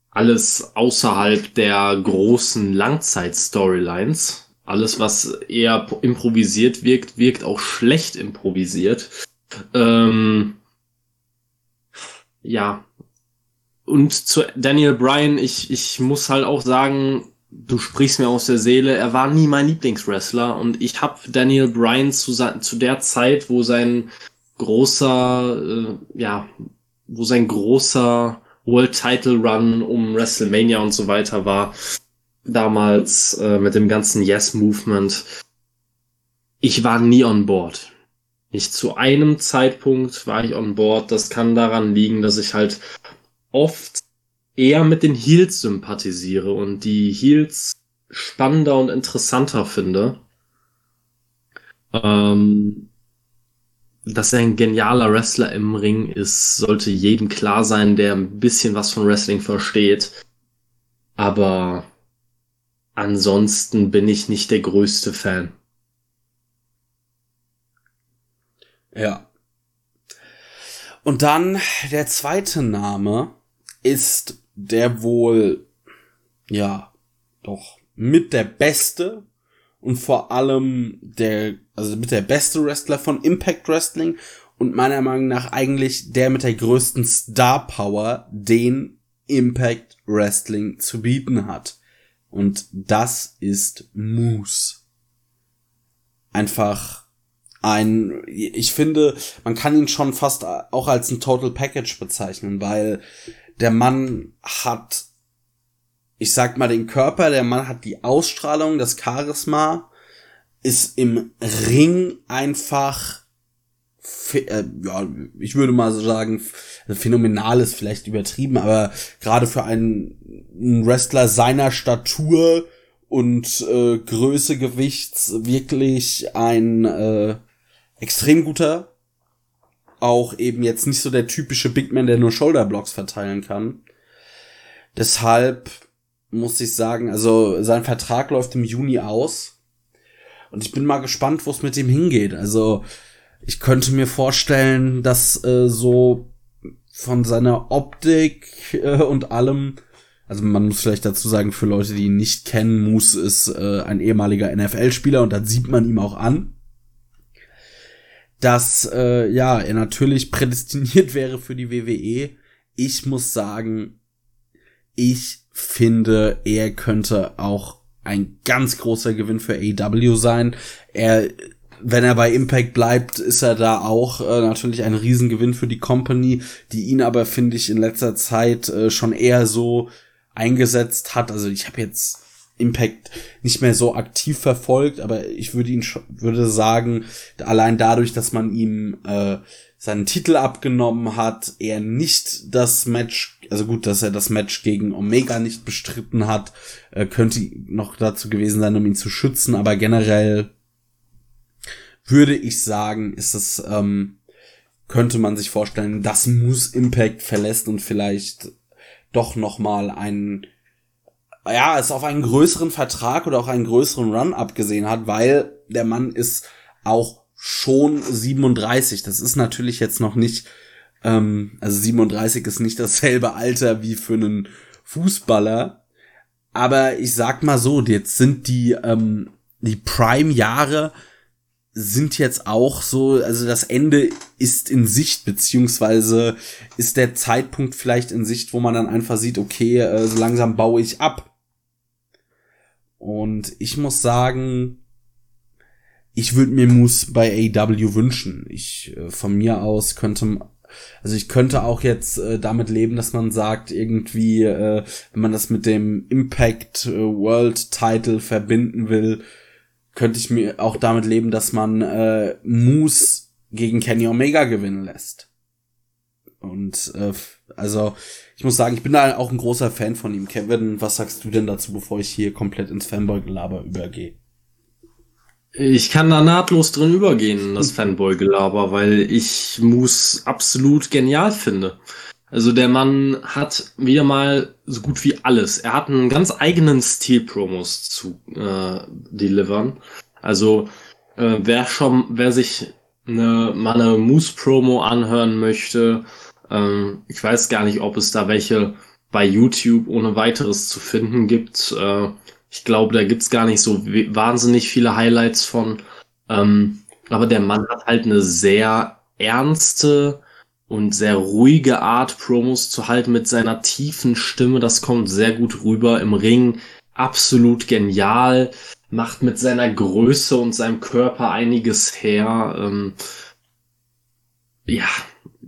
Speaker 2: alles außerhalb der großen Langzeit-Storylines. Alles, was eher improvisiert wirkt, wirkt auch schlecht improvisiert. Ähm, ja. Und zu Daniel Bryan, ich, ich muss halt auch sagen, du sprichst mir aus der Seele, er war nie mein Lieblingswrestler und ich habe Daniel Bryan zu, zu der Zeit, wo sein großer, äh, ja, wo sein großer World Title Run um WrestleMania und so weiter war, damals äh, mit dem ganzen Yes Movement, ich war nie on board. Nicht zu einem Zeitpunkt war ich on board. Das kann daran liegen, dass ich halt oft eher mit den Heels sympathisiere und die Heels spannender und interessanter finde. Ähm, dass er ein genialer Wrestler im Ring ist, sollte jedem klar sein, der ein bisschen was von Wrestling versteht. Aber ansonsten bin ich nicht der größte Fan.
Speaker 1: Ja. Und dann der zweite Name ist der wohl, ja, doch mit der beste und vor allem der, also mit der beste Wrestler von Impact Wrestling und meiner Meinung nach eigentlich der mit der größten Star Power, den Impact Wrestling zu bieten hat. Und das ist Moose. Einfach ein, ich finde, man kann ihn schon fast auch als ein Total Package bezeichnen, weil der Mann hat, ich sag mal, den Körper, der Mann hat die Ausstrahlung, das Charisma, ist im Ring einfach, äh, ja, ich würde mal so sagen, phänomenal ist vielleicht übertrieben, aber gerade für einen, einen Wrestler seiner Statur und äh, Größe, Gewichts wirklich ein äh, extrem guter auch eben jetzt nicht so der typische Big Man, der nur Shoulderblocks verteilen kann. Deshalb muss ich sagen, also sein Vertrag läuft im Juni aus. Und ich bin mal gespannt, wo es mit ihm hingeht. Also ich könnte mir vorstellen, dass äh, so von seiner Optik äh, und allem, also man muss vielleicht dazu sagen, für Leute, die ihn nicht kennen, Moose ist äh, ein ehemaliger NFL-Spieler und das sieht man ihm auch an dass äh, ja er natürlich prädestiniert wäre für die WWE. Ich muss sagen, ich finde, er könnte auch ein ganz großer Gewinn für AEW sein. Er, wenn er bei Impact bleibt, ist er da auch äh, natürlich ein Riesengewinn für die Company, die ihn aber, finde ich, in letzter Zeit äh, schon eher so eingesetzt hat. Also ich habe jetzt Impact nicht mehr so aktiv verfolgt, aber ich würde ihn würde sagen, allein dadurch, dass man ihm äh, seinen Titel abgenommen hat, er nicht das Match, also gut, dass er das Match gegen Omega nicht bestritten hat, äh, könnte noch dazu gewesen sein, um ihn zu schützen, aber generell würde ich sagen, ist es ähm, könnte man sich vorstellen, dass Moose Impact verlässt und vielleicht doch noch mal einen ja, es auf einen größeren Vertrag oder auch einen größeren Run abgesehen hat, weil der Mann ist auch schon 37. Das ist natürlich jetzt noch nicht, ähm, also 37 ist nicht dasselbe Alter wie für einen Fußballer. Aber ich sag mal so, jetzt sind die, ähm, die Prime-Jahre sind jetzt auch so, also das Ende ist in Sicht, beziehungsweise ist der Zeitpunkt vielleicht in Sicht, wo man dann einfach sieht, okay, äh, so langsam baue ich ab. Und ich muss sagen, ich würde mir Moose bei AW wünschen. Ich äh, von mir aus könnte also ich könnte auch jetzt äh, damit leben, dass man sagt, irgendwie, äh, wenn man das mit dem Impact äh, World Title verbinden will, könnte ich mir auch damit leben, dass man äh, Moose gegen Kenny Omega gewinnen lässt. Und äh, also ich muss sagen, ich bin da auch ein großer Fan von ihm. Kevin, was sagst du denn dazu, bevor ich hier komplett ins Fanboy-Gelaber übergehe?
Speaker 2: Ich kann da nahtlos drin übergehen, das Fanboy-Gelaber, weil ich Moose absolut genial finde. Also der Mann hat wieder mal so gut wie alles. Er hat einen ganz eigenen Stil, Promos zu äh, delivern. Also äh, wer schon, wer sich eine, mal eine Moose-Promo anhören möchte, ähm, ich weiß gar nicht, ob es da welche bei YouTube ohne weiteres zu finden gibt. Äh, ich glaube, da gibt's gar nicht so wahnsinnig viele Highlights von. Ähm, aber der Mann hat halt eine sehr ernste und sehr ruhige Art, Promos zu halten mit seiner tiefen Stimme. Das kommt sehr gut rüber im Ring. Absolut genial. Macht mit seiner Größe und seinem Körper einiges her. Ähm, ja,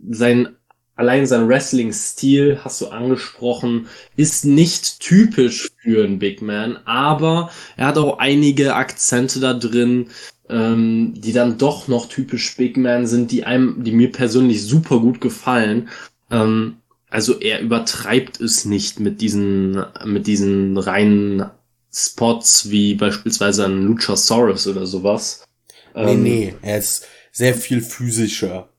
Speaker 2: sein Allein sein Wrestling-Stil, hast du angesprochen, ist nicht typisch für einen Big Man, aber er hat auch einige Akzente da drin, ähm, die dann doch noch typisch Big Man sind, die einem, die mir persönlich super gut gefallen. Ähm, also er übertreibt es nicht mit diesen, mit diesen reinen Spots wie beispielsweise ein Luchasaurus oder sowas.
Speaker 1: Nee, ähm, nee, er ist sehr viel physischer.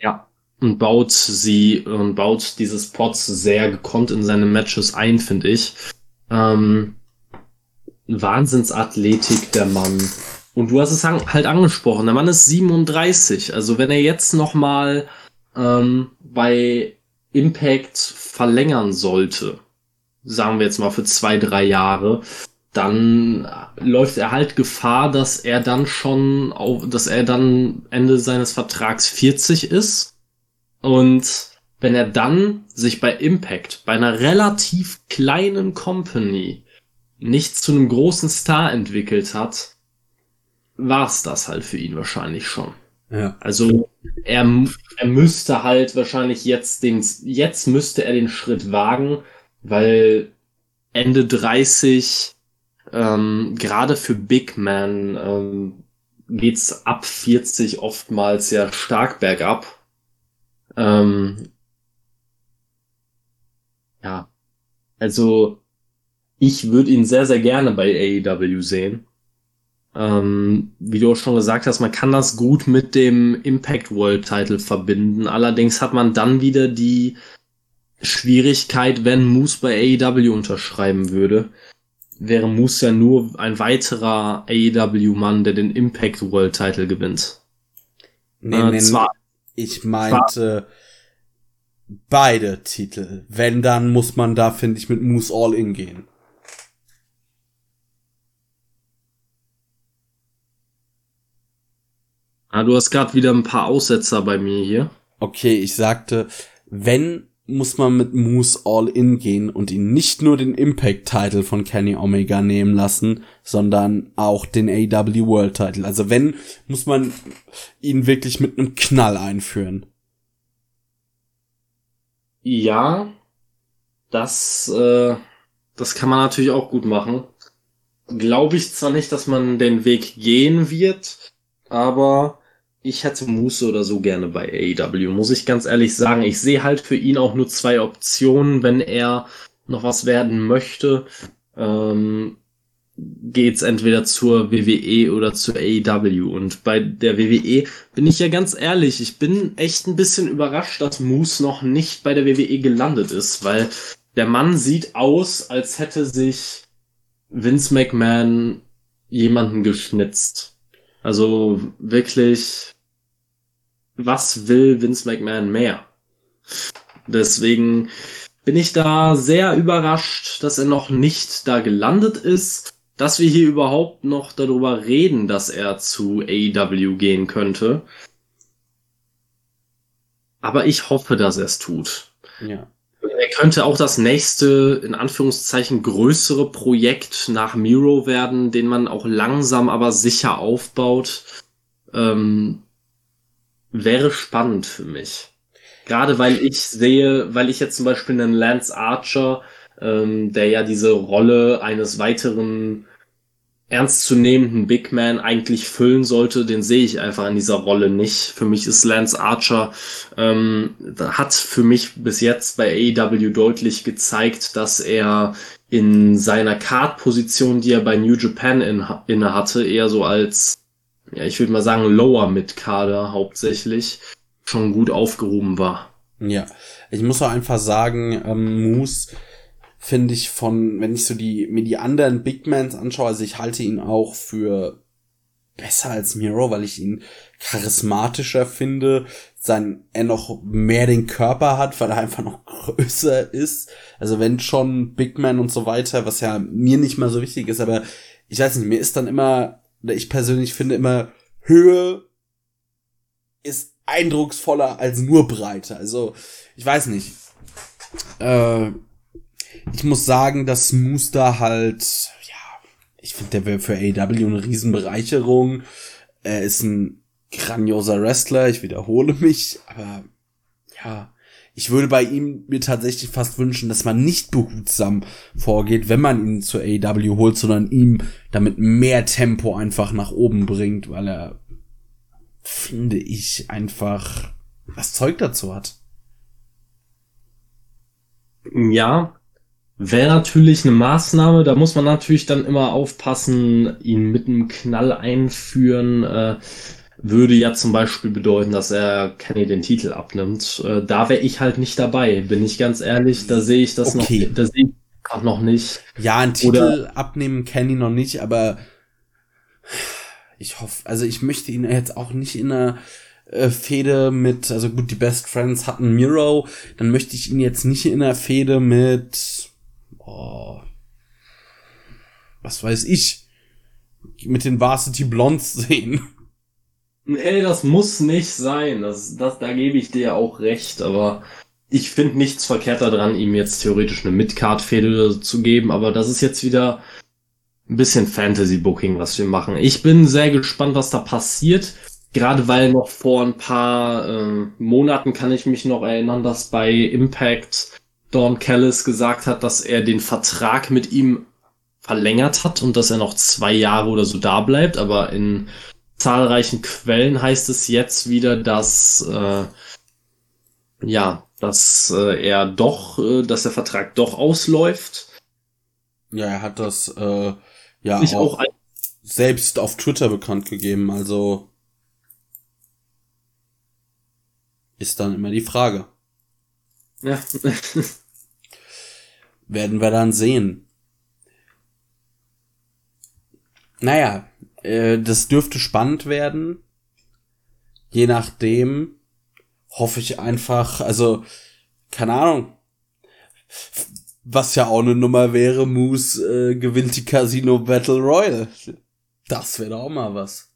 Speaker 2: Ja, und baut sie und baut diese Spots sehr gekonnt in seine Matches ein, finde ich. Ähm, Wahnsinnsathletik der Mann. Und du hast es halt angesprochen, der Mann ist 37. Also wenn er jetzt noch mal ähm, bei Impact verlängern sollte, sagen wir jetzt mal für zwei, drei Jahre, dann läuft er halt Gefahr, dass er dann schon auf, dass er dann Ende seines Vertrags 40 ist und wenn er dann sich bei Impact, bei einer relativ kleinen Company, nicht zu einem großen Star entwickelt hat, war's das halt für ihn wahrscheinlich schon.
Speaker 1: Ja.
Speaker 2: Also er, er müsste halt wahrscheinlich jetzt den, jetzt müsste er den Schritt wagen, weil Ende 30, ähm, gerade für Big Man, ähm, geht's ab 40 oftmals ja stark bergab. Ähm, ja, also ich würde ihn sehr, sehr gerne bei AEW sehen. Ähm, wie du auch schon gesagt hast, man kann das gut mit dem Impact World Title verbinden. Allerdings hat man dann wieder die Schwierigkeit, wenn Moose bei AEW unterschreiben würde. Wäre Moose ja nur ein weiterer AEW-Mann, der den Impact World Title gewinnt.
Speaker 1: Nee, äh, nee, zwar ich meinte beide Titel. Wenn, dann muss man da, finde ich, mit Moose All In gehen.
Speaker 2: Ah, du hast gerade wieder ein paar Aussetzer bei mir hier.
Speaker 1: Okay, ich sagte, wenn muss man mit Moose all in gehen und ihn nicht nur den Impact-Title von Kenny Omega nehmen lassen, sondern auch den AW World Title. Also wenn, muss man ihn wirklich mit einem Knall einführen.
Speaker 2: Ja, das, äh, das kann man natürlich auch gut machen. Glaube ich zwar nicht, dass man den Weg gehen wird, aber ich hätte Muße oder so gerne bei AEW, muss ich ganz ehrlich sagen. Ich sehe halt für ihn auch nur zwei Optionen, wenn er noch was werden möchte. Ähm, geht's entweder zur WWE oder zur AEW. Und bei der WWE bin ich ja ganz ehrlich, ich bin echt ein bisschen überrascht, dass Moose noch nicht bei der WWE gelandet ist, weil der Mann sieht aus, als hätte sich Vince McMahon jemanden geschnitzt. Also wirklich, was will Vince McMahon mehr? Deswegen bin ich da sehr überrascht, dass er noch nicht da gelandet ist, dass wir hier überhaupt noch darüber reden, dass er zu AEW gehen könnte. Aber ich hoffe, dass er es tut.
Speaker 1: Ja.
Speaker 2: Er könnte auch das nächste, in Anführungszeichen, größere Projekt nach Miro werden, den man auch langsam, aber sicher aufbaut. Ähm, wäre spannend für mich. Gerade weil ich sehe, weil ich jetzt zum Beispiel einen Lance Archer, ähm, der ja diese Rolle eines weiteren ernstzunehmenden Big Man eigentlich füllen sollte, den sehe ich einfach in dieser Rolle nicht. Für mich ist Lance Archer, ähm, hat für mich bis jetzt bei AEW deutlich gezeigt, dass er in seiner Card-Position, die er bei New Japan in, inne hatte, eher so als ja, ich würde mal sagen, Lower Mid Kader hauptsächlich schon gut aufgehoben war.
Speaker 1: Ja, ich muss auch einfach sagen, ähm, Moose finde ich von, wenn ich so die, mir die anderen Big Mans anschaue, also ich halte ihn auch für besser als Miro, weil ich ihn charismatischer finde, sein, er noch mehr den Körper hat, weil er einfach noch größer ist. Also wenn schon Big Man und so weiter, was ja mir nicht mal so wichtig ist, aber ich weiß nicht, mir ist dann immer, ich persönlich finde immer, Höhe ist eindrucksvoller als nur Breite. Also, ich weiß nicht. Äh, ich muss sagen, dass Smooth halt, ja, ich finde, der wäre für AW eine Riesenbereicherung. Er ist ein grandioser Wrestler, ich wiederhole mich, aber ja, ich würde bei ihm mir tatsächlich fast wünschen, dass man nicht behutsam vorgeht, wenn man ihn zur AEW holt, sondern ihm damit mehr Tempo einfach nach oben bringt, weil er, finde ich, einfach was Zeug dazu hat.
Speaker 2: Ja, wäre natürlich eine Maßnahme. Da muss man natürlich dann immer aufpassen, ihn mit einem Knall einführen. Äh, würde ja zum Beispiel bedeuten, dass er Kenny den Titel abnimmt. Äh, da wäre ich halt nicht dabei, bin ich ganz ehrlich. Da sehe ich das okay. noch, da sehe ich gerade noch nicht.
Speaker 1: Ja, ein Titel Oder, abnehmen Kenny noch nicht, aber ich hoffe, also ich möchte ihn jetzt auch nicht in einer äh, Fehde mit, also gut, die Best Friends hatten Miro, dann möchte ich ihn jetzt nicht in einer Fehde mit, oh, was weiß ich, mit den Varsity Blondes sehen.
Speaker 2: Nee, das muss nicht sein. Das, das, da gebe ich dir auch recht, aber ich finde nichts verkehrt daran, ihm jetzt theoretisch eine Midcard-Fehde zu geben, aber das ist jetzt wieder ein bisschen Fantasy-Booking, was wir machen. Ich bin sehr gespannt, was da passiert. Gerade weil noch vor ein paar äh, Monaten kann ich mich noch erinnern, dass bei Impact Dawn Callis gesagt hat, dass er den Vertrag mit ihm verlängert hat und dass er noch zwei Jahre oder so da bleibt, aber in zahlreichen Quellen heißt es jetzt wieder, dass äh, ja, dass äh, er doch, äh, dass der Vertrag doch ausläuft.
Speaker 1: Ja, er hat das äh, ja auch, auch selbst auf Twitter bekannt gegeben, also ist dann immer die Frage.
Speaker 2: Ja. <laughs>
Speaker 1: Werden wir dann sehen. Naja, äh, das dürfte spannend werden. Je nachdem hoffe ich einfach, also, keine Ahnung. Was ja auch eine Nummer wäre, Moose äh, gewinnt die Casino Battle Royale. Das wäre doch auch mal was.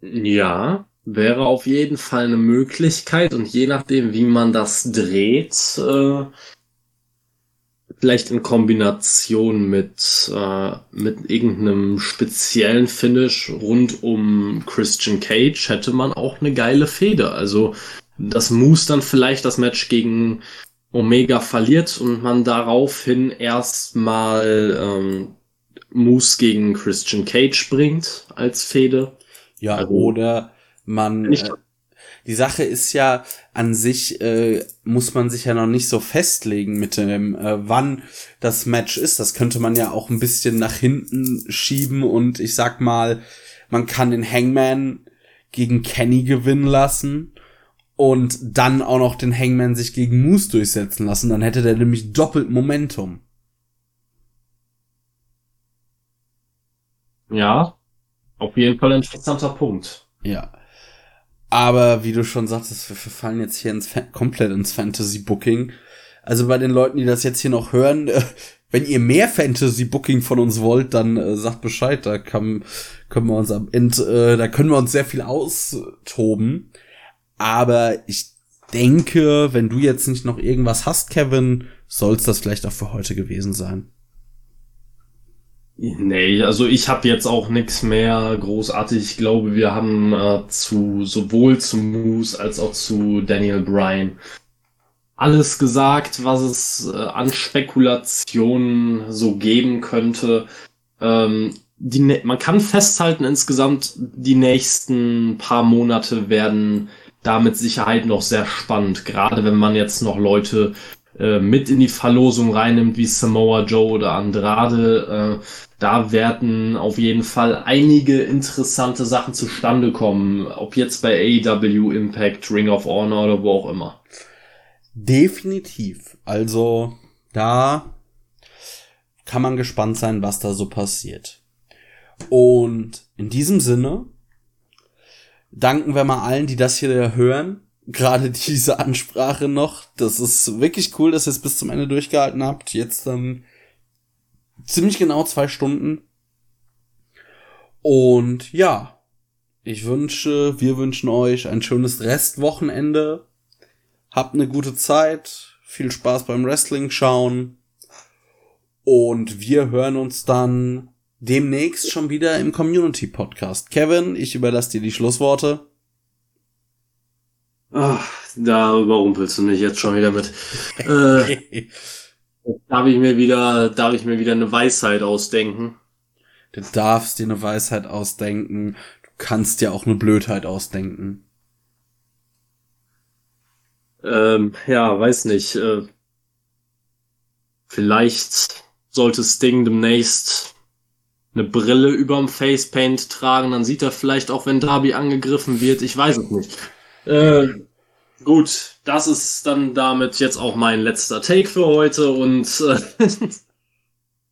Speaker 2: Ja, wäre auf jeden Fall eine Möglichkeit und je nachdem, wie man das dreht, äh, vielleicht in Kombination mit, äh, mit irgendeinem speziellen Finish rund um Christian Cage hätte man auch eine geile Feder. Also das Moose dann vielleicht das Match gegen Omega verliert und man daraufhin erstmal ähm, Moose gegen Christian Cage bringt als Fede.
Speaker 1: Ja, also, oder man äh, die Sache ist ja an sich, äh, muss man sich ja noch nicht so festlegen mit dem, äh, wann das Match ist. Das könnte man ja auch ein bisschen nach hinten schieben und ich sag mal, man kann den Hangman gegen Kenny gewinnen lassen und dann auch noch den Hangman sich gegen Moose durchsetzen lassen. Dann hätte der nämlich doppelt Momentum.
Speaker 2: Ja, auf jeden Fall ein interessanter Punkt.
Speaker 1: Ja. Aber wie du schon sagtest, wir fallen jetzt hier ins komplett ins Fantasy-Booking. Also bei den Leuten, die das jetzt hier noch hören, äh, wenn ihr mehr Fantasy-Booking von uns wollt, dann äh, sagt Bescheid. Da kann, können wir uns am Ende, äh, da können wir uns sehr viel austoben. Aber ich denke, wenn du jetzt nicht noch irgendwas hast, Kevin, soll's das vielleicht auch für heute gewesen sein.
Speaker 2: Nee, also ich habe jetzt auch nichts mehr großartig. Ich glaube, wir haben äh, zu sowohl zu Moose als auch zu Daniel Bryan alles gesagt, was es äh, an Spekulationen so geben könnte. Ähm, die, man kann festhalten, insgesamt die nächsten paar Monate werden da mit Sicherheit noch sehr spannend, gerade wenn man jetzt noch Leute äh, mit in die Verlosung reinnimmt, wie Samoa Joe oder Andrade. Äh, da werden auf jeden Fall einige interessante Sachen zustande kommen, ob jetzt bei AEW, Impact, Ring of Honor oder wo auch immer.
Speaker 1: Definitiv. Also da kann man gespannt sein, was da so passiert. Und in diesem Sinne danken wir mal allen, die das hier hören. Gerade diese Ansprache noch. Das ist wirklich cool, dass ihr es bis zum Ende durchgehalten habt. Jetzt dann ziemlich genau zwei Stunden. Und ja, ich wünsche, wir wünschen euch ein schönes Restwochenende. Habt eine gute Zeit. Viel Spaß beim Wrestling schauen. Und wir hören uns dann demnächst schon wieder im Community Podcast. Kevin, ich überlasse dir die Schlussworte.
Speaker 2: Ach, da überrumpelst du mich jetzt schon wieder mit. äh, <laughs> darf ich mir wieder, darf ich mir wieder eine Weisheit ausdenken?
Speaker 1: Du darfst dir eine Weisheit ausdenken. Du kannst dir auch eine Blödheit ausdenken.
Speaker 2: Ähm, ja, weiß nicht. Äh, vielleicht sollte Sting demnächst eine Brille überm Facepaint tragen, dann sieht er vielleicht auch, wenn Darby angegriffen wird. Ich weiß es nicht. Äh, gut, das ist dann damit jetzt auch mein letzter Take für heute und äh, <laughs>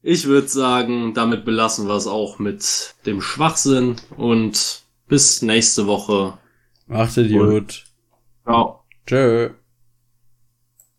Speaker 2: ich würde sagen, damit belassen wir es auch mit dem Schwachsinn und bis nächste Woche.
Speaker 1: Macht ihr gut.
Speaker 2: Ciao.
Speaker 1: Tschö.